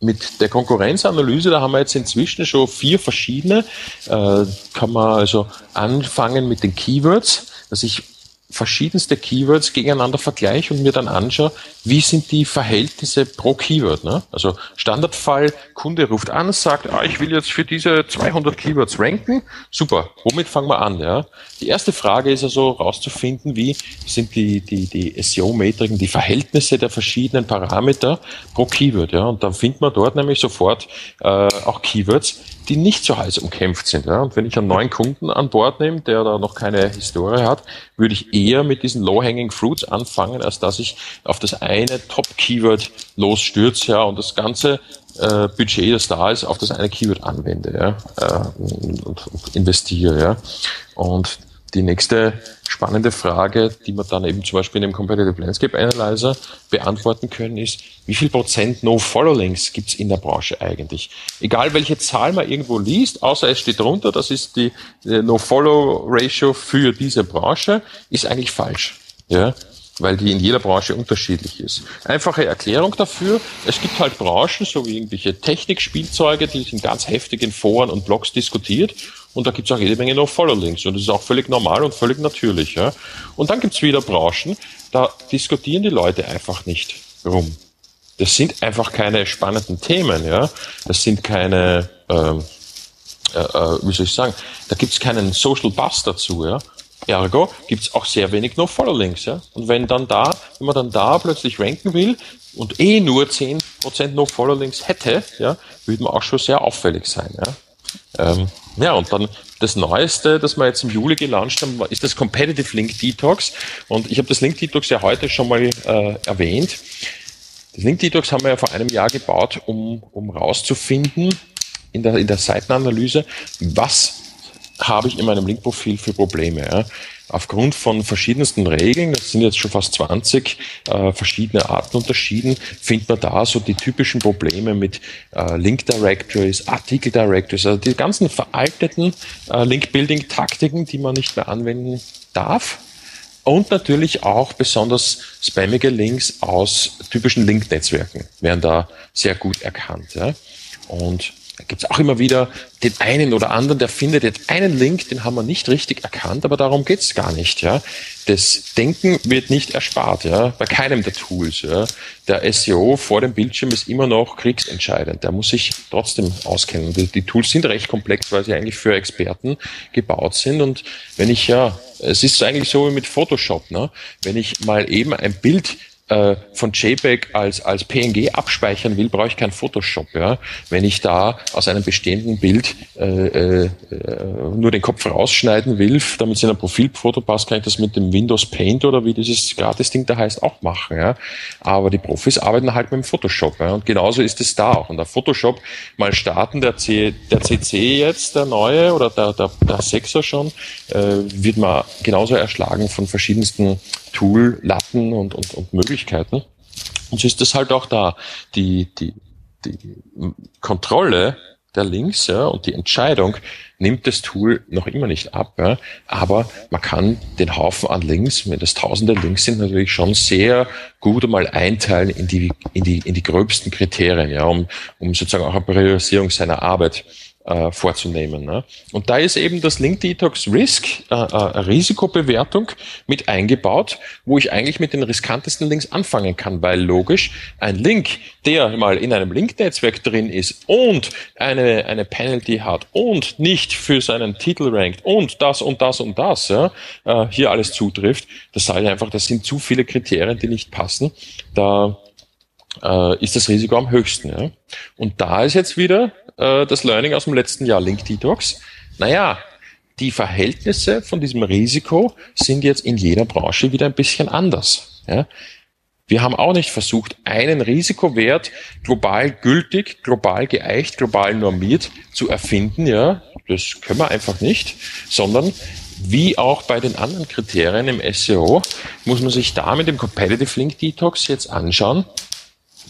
mit der Konkurrenzanalyse, da haben wir jetzt inzwischen schon vier verschiedene, äh, kann man also anfangen mit den Keywords, dass ich verschiedenste Keywords gegeneinander vergleiche und mir dann anschaue, wie sind die Verhältnisse pro Keyword. Ne? Also Standardfall, Kunde ruft an, sagt, ah, ich will jetzt für diese 200 Keywords ranken. Super, womit fangen wir an? Ja? Die erste Frage ist also rauszufinden, wie sind die, die, die SEO-Metriken, die Verhältnisse der verschiedenen Parameter pro Keyword. Ja? Und dann findet man dort nämlich sofort äh, auch Keywords, die nicht so heiß umkämpft sind. Ja? Und wenn ich einen neuen Kunden an Bord nehme, der da noch keine Historie hat, würde ich eher mit diesen Low-Hanging Fruits anfangen, als dass ich auf das eine Top-Keyword losstürze ja, und das ganze äh, Budget, das da ist, auf das eine Keyword anwende ja, äh, und, und investiere. Ja. Und die nächste spannende Frage, die wir dann eben zum Beispiel in dem Competitive Landscape Analyzer beantworten können, ist, wie viel Prozent No-Follow-Links gibt es in der Branche eigentlich? Egal welche Zahl man irgendwo liest, außer es steht drunter, das ist die äh, No-Follow-Ratio für diese Branche, ist eigentlich falsch. Ja? weil die in jeder Branche unterschiedlich ist. Einfache Erklärung dafür, es gibt halt Branchen, so wie irgendwelche Technikspielzeuge, die sind ganz heftig in Foren und Blogs diskutiert und da gibt es auch jede Menge No-Follow-Links und das ist auch völlig normal und völlig natürlich. Ja? Und dann gibt es wieder Branchen, da diskutieren die Leute einfach nicht rum. Das sind einfach keine spannenden Themen, ja. Das sind keine, ähm, äh, äh, wie soll ich sagen, da gibt es keinen Social Buzz dazu, ja. Ergo gibt es auch sehr wenig No-Follow-Links. Ja? Und wenn dann da, wenn man dann da plötzlich ranken will und eh nur 10% No-Follow-Links hätte, ja, würde man auch schon sehr auffällig sein. Ja? Ähm, ja, und dann das Neueste, das wir jetzt im Juli gelauncht haben, ist das Competitive Link Detox. Und ich habe das Link Detox ja heute schon mal äh, erwähnt. Das Link Detox haben wir ja vor einem Jahr gebaut, um, um rauszufinden in der, in der Seitenanalyse, was habe ich in meinem Link-Profil für Probleme. Ja? Aufgrund von verschiedensten Regeln, das sind jetzt schon fast 20 äh, verschiedene Arten unterschieden, findet man da so die typischen Probleme mit äh, Link Directories, Artikel Directories, also die ganzen veralteten äh, Link-Building-Taktiken, die man nicht mehr anwenden darf. Und natürlich auch besonders spammige Links aus typischen Link-Netzwerken werden da sehr gut erkannt. Ja? Und gibt es auch immer wieder den einen oder anderen, der findet jetzt einen Link, den haben wir nicht richtig erkannt, aber darum geht's gar nicht. Ja. Das Denken wird nicht erspart, ja, bei keinem der Tools. Ja. Der SEO vor dem Bildschirm ist immer noch kriegsentscheidend. Der muss sich trotzdem auskennen. Die, die Tools sind recht komplex, weil sie eigentlich für Experten gebaut sind. Und wenn ich ja, es ist eigentlich so wie mit Photoshop, ne? wenn ich mal eben ein Bild äh, von JPEG als, als PNG abspeichern will, brauche ich kein Photoshop. Ja? Wenn ich da aus einem bestehenden Bild äh, äh, nur den Kopf rausschneiden will, damit es in ein Profilfoto passt, kann ich das mit dem Windows Paint oder wie dieses Gratis-Ding da heißt auch machen. Ja? Aber die Profis arbeiten halt mit dem Photoshop. Ja? Und genauso ist es da auch. Und der Photoshop mal starten, der, C, der CC jetzt, der neue oder der, der, der 6er schon, äh, wird man genauso erschlagen von verschiedensten Tool-Latten und, und, und Möglichkeiten. Und so ist es halt auch da. Die, die, die Kontrolle der Links ja, und die Entscheidung nimmt das Tool noch immer nicht ab. Ja, aber man kann den Haufen an Links, wenn das tausende Links sind, natürlich schon sehr gut einmal einteilen in die, in die, in die gröbsten Kriterien, ja, um, um sozusagen auch eine Priorisierung seiner Arbeit äh, vorzunehmen. Ne? Und da ist eben das Link Detox Risk, äh, äh, Risikobewertung mit eingebaut, wo ich eigentlich mit den riskantesten Links anfangen kann, weil logisch ein Link, der mal in einem Link-Netzwerk drin ist und eine, eine Penalty hat und nicht für seinen Titel rankt und das und das und das, ja, äh, hier alles zutrifft, das sage ich einfach, das sind zu viele Kriterien, die nicht passen. Da äh, ist das Risiko am höchsten. Ja? Und da ist jetzt wieder äh, das Learning aus dem letzten Jahr, Link Detox. Naja, die Verhältnisse von diesem Risiko sind jetzt in jeder Branche wieder ein bisschen anders. Ja? Wir haben auch nicht versucht, einen Risikowert global gültig, global geeicht, global normiert zu erfinden. Ja, das können wir einfach nicht, sondern wie auch bei den anderen Kriterien im SEO muss man sich da mit dem Competitive Link Detox jetzt anschauen,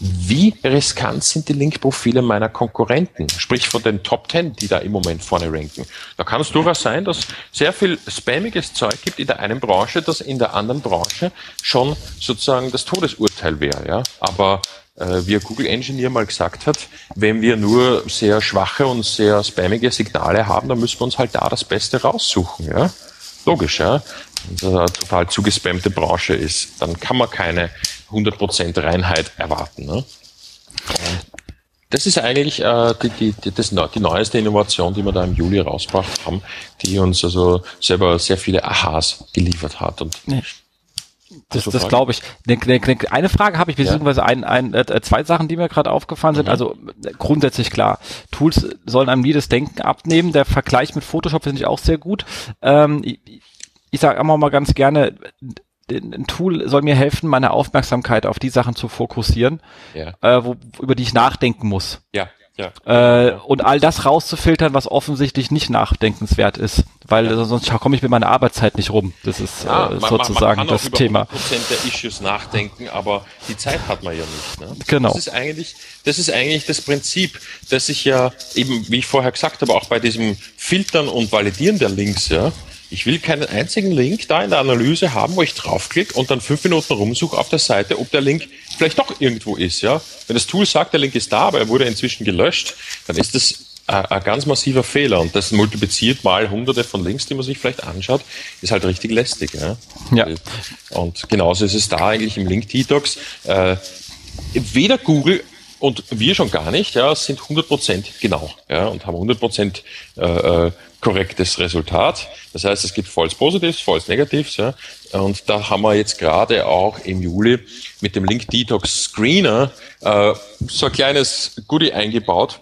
wie riskant sind die Link-Profile meiner Konkurrenten, sprich von den Top 10, die da im Moment vorne ranken. Da kann es durchaus sein, dass sehr viel spammiges Zeug gibt in der einen Branche, das in der anderen Branche schon sozusagen das Todesurteil wäre. Ja? Aber äh, wie Google Engineer mal gesagt hat, wenn wir nur sehr schwache und sehr spammige Signale haben, dann müssen wir uns halt da das Beste raussuchen. Ja? Logisch, ja. Wenn es eine total zugespammte Branche ist, dann kann man keine 100% Reinheit erwarten. Ne? Das ist eigentlich äh, die, die, die, das, die neueste Innovation, die wir da im Juli rausgebracht haben, die uns also selber sehr viele Aha's geliefert hat. Und nee. Das, das glaube ich. Ne, ne, ne, eine Frage habe ich, beziehungsweise ein, ein, äh, zwei Sachen, die mir gerade aufgefallen sind. Mhm. Also grundsätzlich klar, Tools sollen einem nie das Denken abnehmen. Der Vergleich mit Photoshop finde ich auch sehr gut. Ähm, ich ich sage immer mal ganz gerne, ein Tool soll mir helfen, meine Aufmerksamkeit auf die Sachen zu fokussieren, ja. äh, wo, über die ich nachdenken muss. Ja. Ja. Äh, und all das rauszufiltern, was offensichtlich nicht nachdenkenswert ist, weil ja. sonst komme ich mit meiner Arbeitszeit nicht rum. Das ist ja, äh, sozusagen man, man das Thema. Prozent der Issues nachdenken, aber die Zeit hat man ja nicht. Ne? Genau. Das ist eigentlich, das ist eigentlich das Prinzip, dass ich ja eben, wie ich vorher gesagt habe, auch bei diesem Filtern und Validieren der Links, ja, ich will keinen einzigen Link da in der Analyse haben, wo ich draufklicke und dann fünf Minuten rumsuche auf der Seite, ob der Link vielleicht doch irgendwo ist. Ja? Wenn das Tool sagt, der Link ist da, aber er wurde inzwischen gelöscht, dann ist das ein ganz massiver Fehler und das multipliziert mal hunderte von Links, die man sich vielleicht anschaut, ist halt richtig lästig. Ja. ja. Und genauso ist es da eigentlich im Link Detox. Äh, weder Google und wir schon gar nicht, ja, sind 100% genau, ja, und haben 100% äh, äh, korrektes Resultat. Das heißt, es gibt False Positives, False Negatives, ja, und da haben wir jetzt gerade auch im Juli mit dem Link Detox Screener äh, so ein kleines Goodie eingebaut,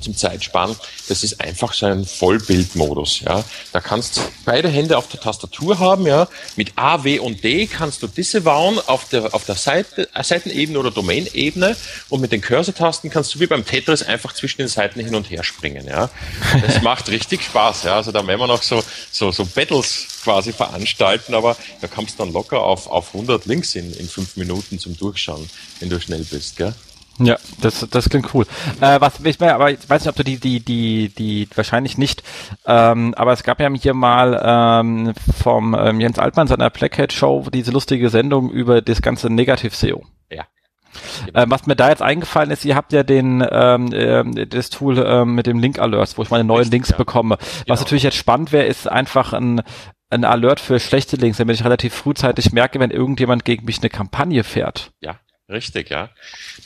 zum Zeitspannen, das ist einfach so ein Vollbildmodus. Ja. Da kannst du beide Hände auf der Tastatur haben, ja. Mit A, W und D kannst du disavowen auf der, auf der Seite, äh, Seitenebene oder Domain-Ebene und mit den Cursor-Tasten kannst du wie beim Tetris einfach zwischen den Seiten hin und her springen. Ja. Das macht richtig Spaß. Ja. Also da werden wir noch so, so, so Battles quasi veranstalten, aber da kommst du dann locker auf, auf 100 Links in, in fünf Minuten zum Durchschauen, wenn du schnell bist. Gell? Ja, das, das klingt cool. Äh, was ich mir, aber ich weiß nicht, ob du die, die, die, die, wahrscheinlich nicht, ähm, aber es gab ja hier mal ähm, vom ähm, Jens Altmann seiner Blackhead Show diese lustige Sendung über das ganze Negativ SEO. Ja. Äh, was mir da jetzt eingefallen ist, ihr habt ja den ähm, äh, das Tool ähm, mit dem Link Alerts, wo ich meine neuen Richtig, Links ja. bekomme. Was genau. natürlich jetzt spannend wäre, ist einfach ein ein Alert für schlechte Links, damit ich relativ frühzeitig merke, wenn irgendjemand gegen mich eine Kampagne fährt. Ja, Richtig, ja.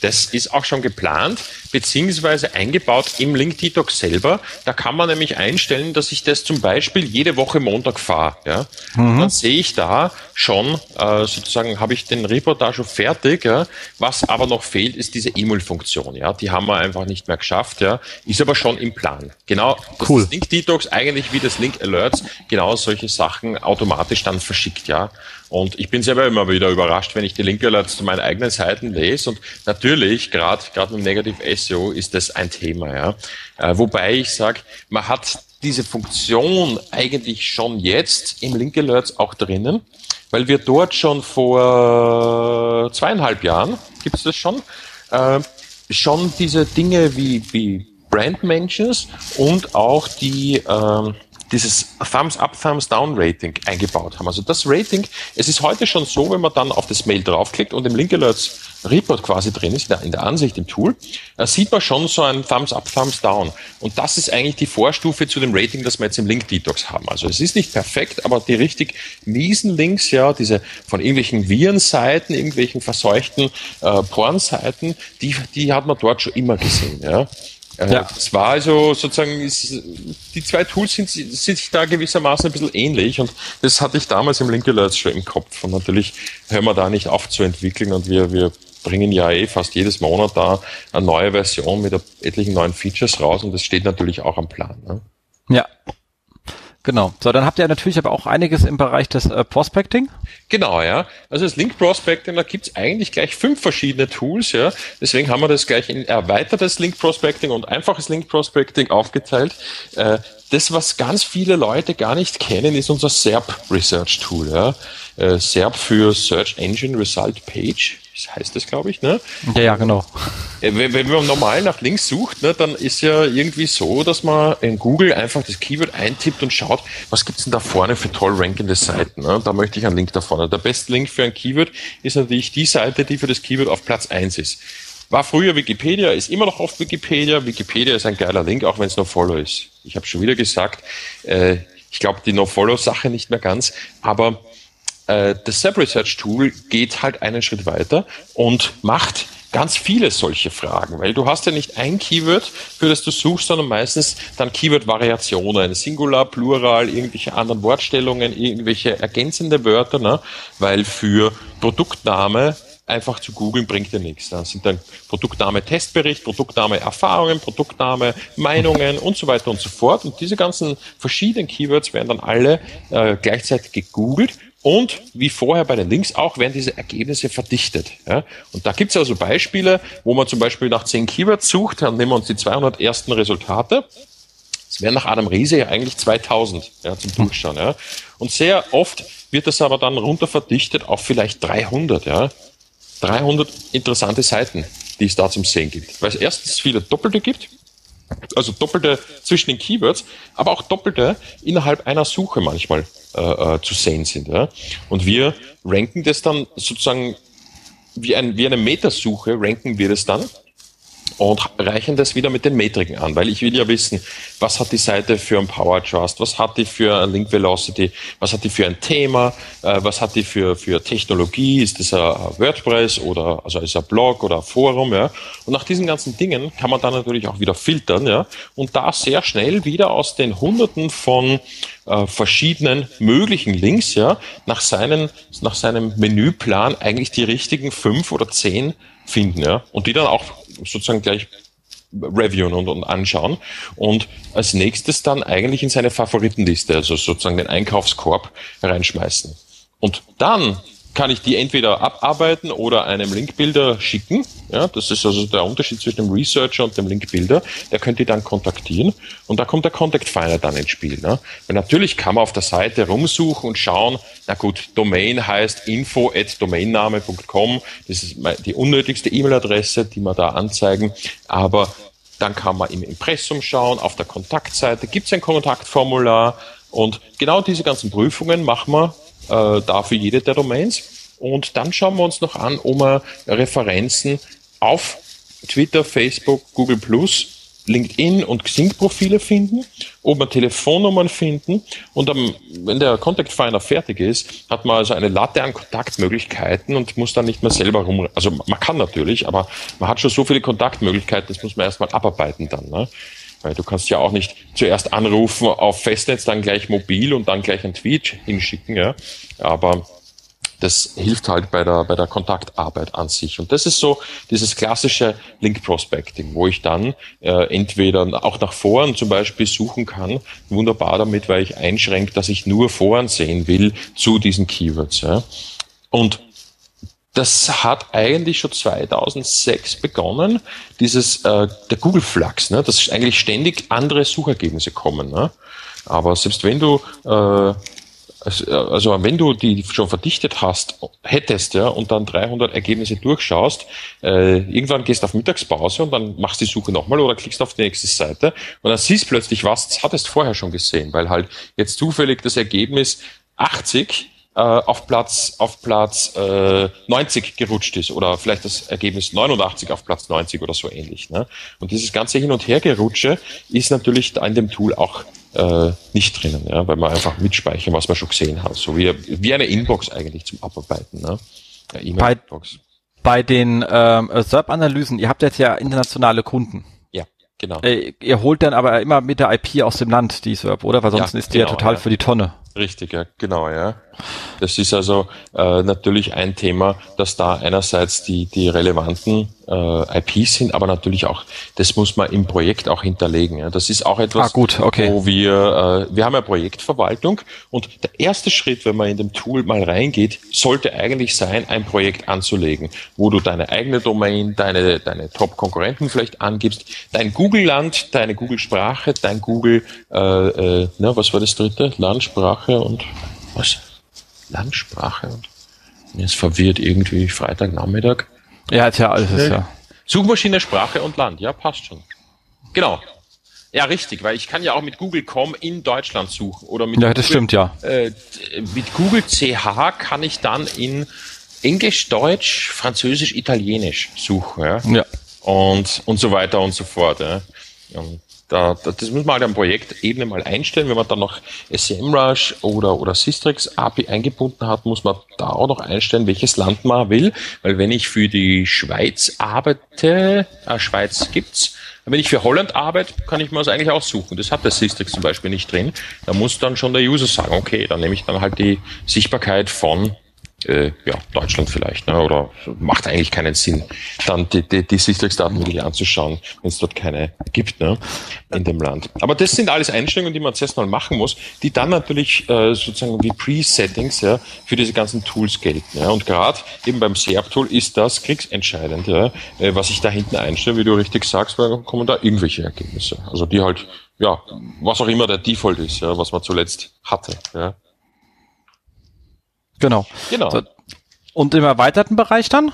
Das ist auch schon geplant, beziehungsweise eingebaut im Link Detox selber. Da kann man nämlich einstellen, dass ich das zum Beispiel jede Woche Montag fahre. Ja? Mhm. Dann sehe ich da schon, äh, sozusagen habe ich den Report da schon fertig. Ja? Was aber noch fehlt, ist diese E-Mail-Funktion. Ja? Die haben wir einfach nicht mehr geschafft. Ja? Ist aber schon im Plan. Genau, cool. Link Detox eigentlich wie das Link Alerts genau solche Sachen automatisch dann verschickt. Ja? Und ich bin selber immer wieder überrascht, wenn ich die Link Alerts zu meinen eigenen Seiten lese. Und natürlich, gerade gerade mit Negative SEO ist das ein Thema. Ja. Äh, wobei ich sage, man hat diese Funktion eigentlich schon jetzt im Link Alerts auch drinnen, weil wir dort schon vor zweieinhalb Jahren, gibt es das schon, äh, schon diese Dinge wie, wie Brand Mentions und auch die äh, dieses Thumbs Up, Thumbs Down Rating eingebaut haben. Also das Rating, es ist heute schon so, wenn man dann auf das Mail draufklickt und im Link Alerts Report quasi drin ist, in der Ansicht im Tool, sieht man schon so ein Thumbs Up, Thumbs Down. Und das ist eigentlich die Vorstufe zu dem Rating, das wir jetzt im Link Detox haben. Also es ist nicht perfekt, aber die richtig miesen Links, ja, diese von irgendwelchen Virenseiten, irgendwelchen verseuchten äh, Pornseiten, die, die hat man dort schon immer gesehen, ja. Äh, ja. Es war also sozusagen, ist, die zwei Tools sind, sind sich da gewissermaßen ein bisschen ähnlich und das hatte ich damals im Link Alerts schon im Kopf und natürlich hören wir da nicht auf zu entwickeln und wir, wir bringen ja eh fast jedes Monat da eine neue Version mit etlichen neuen Features raus und das steht natürlich auch am Plan. Ne? Ja, Genau. So, dann habt ihr natürlich aber auch einiges im Bereich des äh, Prospecting. Genau, ja. Also das Link Prospecting, da gibt's eigentlich gleich fünf verschiedene Tools, ja. Deswegen haben wir das gleich in erweitertes Link Prospecting und einfaches Link Prospecting aufgeteilt. Äh, das, was ganz viele Leute gar nicht kennen, ist unser SERP Research Tool, ja. Äh, SERP für Search Engine Result Page das heißt das, glaube ich, ne? Ja, ja, genau. Äh, wenn, wenn man normal nach links sucht, ne, dann ist ja irgendwie so, dass man in Google einfach das Keyword eintippt und schaut, was gibt's denn da vorne für toll rankende Seiten. Ne? Da möchte ich einen Link da vorne. Der beste Link für ein Keyword ist natürlich die Seite, die für das Keyword auf Platz eins ist. War früher Wikipedia, ist immer noch oft Wikipedia. Wikipedia ist ein geiler Link, auch wenn es nur Follow ist. Ich habe schon wieder gesagt, äh, ich glaube die No-Follow-Sache nicht mehr ganz, aber äh, das SAP Research Tool geht halt einen Schritt weiter und macht ganz viele solche Fragen, weil du hast ja nicht ein Keyword, für das du suchst, sondern meistens dann Keyword-Variationen, Singular, Plural, irgendwelche anderen Wortstellungen, irgendwelche ergänzende Wörter, ne? weil für Produktname einfach zu googeln bringt dir nichts. Da sind dann Produktname Testbericht, Produktname Erfahrungen, Produktname Meinungen und so weiter und so fort. Und diese ganzen verschiedenen Keywords werden dann alle äh, gleichzeitig gegoogelt Und wie vorher bei den Links auch, werden diese Ergebnisse verdichtet. Ja? Und da gibt es also Beispiele, wo man zum Beispiel nach 10 Keywords sucht, dann nehmen wir uns die 200 ersten Resultate. Es wären nach Adam Riese ja eigentlich 2000 ja, zum Durchschauen. Ja? Und sehr oft wird das aber dann runter verdichtet auf vielleicht 300. Ja? 300 interessante Seiten, die es da zum Sehen gibt. Weil es erstens viele Doppelte gibt, also doppelte zwischen den Keywords, aber auch doppelte innerhalb einer Suche manchmal äh, äh, zu sehen sind. Ja? Und wir ranken das dann sozusagen wie, ein, wie eine Metasuche, ranken wir das dann und reichen das wieder mit den Metriken an, weil ich will ja wissen, was hat die Seite für ein Power Trust, was hat die für ein Link Velocity, was hat die für ein Thema, äh, was hat die für, für Technologie, ist das ein WordPress oder also ist ein Blog oder ein Forum, ja. Und nach diesen ganzen Dingen kann man dann natürlich auch wieder filtern, ja, und da sehr schnell wieder aus den Hunderten von äh, verschiedenen möglichen Links, ja, nach seinen, nach seinem Menüplan eigentlich die richtigen fünf oder zehn finden, ja, und die dann auch sozusagen gleich reviewen und, und anschauen und als nächstes dann eigentlich in seine Favoritenliste, also sozusagen den Einkaufskorb reinschmeißen. Und dann kann ich die entweder abarbeiten oder einem Linkbuilder schicken. Ja, das ist also der Unterschied zwischen dem Researcher und dem Linkbuilder. Der könnt ihr dann kontaktieren und da kommt der Contact Finder dann ins Spiel. Ne? Weil natürlich kann man auf der Seite rumsuchen und schauen, na gut, Domain heißt info at domainname.com. Das ist die unnötigste E-Mail-Adresse, die wir da anzeigen. Aber dann kann man im Impressum schauen, auf der Kontaktseite gibt es ein Kontaktformular und genau diese ganzen Prüfungen machen wir äh, da für jede der Domains. Und dann schauen wir uns noch an, ob wir Referenzen auf Twitter, Facebook, Google LinkedIn und Xing-Profile finden, ob wir Telefonnummern finden und am, wenn der Contact Finder fertig ist, hat man also eine Latte an Kontaktmöglichkeiten und muss dann nicht mehr selber rum, also man kann natürlich, aber man hat schon so viele Kontaktmöglichkeiten, das muss man erstmal abarbeiten dann. Ne? Weil du kannst ja auch nicht zuerst anrufen auf Festnetz, dann gleich mobil und dann gleich ein Tweet hinschicken, ja. Aber das hilft halt bei der, bei der Kontaktarbeit an sich. Und das ist so dieses klassische Link Prospecting, wo ich dann äh, entweder auch nach Foren zum Beispiel suchen kann. Wunderbar damit, weil ich einschränke, dass ich nur Foren sehen will zu diesen Keywords. Ja. Und das hat eigentlich schon 2006 begonnen, dieses äh, der Google Flux, ne, dass eigentlich ständig andere Suchergebnisse kommen. Ne? Aber selbst wenn du äh, also wenn du die schon verdichtet hast, hättest, ja, und dann 300 Ergebnisse durchschaust, äh, irgendwann gehst du auf Mittagspause und dann machst die Suche nochmal oder klickst auf die nächste Seite und dann siehst plötzlich was, das hattest vorher schon gesehen, weil halt jetzt zufällig das Ergebnis 80 äh, auf Platz, auf Platz äh, 90 gerutscht ist oder vielleicht das Ergebnis 89 auf Platz 90 oder so ähnlich. Ne? Und dieses ganze Hin- und Hergerutsche ist natürlich da in dem Tool auch äh, nicht drinnen, ja? weil man einfach mitspeichern, was man schon gesehen hat. So wie, wie eine Inbox eigentlich zum Abarbeiten. Ne? Bei, bei den ähm, SERP-Analysen, ihr habt jetzt ja internationale Kunden. Ja, genau. Äh, ihr holt dann aber immer mit der IP aus dem Land die SERP, oder? Weil sonst ja, ist die genau, ja total ja. für die Tonne. Richtig, ja, genau, ja. Das ist also äh, natürlich ein Thema, dass da einerseits die, die relevanten äh, IPs sind, aber natürlich auch, das muss man im Projekt auch hinterlegen. Ja. Das ist auch etwas, ah, gut, okay. wo wir, äh, wir haben ja Projektverwaltung und der erste Schritt, wenn man in dem Tool mal reingeht, sollte eigentlich sein, ein Projekt anzulegen, wo du deine eigene Domain, deine, deine Top-Konkurrenten vielleicht angibst, dein Google-Land, deine Google-Sprache, dein Google, äh, äh, na, was war das dritte? Landsprache und was? Landsprache und mir ist verwirrt irgendwie Freitagnachmittag. Ja, ja alles, ist ja. Suchmaschine, Sprache und Land, ja, passt schon. Genau. Ja, richtig, weil ich kann ja auch mit Google.com in Deutschland suchen oder mit Ja, das Google, stimmt, ja. Äh, mit Google CH kann ich dann in Englisch, Deutsch, Französisch, Italienisch suchen, ja. ja. Und, und so weiter und so fort, ja. Und da, das muss man halt am Projektebene mal einstellen. Wenn man dann noch SEMrush oder, oder Systrix API eingebunden hat, muss man da auch noch einstellen, welches Land man will. Weil wenn ich für die Schweiz arbeite, äh, Schweiz gibt's, wenn ich für Holland arbeite, kann ich mir das eigentlich aussuchen. Das hat der Systrix zum Beispiel nicht drin. Da muss dann schon der User sagen, okay, dann nehme ich dann halt die Sichtbarkeit von äh, ja, Deutschland vielleicht, ne? oder macht eigentlich keinen Sinn, dann die, die, die Sichtungsdaten wirklich anzuschauen, wenn es dort keine gibt ne? in dem Land. Aber das sind alles Einstellungen, die man zuerst mal machen muss, die dann natürlich äh, sozusagen wie Pre-Settings ja, für diese ganzen Tools gelten. Ja? Und gerade eben beim SERP-Tool ist das kriegsentscheidend, ja? Äh, was ich da hinten einstelle, wie du richtig sagst, weil dann kommen da irgendwelche Ergebnisse. Also die halt, ja, was auch immer der Default ist, ja, was man zuletzt hatte. Ja? Genau. Genau. Und im erweiterten Bereich dann?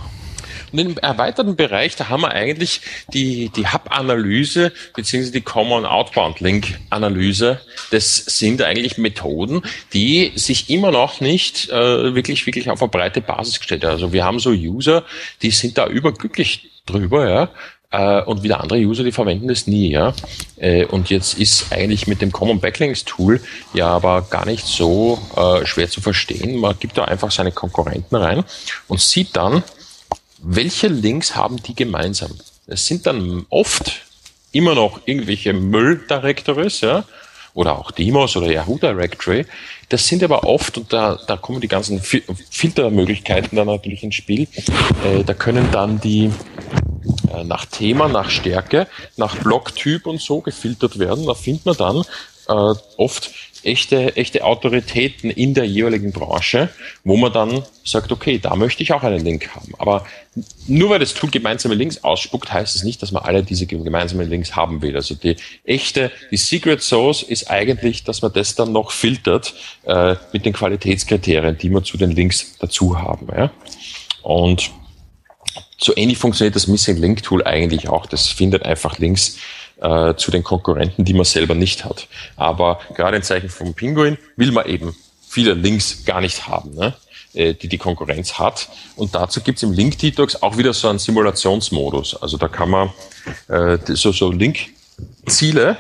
Und im erweiterten Bereich, da haben wir eigentlich die, die Hub-Analyse beziehungsweise die Common Outbound Link-Analyse. Das sind eigentlich Methoden, die sich immer noch nicht äh, wirklich, wirklich auf eine breite Basis gestellt haben. Also wir haben so User, die sind da überglücklich drüber, ja, äh, und wieder andere User, die verwenden das nie, ja. Äh, und jetzt ist eigentlich mit dem Common Backlinks Tool ja aber gar nicht so äh, schwer zu verstehen. Man gibt da einfach seine Konkurrenten rein und sieht dann, welche Links haben die gemeinsam. Es sind dann oft immer noch irgendwelche Müll-Directories, ja, oder auch Demos oder Yahoo Directory. Das sind aber oft, und da, da kommen die ganzen Filtermöglichkeiten dann natürlich ins Spiel, äh, da können dann die äh, nach Thema, nach Stärke, nach Blocktyp und so gefiltert werden. Da findet man dann äh, oft echte, echte Autoritäten in der jeweiligen Branche, wo man dann sagt, okay, da möchte ich auch einen Link haben. Aber nur weil das Tool gemeinsame Links ausspuckt, heißt es nicht, dass man alle diese gemeinsamen Links haben will. Also die echte, die Secret Source ist eigentlich, dass man das dann noch filtert äh, mit den Qualitätskriterien, die man zu den Links dazu haben. Ja? Und so ähnlich funktioniert das Missing Link Tool eigentlich auch. Das findet einfach Links äh, zu den Konkurrenten, die man selber nicht hat. Aber gerade in Zeichen vom Pinguin will man eben viele Links gar nicht haben, ne? äh, die die Konkurrenz hat. Und dazu gibt's im Link Detox auch wieder so einen Simulationsmodus. Also da kann man äh, so, so Link Ziele,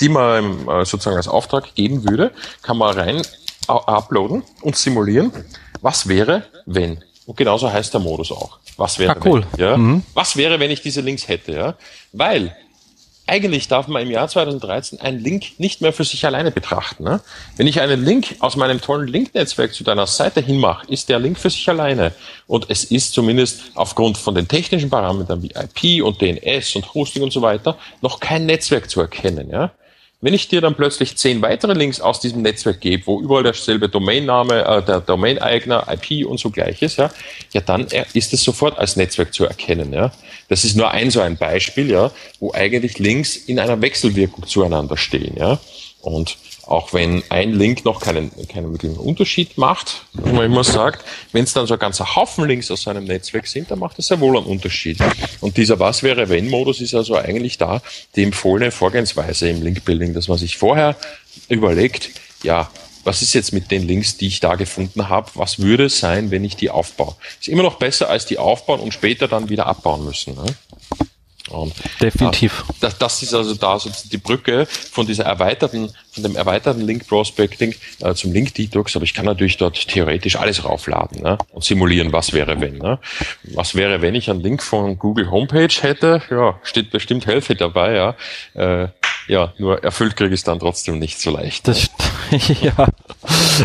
die man äh, sozusagen als Auftrag geben würde, kann man rein uploaden und simulieren. Was wäre, wenn? Und genauso heißt der Modus auch. Was wäre, ah, cool. wenn, ja? Mhm. Was wäre, wenn ich diese Links hätte? Ja? Weil eigentlich darf man im Jahr 2013 einen Link nicht mehr für sich alleine betrachten. Ne? Wenn ich einen Link aus meinem tollen Link-Netzwerk zu deiner Seite hinmache, ist der Link für sich alleine. Und es ist zumindest aufgrund von den technischen Parametern wie IP und DNS und Hosting und so weiter noch kein Netzwerk zu erkennen. Ja? Wenn ich dir dann plötzlich zehn weitere Links aus diesem Netzwerk gebe, wo überall derselbe Domainname, äh, der Domain-Eigner, IP und so gleich ist, ja, ja, dann ist es sofort als Netzwerk zu erkennen. Ja. Das ist nur ein so ein Beispiel, ja, wo eigentlich Links in einer Wechselwirkung zueinander stehen. Ja. Und auch wenn ein Link noch keinen, keinen wirklichen Unterschied macht, wie man immer sagt, wenn es dann so ein ganzer Haufen Links aus einem Netzwerk sind, dann macht es sehr wohl einen Unterschied. Und dieser Was wäre wenn Modus ist also eigentlich da die empfohlene Vorgehensweise im Link-Building, dass man sich vorher überlegt, ja, was ist jetzt mit den Links, die ich da gefunden habe? Was würde es sein, wenn ich die aufbaue? Ist immer noch besser, als die aufbauen und später dann wieder abbauen müssen. Ne? Und Definitiv. Das, das ist also da so die Brücke von dieser erweiterten, von dem erweiterten Link Prospecting äh, zum Link Detox, aber ich kann natürlich dort theoretisch alles raufladen ne? und simulieren, was wäre wenn. Ne? Was wäre, wenn ich einen Link von Google Homepage hätte? Ja, steht bestimmt Healthy dabei, ja. Äh, ja, nur erfüllt kriege ich es dann trotzdem nicht so leicht. Das, ja,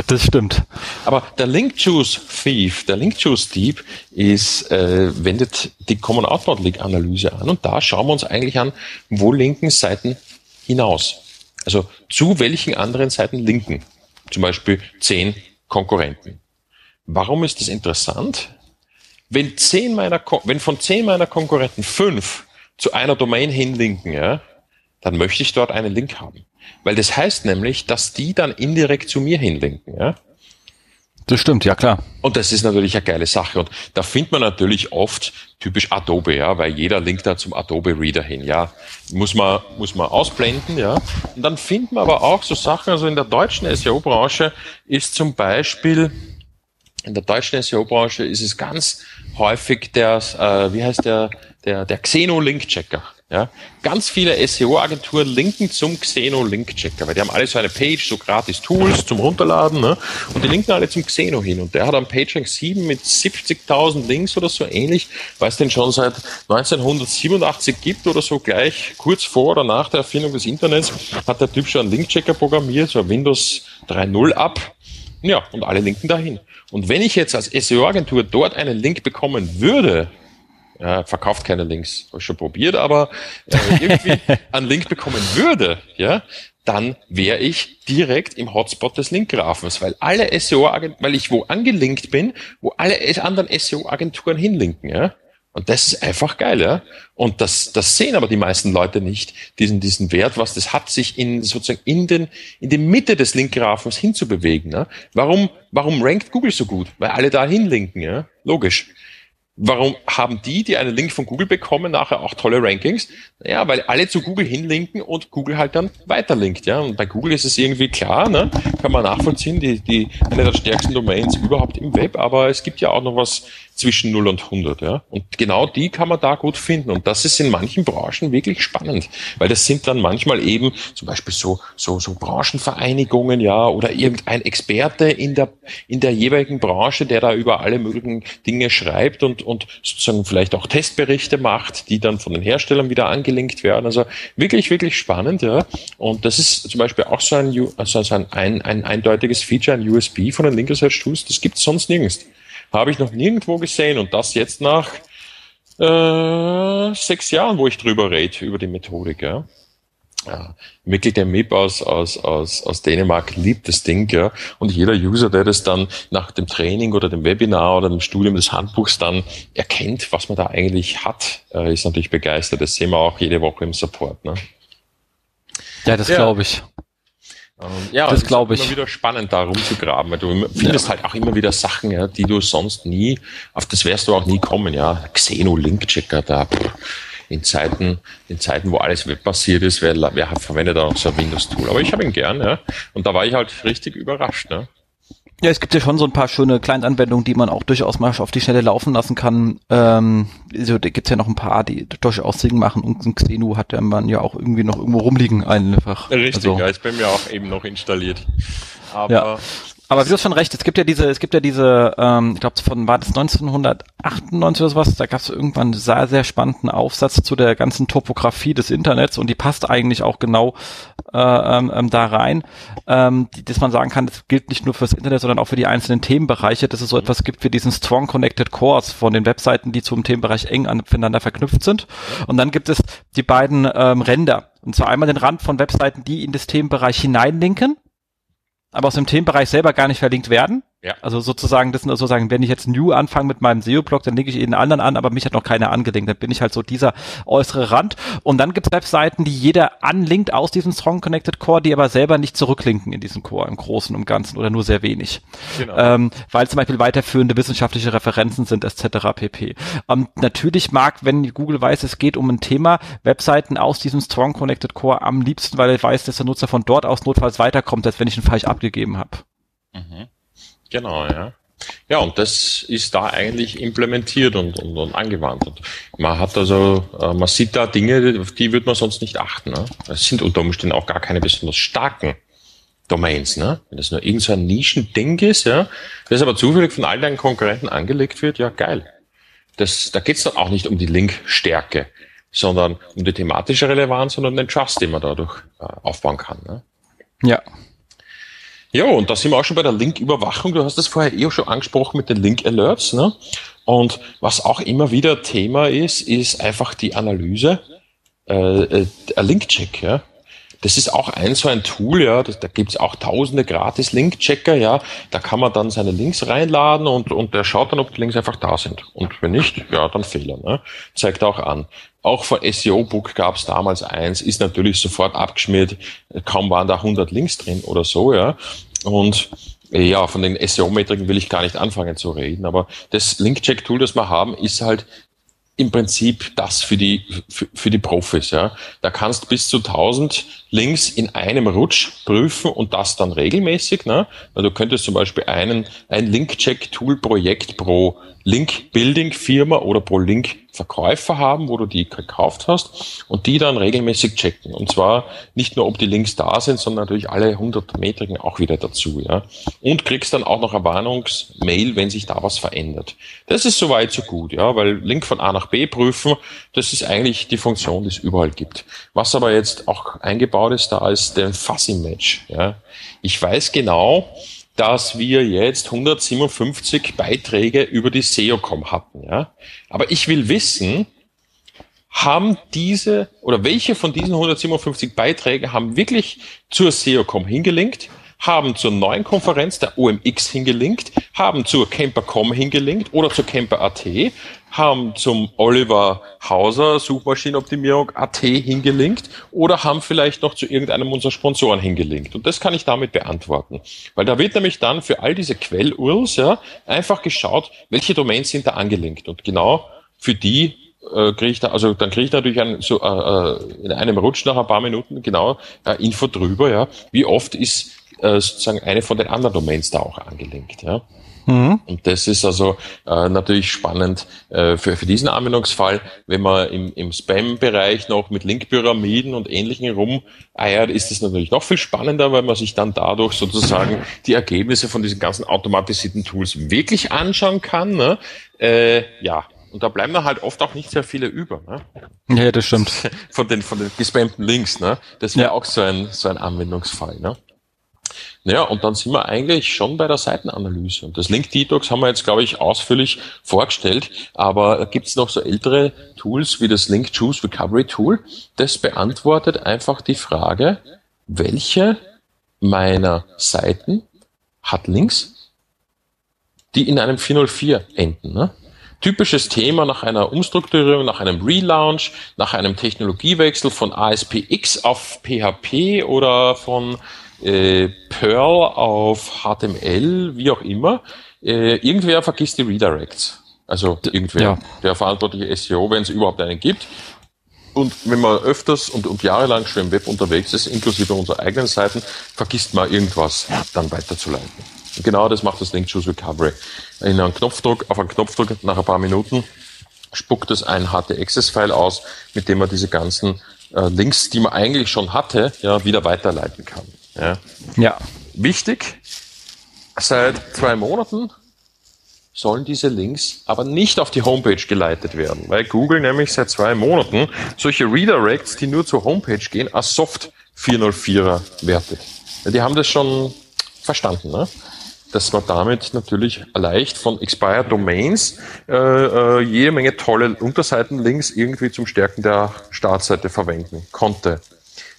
das stimmt. Aber der Link Juice Thief, der Link Juice Dieb ist, äh, wendet die Common Outbound Link Analyse an und da schauen wir uns eigentlich an, wo linken Seiten hinaus. Also zu welchen anderen Seiten linken. Zum Beispiel zehn Konkurrenten. Warum ist das interessant? Wenn zehn meiner, wenn von zehn meiner Konkurrenten fünf zu einer Domain hinlinken, ja, dann möchte ich dort einen Link haben. Weil das heißt nämlich, dass die dann indirekt zu mir hinlinken. Ja? Das stimmt, ja klar. Und das ist natürlich eine geile Sache. Und da findet man natürlich oft typisch Adobe, ja, weil jeder linkt da zum Adobe Reader hin, ja. Muss man, muss man ausblenden, ja. Und dann findet man aber auch so Sachen, also in der deutschen SEO-Branche ist zum Beispiel, in der deutschen SEO-Branche ist es ganz häufig der, äh, wie heißt der, der, der Xeno-Link-Checker. Ja, ganz viele SEO-Agenturen linken zum Xeno Link Checker, weil die haben alle so eine Page, so gratis Tools zum Runterladen, ne? Und die linken alle zum Xeno hin. Und der hat am PageRank 7 mit 70.000 Links oder so ähnlich, weil es den schon seit 1987 gibt oder so gleich kurz vor oder nach der Erfindung des Internets, hat der Typ schon einen Link Checker programmiert, so Windows 3.0 ab. Ja, und alle linken dahin. Und wenn ich jetzt als SEO-Agentur dort einen Link bekommen würde, ja, verkauft keine Links, habe ich schon probiert, aber äh, irgendwie einen Link bekommen würde, ja, dann wäre ich direkt im Hotspot des Linkgrafens, weil alle SEO-Agenturen, weil ich wo angelinkt bin, wo alle anderen SEO-Agenturen hinlinken, ja. Und das ist einfach geil, ja. Und das, das sehen aber die meisten Leute nicht, diesen, diesen Wert, was das hat, sich in, sozusagen in den, in die Mitte des Linkgrafens hinzubewegen, ja. Warum, warum rankt Google so gut? Weil alle da hinlinken, ja. Logisch. Warum haben die, die einen Link von Google bekommen, nachher auch tolle Rankings? Ja, weil alle zu Google hinlinken und Google halt dann weiterlinkt. Ja, und bei Google ist es irgendwie klar, ne? kann man nachvollziehen, die, die eine der stärksten Domains überhaupt im Web. Aber es gibt ja auch noch was zwischen 0 und 100. Ja? Und genau die kann man da gut finden. Und das ist in manchen Branchen wirklich spannend, weil das sind dann manchmal eben zum Beispiel so, so, so Branchenvereinigungen, ja, oder irgendein Experte in der, in der jeweiligen Branche, der da über alle möglichen Dinge schreibt und, und sozusagen vielleicht auch Testberichte macht, die dann von den Herstellern wieder angelinkt werden. Also wirklich, wirklich spannend, ja. Und das ist zum Beispiel auch so ein, also ein, ein, ein eindeutiges Feature, ein USB von den Link Research Tools, das gibt es sonst nirgends. Habe ich noch nirgendwo gesehen und das jetzt nach äh, sechs Jahren, wo ich drüber rede, über die Methodik. Ja. Ja, Mikkel der MIP aus, aus, aus, aus Dänemark liebt das Ding, ja. Und jeder User, der das dann nach dem Training oder dem Webinar oder dem Studium des Handbuchs dann erkennt, was man da eigentlich hat, äh, ist natürlich begeistert. Das sehen wir auch jede Woche im Support. Ne? Ja, das ja. glaube ich. Ähm, ja, das glaube ich. Immer wieder spannend, da rumzugraben, weil du findest ja. halt auch immer wieder Sachen, ja, die du sonst nie, auf das wärst du auch nie kommen, ja. Xeno Link Checker da. In Zeiten, in Zeiten, wo alles webbasiert ist, wer, wer verwendet da noch so ein Windows-Tool? Aber ich habe ihn gern, ja. Und da war ich halt richtig überrascht, ne? Ja, es gibt ja schon so ein paar schöne Kleinanwendungen, die man auch durchaus mal auf die Schnelle laufen lassen kann. Ähm, so, da gibt's ja noch ein paar, die durchaus Sinn machen und ein Xenu hat ja man ja auch irgendwie noch irgendwo rumliegen einfach. Richtig, also, ja, ist bei mir auch eben noch installiert. Aber ja. Aber du hast schon recht, es gibt ja diese, es gibt ja diese, ähm, ich glaube von war das 1998 oder sowas, da gab es irgendwann einen sehr, sehr spannenden Aufsatz zu der ganzen Topografie des Internets und die passt eigentlich auch genau äh, ähm, ähm da rein, ähm, die, dass man sagen kann, das gilt nicht nur fürs Internet, sondern auch für die einzelnen Themenbereiche, dass es so etwas gibt wie diesen Strong Connected Cores von den Webseiten, die zum Themenbereich eng aneinander verknüpft sind. Und dann gibt es die beiden ähm, Ränder. Und zwar einmal den Rand von Webseiten, die in das Themenbereich hineinlinken aber aus dem Themenbereich selber gar nicht verlinkt werden. Ja. Also sozusagen, das sind sozusagen, wenn ich jetzt New anfange mit meinem SEO-Blog, dann lege ich jeden anderen an, aber mich hat noch keiner angelinkt. Dann bin ich halt so dieser äußere Rand. Und dann gibt es Webseiten, die jeder anlinkt aus diesem Strong Connected Core, die aber selber nicht zurücklinken in diesem Core im Großen und Ganzen oder nur sehr wenig. Genau. Ähm, weil zum Beispiel weiterführende wissenschaftliche Referenzen sind etc. pp. Ähm, natürlich mag, wenn Google weiß, es geht um ein Thema, Webseiten aus diesem Strong Connected Core am liebsten, weil er weiß, dass der Nutzer von dort aus notfalls weiterkommt, als wenn ich ihn falsch abgegeben habe. Mhm. Genau, ja. Ja, und das ist da eigentlich implementiert und, und, und angewandt. Und man hat also, äh, man sieht da Dinge, auf die würde man sonst nicht achten. Ne? Es sind unter Umständen auch gar keine besonders starken Domains, ne? Wenn das nur irgendein so Nischending ist, ja, das aber zufällig von all deinen Konkurrenten angelegt wird, ja geil. Das, da geht's dann auch nicht um die Linkstärke, sondern um die thematische Relevanz und um den Trust, den man dadurch äh, aufbauen kann. Ne? Ja, ja, und da sind wir auch schon bei der Link-Überwachung. Du hast das vorher eh auch schon angesprochen mit den Link-Alerts. Ne? Und was auch immer wieder Thema ist, ist einfach die Analyse, äh, äh, Link-Check. Ja? Das ist auch ein so ein Tool, ja, das, da gibt's auch tausende gratis Link-Checker, ja. Da kann man dann seine Links reinladen und, und der schaut dann, ob die Links einfach da sind. Und wenn nicht, ja, dann Fehler. Ne? Zeigt auch an. Auch von SEO-Book gab's damals eins, ist natürlich sofort abgeschmiert, kaum waren da 100 Links drin oder so, ja. Und ja, von den SEO-Metriken will ich gar nicht anfangen zu reden, aber das Link-Check-Tool, das wir haben, ist halt im Prinzip das für die, für, für, die Profis. Ja. Da kannst bis zu 1000 Links in einem Rutsch prüfen und das dann regelmäßig. Ne? Du könntest zum Beispiel einen, ein Link-Check-Tool-Projekt pro Link-Building-Firma oder pro Link-Verkäufer haben, wo du die gekauft hast und die dann regelmäßig checken. Und zwar nicht nur, ob die Links da sind, sondern natürlich alle 100 Metriken auch wieder dazu. Ja? Und kriegst dann auch noch eine Warnungsmail, wenn sich da was verändert. Das ist soweit so gut, ja, weil Link von A nach B prüfen, das ist eigentlich die Funktion, die es überall gibt. Was aber jetzt auch eingebaut ist, da ist der Fuzzy Match. Ja? Ich weiß genau, dass wir jetzt 157 Beiträge über die SEOCom hatten. Ja? Aber ich will wissen, haben diese oder welche von diesen 157 Beiträgen haben wirklich zur SEOCom hingelinkt? haben zur neuen Konferenz der OMX hingelinkt, haben zur Camper.com hingelinkt oder zur Camper.at, haben zum Oliver Hauser Suchmaschinenoptimierung AT hingelinkt oder haben vielleicht noch zu irgendeinem unserer Sponsoren hingelinkt. Und das kann ich damit beantworten. Weil da wird nämlich dann für all diese Quell-URLs ja, einfach geschaut, welche Domains sind da angelinkt. Und genau für die äh, kriege ich da, also dann kriege ich natürlich ein, so, äh, äh, in einem Rutsch nach ein paar Minuten genau äh, Info drüber, ja, wie oft ist äh, sozusagen eine von den anderen Domains da auch angelinkt. Ja. Mhm. Und das ist also äh, natürlich spannend äh, für, für diesen Anwendungsfall, wenn man im, im Spam-Bereich noch mit Linkpyramiden und ähnlichen rumeiert, ist es natürlich noch viel spannender, weil man sich dann dadurch sozusagen die Ergebnisse von diesen ganzen automatisierten Tools wirklich anschauen kann. Ne? Äh, ja, und da bleiben dann halt oft auch nicht sehr viele über. Ne? Ja, das stimmt. Von den, von den gespammten Links. Ne? Das wäre ja. auch so ein, so ein Anwendungsfall. Ne? Naja, und dann sind wir eigentlich schon bei der Seitenanalyse. Und das Link Detox haben wir jetzt, glaube ich, ausführlich vorgestellt, aber gibt es noch so ältere Tools wie das Link Choose Recovery Tool. Das beantwortet einfach die Frage, welche meiner Seiten hat Links, die in einem 404 enden. Ne? Typisches Thema nach einer Umstrukturierung, nach einem Relaunch, nach einem Technologiewechsel von ASPX auf PHP oder von äh, Perl auf HTML, wie auch immer, äh, irgendwer vergisst die Redirects. Also irgendwer, ja. der verantwortliche SEO, wenn es überhaupt einen gibt. Und wenn man öfters und, und jahrelang schon im Web unterwegs ist, inklusive unserer eigenen Seiten, vergisst man irgendwas dann weiterzuleiten. Und genau das macht das Link Choose Recovery. In einem Knopfdruck, auf einen Knopfdruck nach ein paar Minuten spuckt es ein HT-Access-File aus, mit dem man diese ganzen äh, Links, die man eigentlich schon hatte, ja, wieder weiterleiten kann. Ja. ja. Wichtig, seit zwei Monaten sollen diese Links aber nicht auf die Homepage geleitet werden, weil Google nämlich seit zwei Monaten solche Redirects, die nur zur Homepage gehen, als Soft 404er wertet. Ja, die haben das schon verstanden, ne? dass man damit natürlich leicht von Expired Domains äh, äh, jede Menge tolle Unterseitenlinks irgendwie zum Stärken der Startseite verwenden konnte.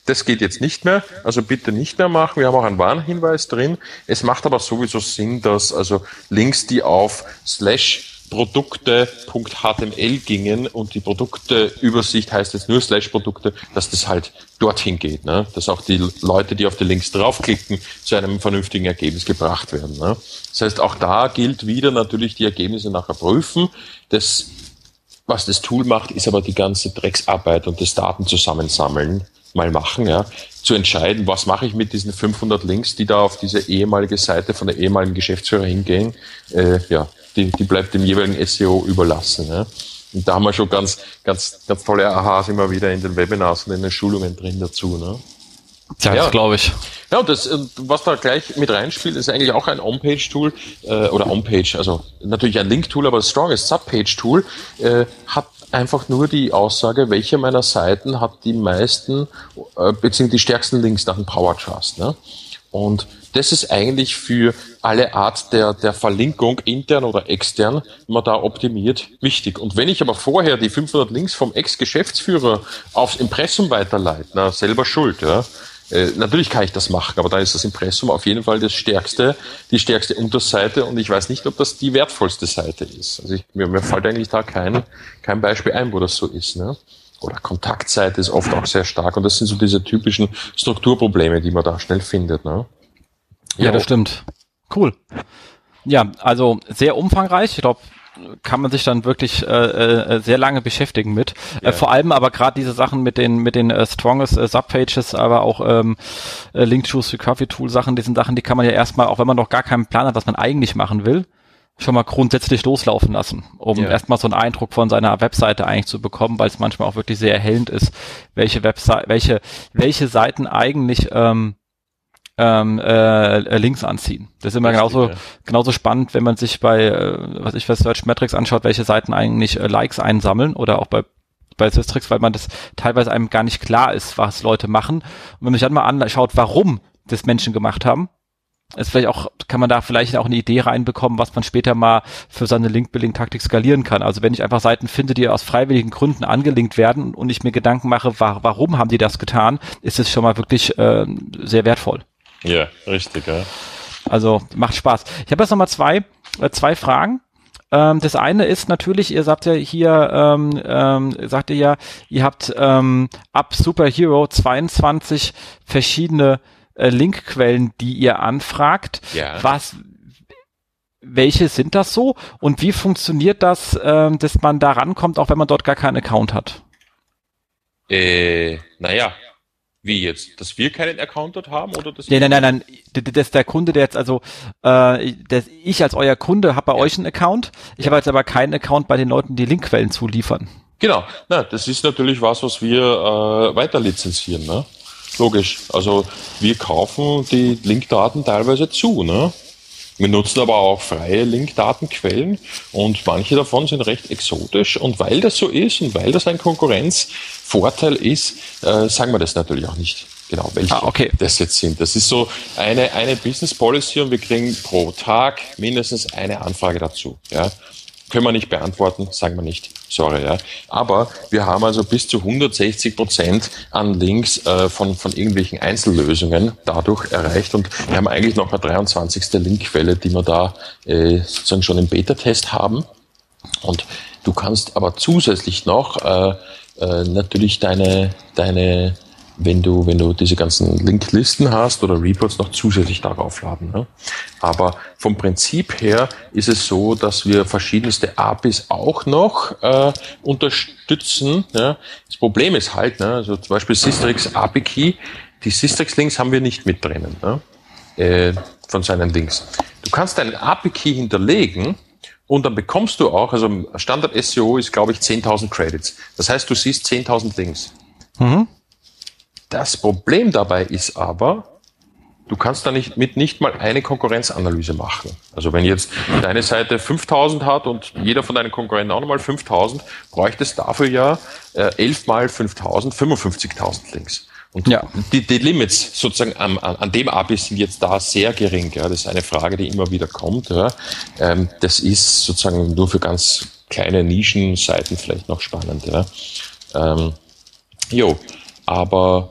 Das geht jetzt nicht mehr, also bitte nicht mehr machen. Wir haben auch einen Warnhinweis drin. Es macht aber sowieso Sinn, dass also Links, die auf slash Produkte.html gingen und die Produkteübersicht heißt jetzt nur slash Produkte, dass das halt dorthin geht, ne? dass auch die Leute, die auf die Links draufklicken, zu einem vernünftigen Ergebnis gebracht werden. Ne? Das heißt, auch da gilt wieder natürlich die Ergebnisse nachher prüfen. Das, was das Tool macht, ist aber die ganze Drecksarbeit und das Daten zusammensammeln mal machen, ja, zu entscheiden, was mache ich mit diesen 500 Links, die da auf diese ehemalige Seite von der ehemaligen Geschäftsführer hingehen, äh, ja, die, die bleibt dem jeweiligen SEO überlassen. Ja. Und da haben wir schon ganz, ganz, ganz tolle Aha's immer wieder in den Webinars und in den Schulungen drin dazu. Ne? Ja, ja. glaube ich. Ja, und das, was da gleich mit reinspielt, ist eigentlich auch ein On-Page-Tool äh, oder On-Page, also natürlich ein Link-Tool, aber das Strongest Sub-Page-Tool äh, hat einfach nur die Aussage, welche meiner Seiten hat die meisten äh, beziehungsweise die stärksten Links nach dem Power Trust. Ne? Und das ist eigentlich für alle Art der, der Verlinkung, intern oder extern, man da optimiert, wichtig. Und wenn ich aber vorher die 500 Links vom Ex-Geschäftsführer aufs Impressum weiterleite, na, selber schuld, ja, äh, natürlich kann ich das machen, aber da ist das Impressum auf jeden Fall das stärkste, die stärkste Unterseite und ich weiß nicht, ob das die wertvollste Seite ist. Also ich, mir, mir fällt eigentlich da kein, kein Beispiel ein, wo das so ist. Ne? Oder Kontaktseite ist oft auch sehr stark und das sind so diese typischen Strukturprobleme, die man da schnell findet. Ne? Ja, ja das stimmt. Cool. Ja, also sehr umfangreich. Ich glaube, kann man sich dann wirklich äh, äh, sehr lange beschäftigen mit. Äh, ja. Äh, vor allem aber gerade diese Sachen mit den mit den äh, strongest äh, Subpages, aber auch ähm, äh, Link Choose Recovery Tool Sachen, diesen Sachen, die kann man ja erstmal, auch wenn man noch gar keinen Plan hat, was man eigentlich machen will, schon mal grundsätzlich loslaufen lassen, um ja. erstmal so einen Eindruck von seiner Webseite eigentlich zu bekommen, weil es manchmal auch wirklich sehr erhellend ist, welche Webseite, welche welche Seiten eigentlich ähm, ähm, äh, äh, Links anziehen. Das ist immer Richtig, genauso, ja. genauso spannend, wenn man sich bei, äh, was ich für Search Metrics anschaut, welche Seiten eigentlich äh, Likes einsammeln oder auch bei bei Systrix, weil man das teilweise einem gar nicht klar ist, was Leute machen. Und wenn man sich dann mal anschaut, warum das Menschen gemacht haben, ist vielleicht auch, kann man da vielleicht auch eine Idee reinbekommen, was man später mal für seine Link-Building-Taktik skalieren kann. Also wenn ich einfach Seiten finde, die aus freiwilligen Gründen angelinkt werden und ich mir Gedanken mache, wa warum haben die das getan, ist es schon mal wirklich äh, sehr wertvoll. Ja, richtig, ja. Also macht Spaß. Ich habe jetzt nochmal zwei, äh, zwei Fragen. Ähm, das eine ist natürlich, ihr sagt ja hier, ähm, ähm, sagt ihr ja, ihr habt ähm, ab Superhero 22 verschiedene äh, Linkquellen, die ihr anfragt. Ja. Was, welche sind das so und wie funktioniert das, ähm, dass man da rankommt, auch wenn man dort gar keinen Account hat? Äh, naja, wie jetzt? Dass wir keinen Account dort haben oder dass? Nein, nein, nein, nein. Das ist der Kunde, der jetzt also, äh, das, ich als euer Kunde habe bei ja. euch einen Account. Ich ja. habe jetzt aber keinen Account bei den Leuten, die Linkquellen zuliefern. Genau. Na, das ist natürlich was, was wir äh, weiter lizenzieren. Ne? Logisch. Also wir kaufen die Linkdaten teilweise zu. Ne? Wir nutzen aber auch freie Linkdatenquellen und manche davon sind recht exotisch. Und weil das so ist und weil das ein Konkurrenzvorteil ist, äh, sagen wir das natürlich auch nicht genau, welche ah, okay. das jetzt sind. Das ist so eine, eine Business Policy und wir kriegen pro Tag mindestens eine Anfrage dazu. Ja. Können wir nicht beantworten, sagen wir nicht. Sorry, ja. Aber wir haben also bis zu 160 Prozent an Links äh, von, von irgendwelchen Einzellösungen dadurch erreicht und wir haben eigentlich noch eine 23. Linkquelle, die wir da äh, sozusagen schon im Beta-Test haben. Und du kannst aber zusätzlich noch äh, äh, natürlich deine, deine wenn du, wenn du diese ganzen Linklisten hast oder Reports noch zusätzlich darauf laden. Ne? Aber vom Prinzip her ist es so, dass wir verschiedenste APIs auch noch äh, unterstützen. Ja? Das Problem ist halt, ne? also zum Beispiel Systrix API Key, die Systrix Links haben wir nicht mit drinnen ne? äh, von seinen Links. Du kannst deinen API Key hinterlegen und dann bekommst du auch, also Standard SEO ist glaube ich 10.000 Credits. Das heißt, du siehst 10.000 Links. Mhm. Das Problem dabei ist aber, du kannst da nicht mit nicht mal eine Konkurrenzanalyse machen. Also wenn jetzt deine Seite 5000 hat und jeder von deinen Konkurrenten auch nochmal 5000, bräuchtest dafür ja äh, 11 mal 5000, 55.000 Links. Und ja. die, die Limits sozusagen an, an dem API sind jetzt da sehr gering. Ja. Das ist eine Frage, die immer wieder kommt. Ja. Ähm, das ist sozusagen nur für ganz kleine Nischenseiten vielleicht noch spannend. Ja. Ähm, jo, aber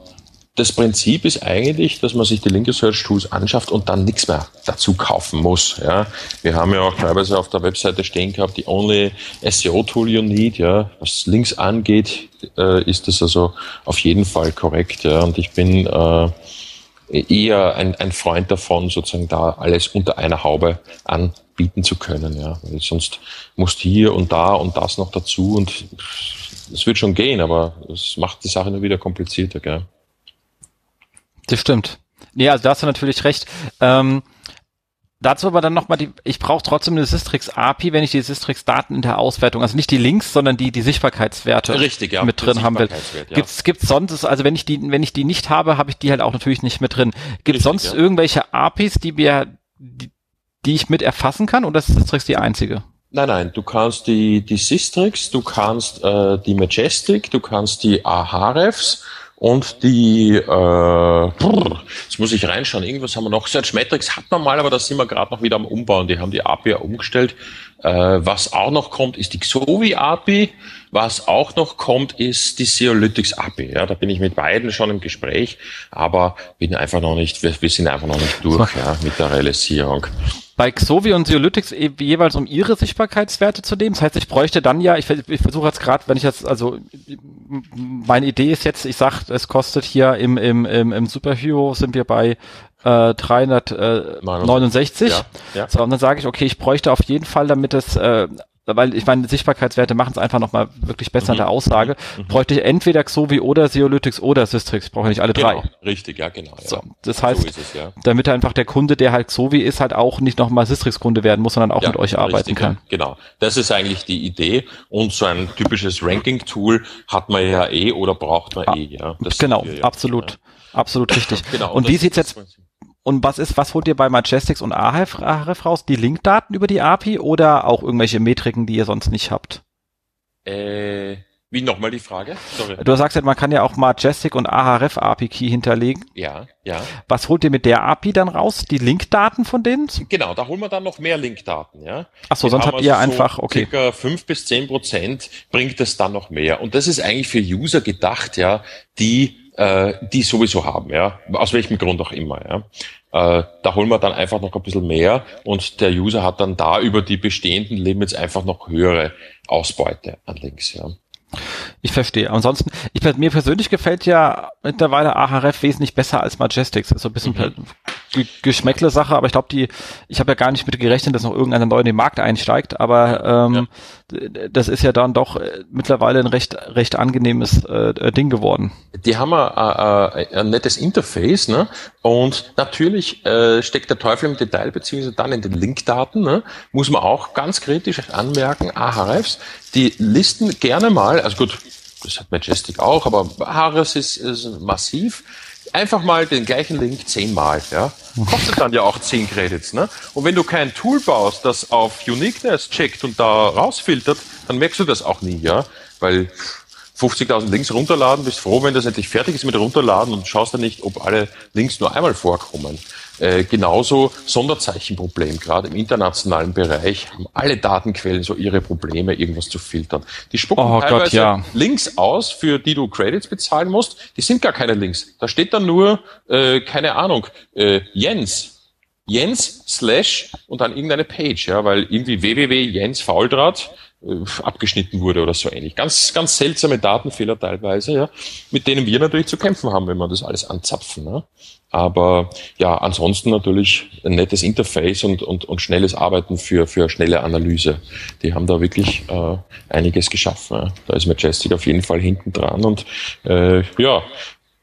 das Prinzip ist eigentlich, dass man sich die Linker Search Tools anschafft und dann nichts mehr dazu kaufen muss. Ja. Wir haben ja auch teilweise auf der Webseite stehen gehabt, die only SEO Tool you need. Ja. Was Links angeht, äh, ist das also auf jeden Fall korrekt. Ja. Und ich bin äh, eher ein, ein Freund davon, sozusagen da alles unter einer Haube anbieten zu können. Ja. Weil sonst musst hier und da und das noch dazu und es wird schon gehen, aber es macht die Sache nur wieder komplizierter. Gell. Das stimmt. Nee, also da hast du natürlich recht. Ähm, dazu aber dann nochmal die, ich brauche trotzdem eine Sistrix API, wenn ich die Sistrix Daten in der Auswertung, also nicht die Links, sondern die, die Sichtbarkeitswerte Richtig, ja, mit drin haben will. Ja. Gibt's, gibt's sonst, also wenn ich die, wenn ich die nicht habe, habe ich die halt auch natürlich nicht mit drin. Gibt sonst ja. irgendwelche APIs, die mir, die, die ich mit erfassen kann oder ist Sistrix die einzige? Nein, nein, du kannst die, die Sistrix, du kannst äh, die Majestic, du kannst die Ahrefs und die, äh, jetzt muss ich reinschauen, irgendwas haben wir noch. Search Metrics hat man mal, aber da sind wir gerade noch wieder am Umbauen. Die haben die API ja umgestellt. Äh, was auch noch kommt, ist die Xovi API. Was auch noch kommt, ist die Seolytics API. Ja, da bin ich mit beiden schon im Gespräch, aber bin einfach noch nicht, wir, wir sind einfach noch nicht durch ja, mit der Realisierung bei Xovi und Zeolytics e- jeweils um ihre Sichtbarkeitswerte zu nehmen. Das heißt, ich bräuchte dann ja, ich, ich versuche jetzt gerade, wenn ich jetzt, also meine Idee ist jetzt, ich sag, es kostet hier im, im, im, im Superhero sind wir bei äh, 369. Ja, ja. So, und dann sage ich, okay, ich bräuchte auf jeden Fall, damit es äh, weil ich meine, Sichtbarkeitswerte machen es einfach nochmal wirklich besser mhm. in der Aussage, mhm. mhm. bräuchte ich entweder Xovi oder Seolytics oder Systrix, ich brauche nicht alle genau. drei. Richtig, ja, genau. Ja. So, das heißt, so es, ja. damit einfach der Kunde, der halt Xovi ist, halt auch nicht nochmal Systrix-Kunde werden muss, sondern auch ja, mit euch arbeiten richtig, kann. genau, das ist eigentlich die Idee und so ein typisches Ranking-Tool hat man ja eh oder braucht man ah, eh. Ja. Das genau, wir, absolut, absolut richtig. genau, und, und wie sieht's jetzt und was ist, was holt ihr bei Majestics und Ahref, raus? Die Linkdaten über die API oder auch irgendwelche Metriken, die ihr sonst nicht habt? Äh, Wie nochmal die Frage? Sorry. Du sagst ja, man kann ja auch Majestic und Ahref API Key hinterlegen. Ja, ja. Was holt ihr mit der API dann raus? Die Linkdaten von denen? Genau, da holen wir dann noch mehr Linkdaten, ja. Ach so, sonst habt ihr also einfach, okay. Circa fünf bis zehn Prozent bringt es dann noch mehr. Und das ist eigentlich für User gedacht, ja, die äh, die sowieso haben, ja, aus welchem Grund auch immer, ja. Äh, da holen wir dann einfach noch ein bisschen mehr und der User hat dann da über die bestehenden Limits einfach noch höhere Ausbeute an Links, ja. Ich verstehe. Ansonsten, ich, mir persönlich gefällt ja mittlerweile Ahref wesentlich besser als Majestics. Das ist so ein bisschen mhm. Geschmäckle-Sache, aber ich glaube, die, ich habe ja gar nicht mit gerechnet, dass noch irgendeiner neu in den Markt einsteigt, aber ähm, ja. das ist ja dann doch äh, mittlerweile ein recht, recht angenehmes äh, Ding geworden. Die haben ein, ein, ein nettes Interface, ne? Und natürlich äh, steckt der Teufel im Detail, beziehungsweise dann in den Linkdaten, ne? muss man auch ganz kritisch anmerken, Ahrefs, die listen gerne mal, also gut, das hat Majestic auch, aber Ahrefs ist, ist massiv, einfach mal den gleichen Link zehnmal, ja. Kostet dann ja auch zehn Credits, ne? Und wenn du kein Tool baust, das auf Uniqueness checkt und da rausfiltert, dann merkst du das auch nie, ja. Weil 50.000 Links runterladen, bist froh, wenn das endlich fertig ist mit runterladen und schaust dann nicht, ob alle Links nur einmal vorkommen. Äh, genauso Sonderzeichenproblem, gerade im internationalen Bereich haben alle Datenquellen so ihre Probleme, irgendwas zu filtern. Die spucken oh teilweise Gott, ja. Links aus, für die du Credits bezahlen musst. Die sind gar keine Links. Da steht dann nur, äh, keine Ahnung, äh, Jens. Jens slash und dann irgendeine Page, ja, weil irgendwie www Jens Fauldraht äh, abgeschnitten wurde oder so ähnlich. Ganz, ganz seltsame Datenfehler teilweise, ja, mit denen wir natürlich zu kämpfen haben, wenn wir das alles anzapfen. Ne? Aber ja, ansonsten natürlich ein nettes Interface und, und, und schnelles Arbeiten für, für schnelle Analyse. Die haben da wirklich äh, einiges geschaffen. Ja. Da ist Majestic auf jeden Fall hinten dran und äh, ja,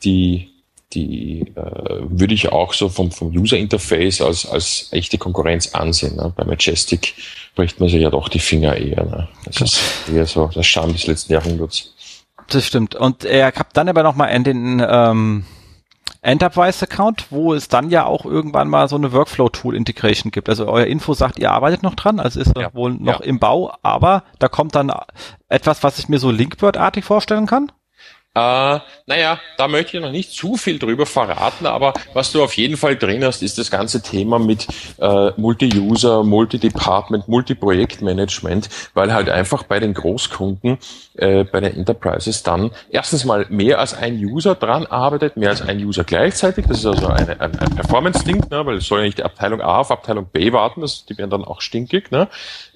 die die äh, würde ich auch so vom, vom User Interface als, als echte Konkurrenz ansehen. Ne? Bei Majestic bricht man sich ja doch die Finger eher. Ne? Das ist eher so das Scham des letzten Jahrhunderts. Das stimmt. Und er hat dann aber nochmal in den ähm, Enterprise-Account, wo es dann ja auch irgendwann mal so eine Workflow-Tool-Integration gibt. Also euer Info sagt, ihr arbeitet noch dran, also ist ja. wohl noch ja. im Bau, aber da kommt dann etwas, was ich mir so Linkbird-artig vorstellen kann? Äh, naja, da möchte ich noch nicht zu viel drüber verraten, aber was du auf jeden Fall drin hast, ist das ganze Thema mit äh, Multi-User, Multi-Department, Multi-Projektmanagement, weil halt einfach bei den Großkunden, äh, bei den Enterprises dann erstens mal mehr als ein User dran arbeitet, mehr als ein User gleichzeitig. Das ist also eine, ein, ein Performance-Ding, ne, weil es soll ja nicht die Abteilung A auf Abteilung B warten, das, die werden dann auch stinkig. Ne?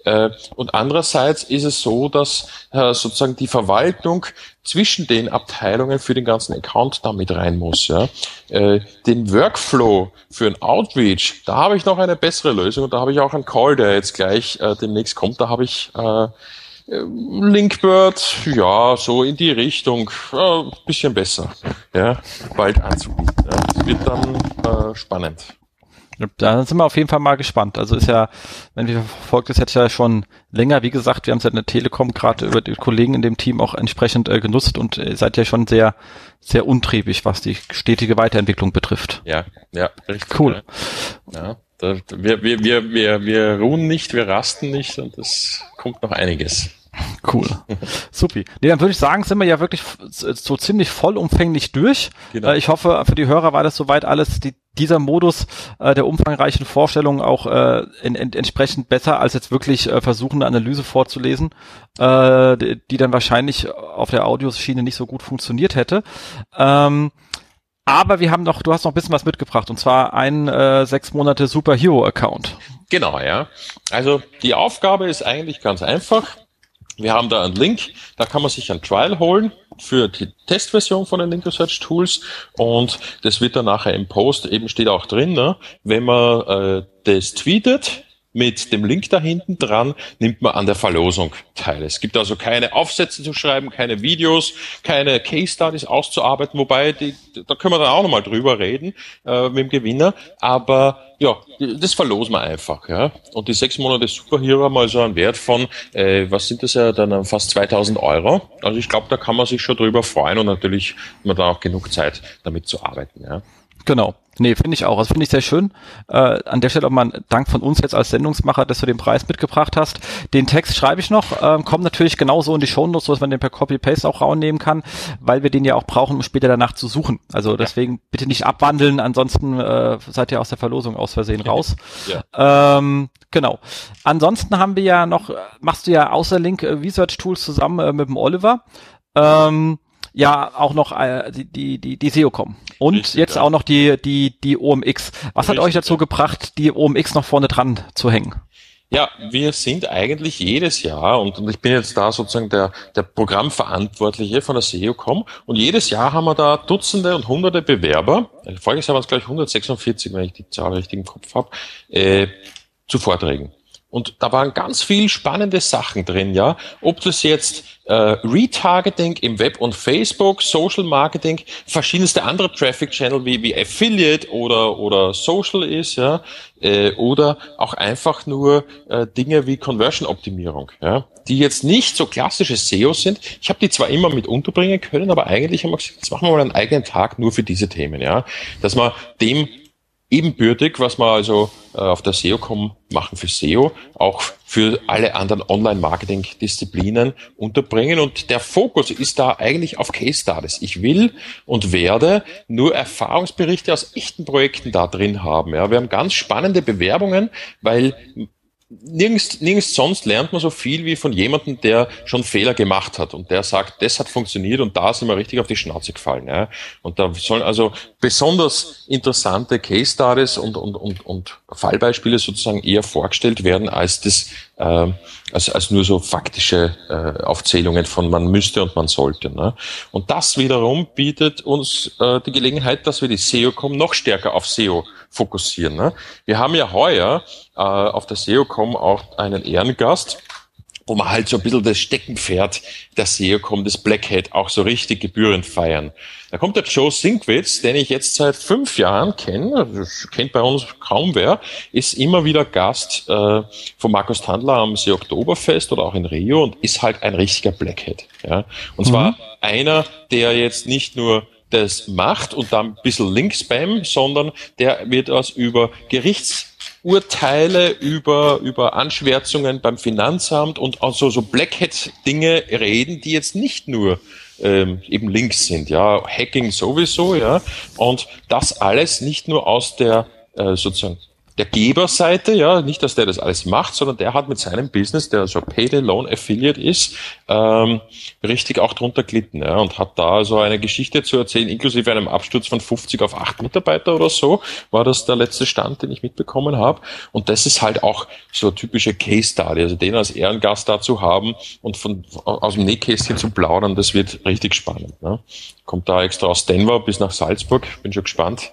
Äh, und andererseits ist es so, dass äh, sozusagen die Verwaltung zwischen den Abteilungen für den ganzen Account damit rein muss. Ja. Äh, den Workflow für ein Outreach, da habe ich noch eine bessere Lösung und da habe ich auch einen Call, der jetzt gleich demnächst kommt. Da habe ich Linkbird, ja, so in die Richtung, äh, bisschen besser, ja, bald anzubieten. Ja. Das wird dann spannend. Da sind wir auf jeden Fall mal gespannt. Also ist ja, wenn wir verfolgt ist, jetzt ja schon länger, wie gesagt, wir haben es ja in der Telekom gerade über die Kollegen in dem Team auch entsprechend äh, genutzt und äh, seid ja schon sehr, sehr untriebig, was die stetige Weiterentwicklung betrifft. Ja, ja, richtig. Cool. Ja, ja da, wir, wir, wir, wir, wir ruhen nicht, wir rasten nicht und es kommt noch einiges. Cool. Supi. Nee, dann würde ich sagen, sind wir ja wirklich so ziemlich vollumfänglich durch. Genau. Äh, ich hoffe, für die Hörer war das soweit alles, die, dieser Modus äh, der umfangreichen Vorstellung auch äh, in, in, entsprechend besser, als jetzt wirklich äh, versuchen, eine Analyse vorzulesen, äh, die, die dann wahrscheinlich auf der Audioschiene nicht so gut funktioniert hätte. Ähm, aber wir haben noch, du hast noch ein bisschen was mitgebracht, und zwar einen äh, sechs Monate Superhero-Account. Genau, ja. Also die Aufgabe ist eigentlich ganz einfach. Wir haben da einen Link, da kann man sich ein Trial holen für die Testversion von den Link Research Tools und das wird dann nachher im Post eben steht auch drin, ne? wenn man äh, das tweetet, mit dem Link da hinten dran nimmt man an der Verlosung teil. Es gibt also keine Aufsätze zu schreiben, keine Videos, keine Case Studies auszuarbeiten, wobei die, da können wir dann auch nochmal drüber reden äh, mit dem Gewinner. Aber ja, das verlosen wir einfach. Ja. Und die sechs Monate Superhero haben also einen Wert von, äh, was sind das ja dann fast 2000 Euro. Also ich glaube, da kann man sich schon drüber freuen und natürlich hat man da auch genug Zeit, damit zu arbeiten. Ja. Genau. Nee, finde ich auch. Das finde ich sehr schön. Äh, an der Stelle auch mal ein Dank von uns jetzt als Sendungsmacher, dass du den Preis mitgebracht hast. Den Text schreibe ich noch, ähm, kommt natürlich genauso in die Shownotes, so dass man den per Copy-Paste auch rausnehmen kann, weil wir den ja auch brauchen, um später danach zu suchen. Also deswegen ja. bitte nicht abwandeln, ansonsten äh, seid ihr aus der Verlosung aus Versehen raus. Ja. Ähm, genau. Ansonsten haben wir ja noch, machst du ja außer Link äh, Research Tools zusammen äh, mit dem Oliver. Ähm, ja auch noch äh, die, die, die, die SEOCom. Und Richtig, jetzt ja. auch noch die, die, die OMX. Was Richtig, hat euch dazu ja. gebracht, die OMX noch vorne dran zu hängen? Ja, wir sind eigentlich jedes Jahr, und, und ich bin jetzt da sozusagen der, der Programmverantwortliche von der SEOCom, und jedes Jahr haben wir da Dutzende und Hunderte Bewerber, voriges Jahr waren es gleich 146, wenn ich die Zahl richtig im Kopf habe, äh, zu Vorträgen. Und da waren ganz viel spannende Sachen drin, ja. Ob das jetzt äh, Retargeting im Web und Facebook, Social Marketing, verschiedenste andere Traffic Channel wie, wie Affiliate oder, oder Social ist, ja, äh, oder auch einfach nur äh, Dinge wie Conversion Optimierung, ja, die jetzt nicht so klassische SEO sind. Ich habe die zwar immer mit unterbringen können, aber eigentlich haben wir gesagt, jetzt machen wir mal einen eigenen Tag nur für diese Themen, ja, dass man dem ebenbürtig, was wir also äh, auf der SEO.com machen für SEO, auch für alle anderen Online-Marketing-Disziplinen unterbringen. Und der Fokus ist da eigentlich auf Case Studies. Ich will und werde nur Erfahrungsberichte aus echten Projekten da drin haben. Ja, wir haben ganz spannende Bewerbungen, weil nirgends, nirgends sonst lernt man so viel wie von jemandem, der schon Fehler gemacht hat und der sagt, das hat funktioniert und da sind wir richtig auf die Schnauze gefallen. Ja. Und da sollen also besonders interessante Case Studies und, und, und, und Fallbeispiele sozusagen eher vorgestellt werden, als das äh, als, als nur so faktische äh, Aufzählungen von man müsste und man sollte. Ne? Und das wiederum bietet uns äh, die Gelegenheit, dass wir die SEO-Com noch stärker auf SEO fokussieren. Ne? Wir haben ja heuer äh, auf der SEO-Com auch einen Ehrengast, wo man halt so ein bisschen das Steckenpferd der SEO-Com, das Blackhead, auch so richtig gebührend feiern. Da kommt der Joe Sinkwitz, den ich jetzt seit fünf Jahren kenne, das kennt bei uns kaum wer, ist immer wieder Gast äh, von Markus Tandler am See Oktoberfest oder auch in Rio und ist halt ein richtiger Blackhead. Ja? Und zwar mhm. einer, der jetzt nicht nur das macht und dann ein bisschen Link-Spam, sondern der wird das über Gerichtsurteile, über, über Anschwärzungen beim Finanzamt und also so Blackhead-Dinge reden, die jetzt nicht nur ähm, eben Links sind, ja, Hacking sowieso, ja, und das alles nicht nur aus der äh, sozusagen der Geberseite, ja, nicht, dass der das alles macht, sondern der hat mit seinem Business, der so Payday Loan Affiliate ist, ähm, richtig auch drunter glitten, ja, und hat da so eine Geschichte zu erzählen, inklusive einem Absturz von 50 auf 8 Mitarbeiter oder so, war das der letzte Stand, den ich mitbekommen habe. Und das ist halt auch so typische Case Study, also den als Ehrengast dazu haben und von aus dem Nähkästchen zu plaudern, das wird richtig spannend. Ne? Kommt da extra aus Denver bis nach Salzburg, bin schon gespannt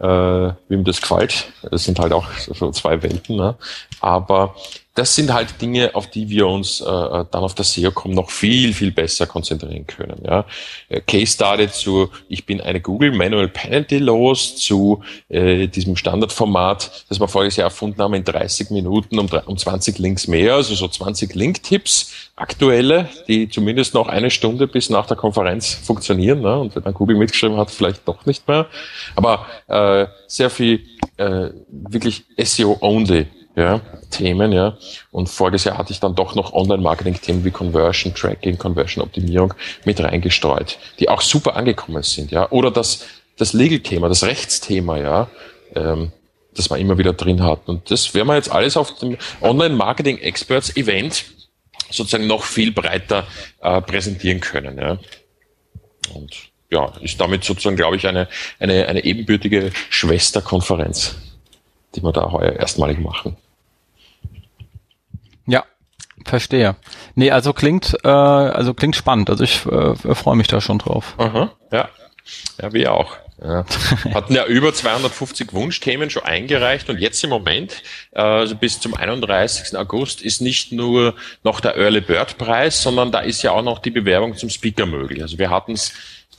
äh, wem das gefällt. Es sind halt auch so zwei Welten. Ne? Aber das sind halt Dinge, auf die wir uns äh, dann auf der SEO-Com noch viel, viel besser konzentrieren können. Ja. Äh, Case Study zu, ich bin eine Google Manual Penalty los, zu äh, diesem Standardformat, das wir voriges Jahr erfunden haben, in 30 Minuten um, um 20 Links mehr, also so 20 Link-Tipps, aktuelle, die zumindest noch eine Stunde bis nach der Konferenz funktionieren. Ne? Und wenn dann Google mitgeschrieben hat, vielleicht doch nicht mehr. Aber äh, sehr viel äh, wirklich SEO-only ja, Themen, ja. Und voriges Jahr hatte ich dann doch noch Online-Marketing-Themen wie Conversion Tracking, Conversion Optimierung mit reingestreut, die auch super angekommen sind, ja. Oder das, das Legal-Thema, das Rechtsthema, ja, ähm, das man immer wieder drin hat. Und das werden wir jetzt alles auf dem Online-Marketing Experts Event sozusagen noch viel breiter äh, präsentieren können, ja. Und ja, ist damit sozusagen, glaube ich, eine, eine, eine ebenbürtige Schwesterkonferenz die wir da heuer erstmalig machen. Ja, verstehe. Nee, also klingt, äh, also klingt spannend. Also ich äh, freue mich da schon drauf. Aha, ja. Ja, wir auch. Ja. Hatten ja über 250 Wunschthemen schon eingereicht und jetzt im Moment, äh, also bis zum 31. August, ist nicht nur noch der Early Bird Preis, sondern da ist ja auch noch die Bewerbung zum Speaker möglich. Also wir hatten es,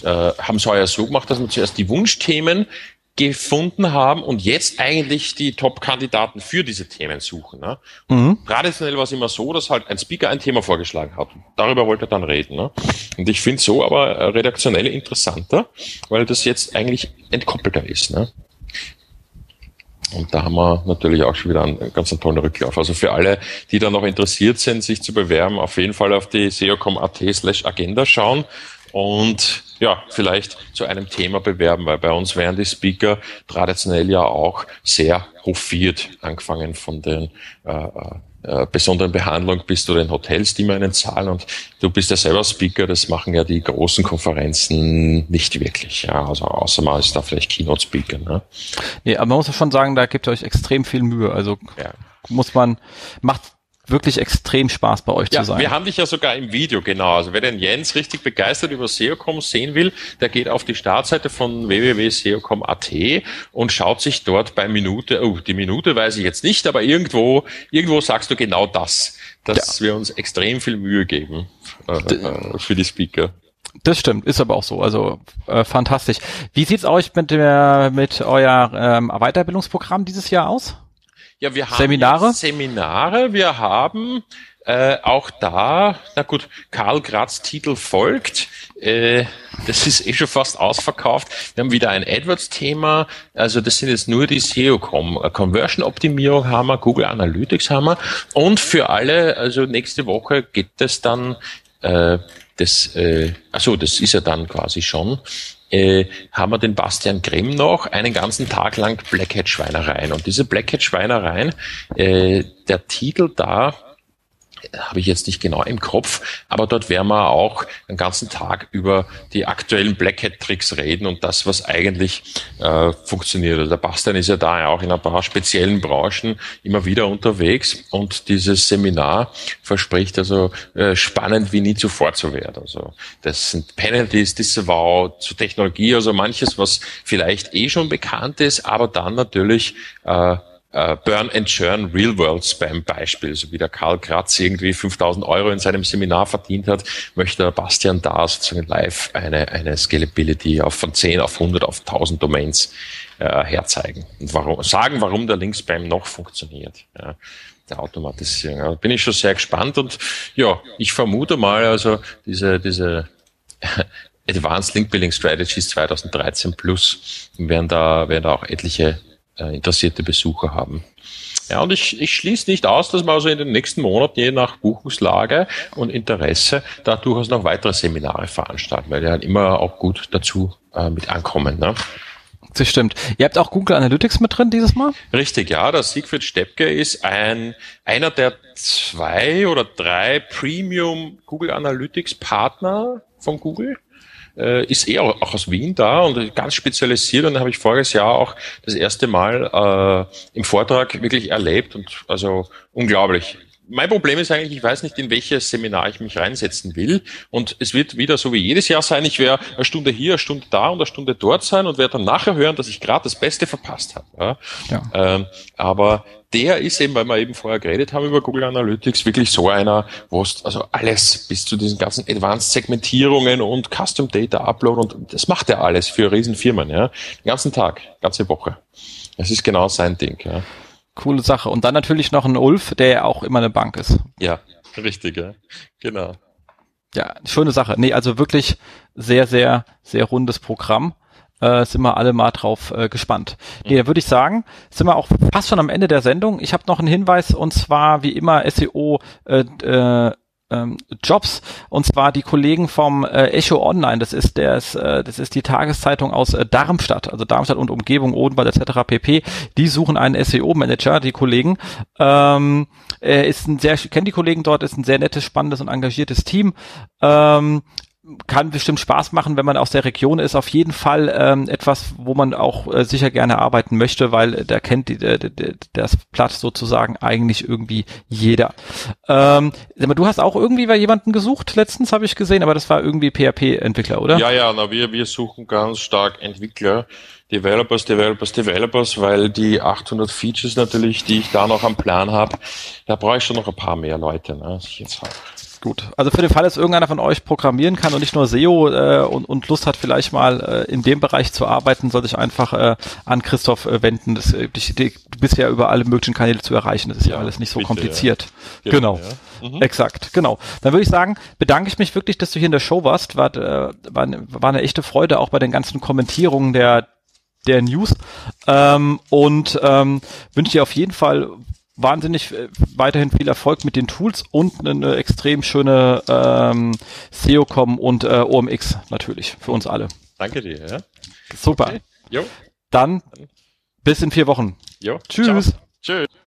äh, haben es heuer so gemacht, dass wir zuerst die Wunschthemen gefunden haben und jetzt eigentlich die Top-Kandidaten für diese Themen suchen. Ne? Mhm. Traditionell war es immer so, dass halt ein Speaker ein Thema vorgeschlagen hat. Darüber wollte er dann reden. Ne? Und ich finde so aber redaktionell interessanter, weil das jetzt eigentlich entkoppelter ist. Ne? Und da haben wir natürlich auch schon wieder einen ganz einen tollen Rücklauf. Also für alle, die da noch interessiert sind, sich zu bewerben, auf jeden Fall auf die seocom.at slash agenda schauen und ja, vielleicht zu einem Thema bewerben, weil bei uns werden die Speaker traditionell ja auch sehr hofiert, angefangen von den äh, äh, äh besonderen Behandlung bis zu den Hotels, die wir ihnen zahlen. Und du bist ja selber Speaker, das machen ja die großen Konferenzen nicht wirklich. Ja, also außer man ist da vielleicht Keynote-Speaker. Ne? Nee, aber man muss schon sagen, da gibt ihr euch extrem viel Mühe. Also ja. muss man, macht wirklich extrem Spaß bei euch ja, zu sein. Wir haben dich ja sogar im Video, genau. Also wer den Jens richtig begeistert über SEOcom sehen will, der geht auf die Startseite von www.seocom.at und schaut sich dort bei Minute, oh, die Minute weiß ich jetzt nicht, aber irgendwo, irgendwo sagst du genau das, dass ja. wir uns extrem viel Mühe geben äh, äh, für die Speaker. Das stimmt, ist aber auch so. Also äh, fantastisch. Wie sieht's euch mit der mit euer ähm, Weiterbildungsprogramm dieses Jahr aus? Ja, wir haben Seminare. Seminare. Wir haben äh, auch da, na gut, Karl Graz Titel folgt. Äh, das ist eh schon fast ausverkauft. Wir haben wieder ein AdWords-Thema. Also das sind jetzt nur die SEO-Com. Äh, Conversion-Optimierung haben wir, Google Analytics haben wir. Und für alle, also nächste Woche geht es dann äh, das, äh, achso, das ist ja dann quasi schon äh, haben wir den Bastian Grimm noch einen ganzen Tag lang Blackhead Schweinereien. Und diese Blackhead Schweinereien, äh, der Titel da habe ich jetzt nicht genau im Kopf, aber dort werden wir auch den ganzen Tag über die aktuellen Black Hat Tricks reden und das, was eigentlich äh, funktioniert. Also der Bastian ist ja da auch in ein paar speziellen Branchen immer wieder unterwegs und dieses Seminar verspricht also äh, spannend wie nie zuvor zu werden. Also das sind Penalties, Disavow zu Technologie, also manches, was vielleicht eh schon bekannt ist, aber dann natürlich äh, äh, Burn and Churn Real World Spam Beispiel, so wie der Karl Kratz irgendwie 5000 Euro in seinem Seminar verdient hat, möchte der Bastian da sozusagen live eine, eine Scalability auf von 10 auf 100 auf 1000 Domains äh, herzeigen und warum, sagen, warum der Link Spam noch funktioniert. Ja der Automatisierung. Da bin ich schon sehr gespannt und ja, ich vermute mal, also diese, diese Advanced Link Building Strategies 2013 plus werden da, werden da auch etliche äh, interessierte Besucher haben. Ja, und ich, ich schließe nicht aus, dass man also in den nächsten Monaten, je nach Buchungslage und Interesse, da durchaus noch weitere Seminare veranstalten, weil die halt immer auch gut dazu äh, mit ankommen. Ne? Das stimmt. Ihr habt auch Google Analytics mit drin dieses Mal? Richtig, ja. Der Siegfried Steppke ist ein, einer der zwei oder drei Premium Google Analytics Partner von Google äh, ist er auch, auch aus Wien da und ganz spezialisiert und habe ich voriges Jahr auch das erste Mal äh, im Vortrag wirklich erlebt und also unglaublich mein Problem ist eigentlich, ich weiß nicht, in welches Seminar ich mich reinsetzen will. Und es wird wieder so wie jedes Jahr sein, ich werde eine Stunde hier, eine Stunde da und eine Stunde dort sein und werde dann nachher hören, dass ich gerade das Beste verpasst habe. Ja? ja. Ähm, aber der ist eben, weil wir eben vorher geredet haben über Google Analytics, wirklich so einer, wo es also alles bis zu diesen ganzen Advanced Segmentierungen und Custom Data Upload und das macht er alles für Riesenfirmen, ja. Den ganzen Tag, ganze Woche. Das ist genau sein Ding, ja. Coole Sache. Und dann natürlich noch ein Ulf, der ja auch immer eine Bank ist. Ja, richtig, ja. Genau. Ja, schöne Sache. Nee, also wirklich sehr, sehr, sehr rundes Programm äh, sind wir alle mal drauf äh, gespannt. Nee, da würde ich sagen, sind wir auch fast schon am Ende der Sendung. Ich habe noch einen Hinweis und zwar wie immer SEO äh, äh, ähm, Jobs und zwar die Kollegen vom äh, Echo Online. Das ist der, äh, das ist die Tageszeitung aus äh, Darmstadt, also Darmstadt und Umgebung, Odenwald etc. pp. Die suchen einen SEO-Manager, die Kollegen. Ähm, er ist ein sehr, kennt die Kollegen dort, ist ein sehr nettes, spannendes und engagiertes Team. Ähm, kann bestimmt Spaß machen, wenn man aus der Region ist. Auf jeden Fall ähm, etwas, wo man auch äh, sicher gerne arbeiten möchte, weil da kennt die, der, das Platz sozusagen eigentlich irgendwie jeder. Ähm, du hast auch irgendwie bei jemanden gesucht, letztens habe ich gesehen, aber das war irgendwie PHP-Entwickler, oder? Ja, ja, na, wir, wir suchen ganz stark Entwickler. Developers, Developers, Developers, weil die 800 Features natürlich, die ich da noch am Plan habe, da brauche ich schon noch ein paar mehr Leute. Ne, jetzt habe. Gut. Also für den Fall, dass irgendeiner von euch programmieren kann und nicht nur SEO äh, und, und Lust hat, vielleicht mal äh, in dem Bereich zu arbeiten, soll sich einfach äh, an Christoph äh, wenden. Das, äh, die, die, du bist ja über alle möglichen Kanäle zu erreichen. Das ist ja, ja alles nicht so bitte, kompliziert. Ja. Genau. genau. Ja. Mhm. Exakt, genau. Dann würde ich sagen, bedanke ich mich wirklich, dass du hier in der Show warst. War, äh, war, war eine echte Freude, auch bei den ganzen Kommentierungen der der News ähm, und ähm, wünsche dir auf jeden Fall wahnsinnig äh, weiterhin viel Erfolg mit den Tools und eine extrem schöne ähm, SEOCom und äh, OMX natürlich für uns alle. Danke dir. Ja. Super. Okay. Dann bis in vier Wochen. Jo. Tschüss. Ciao.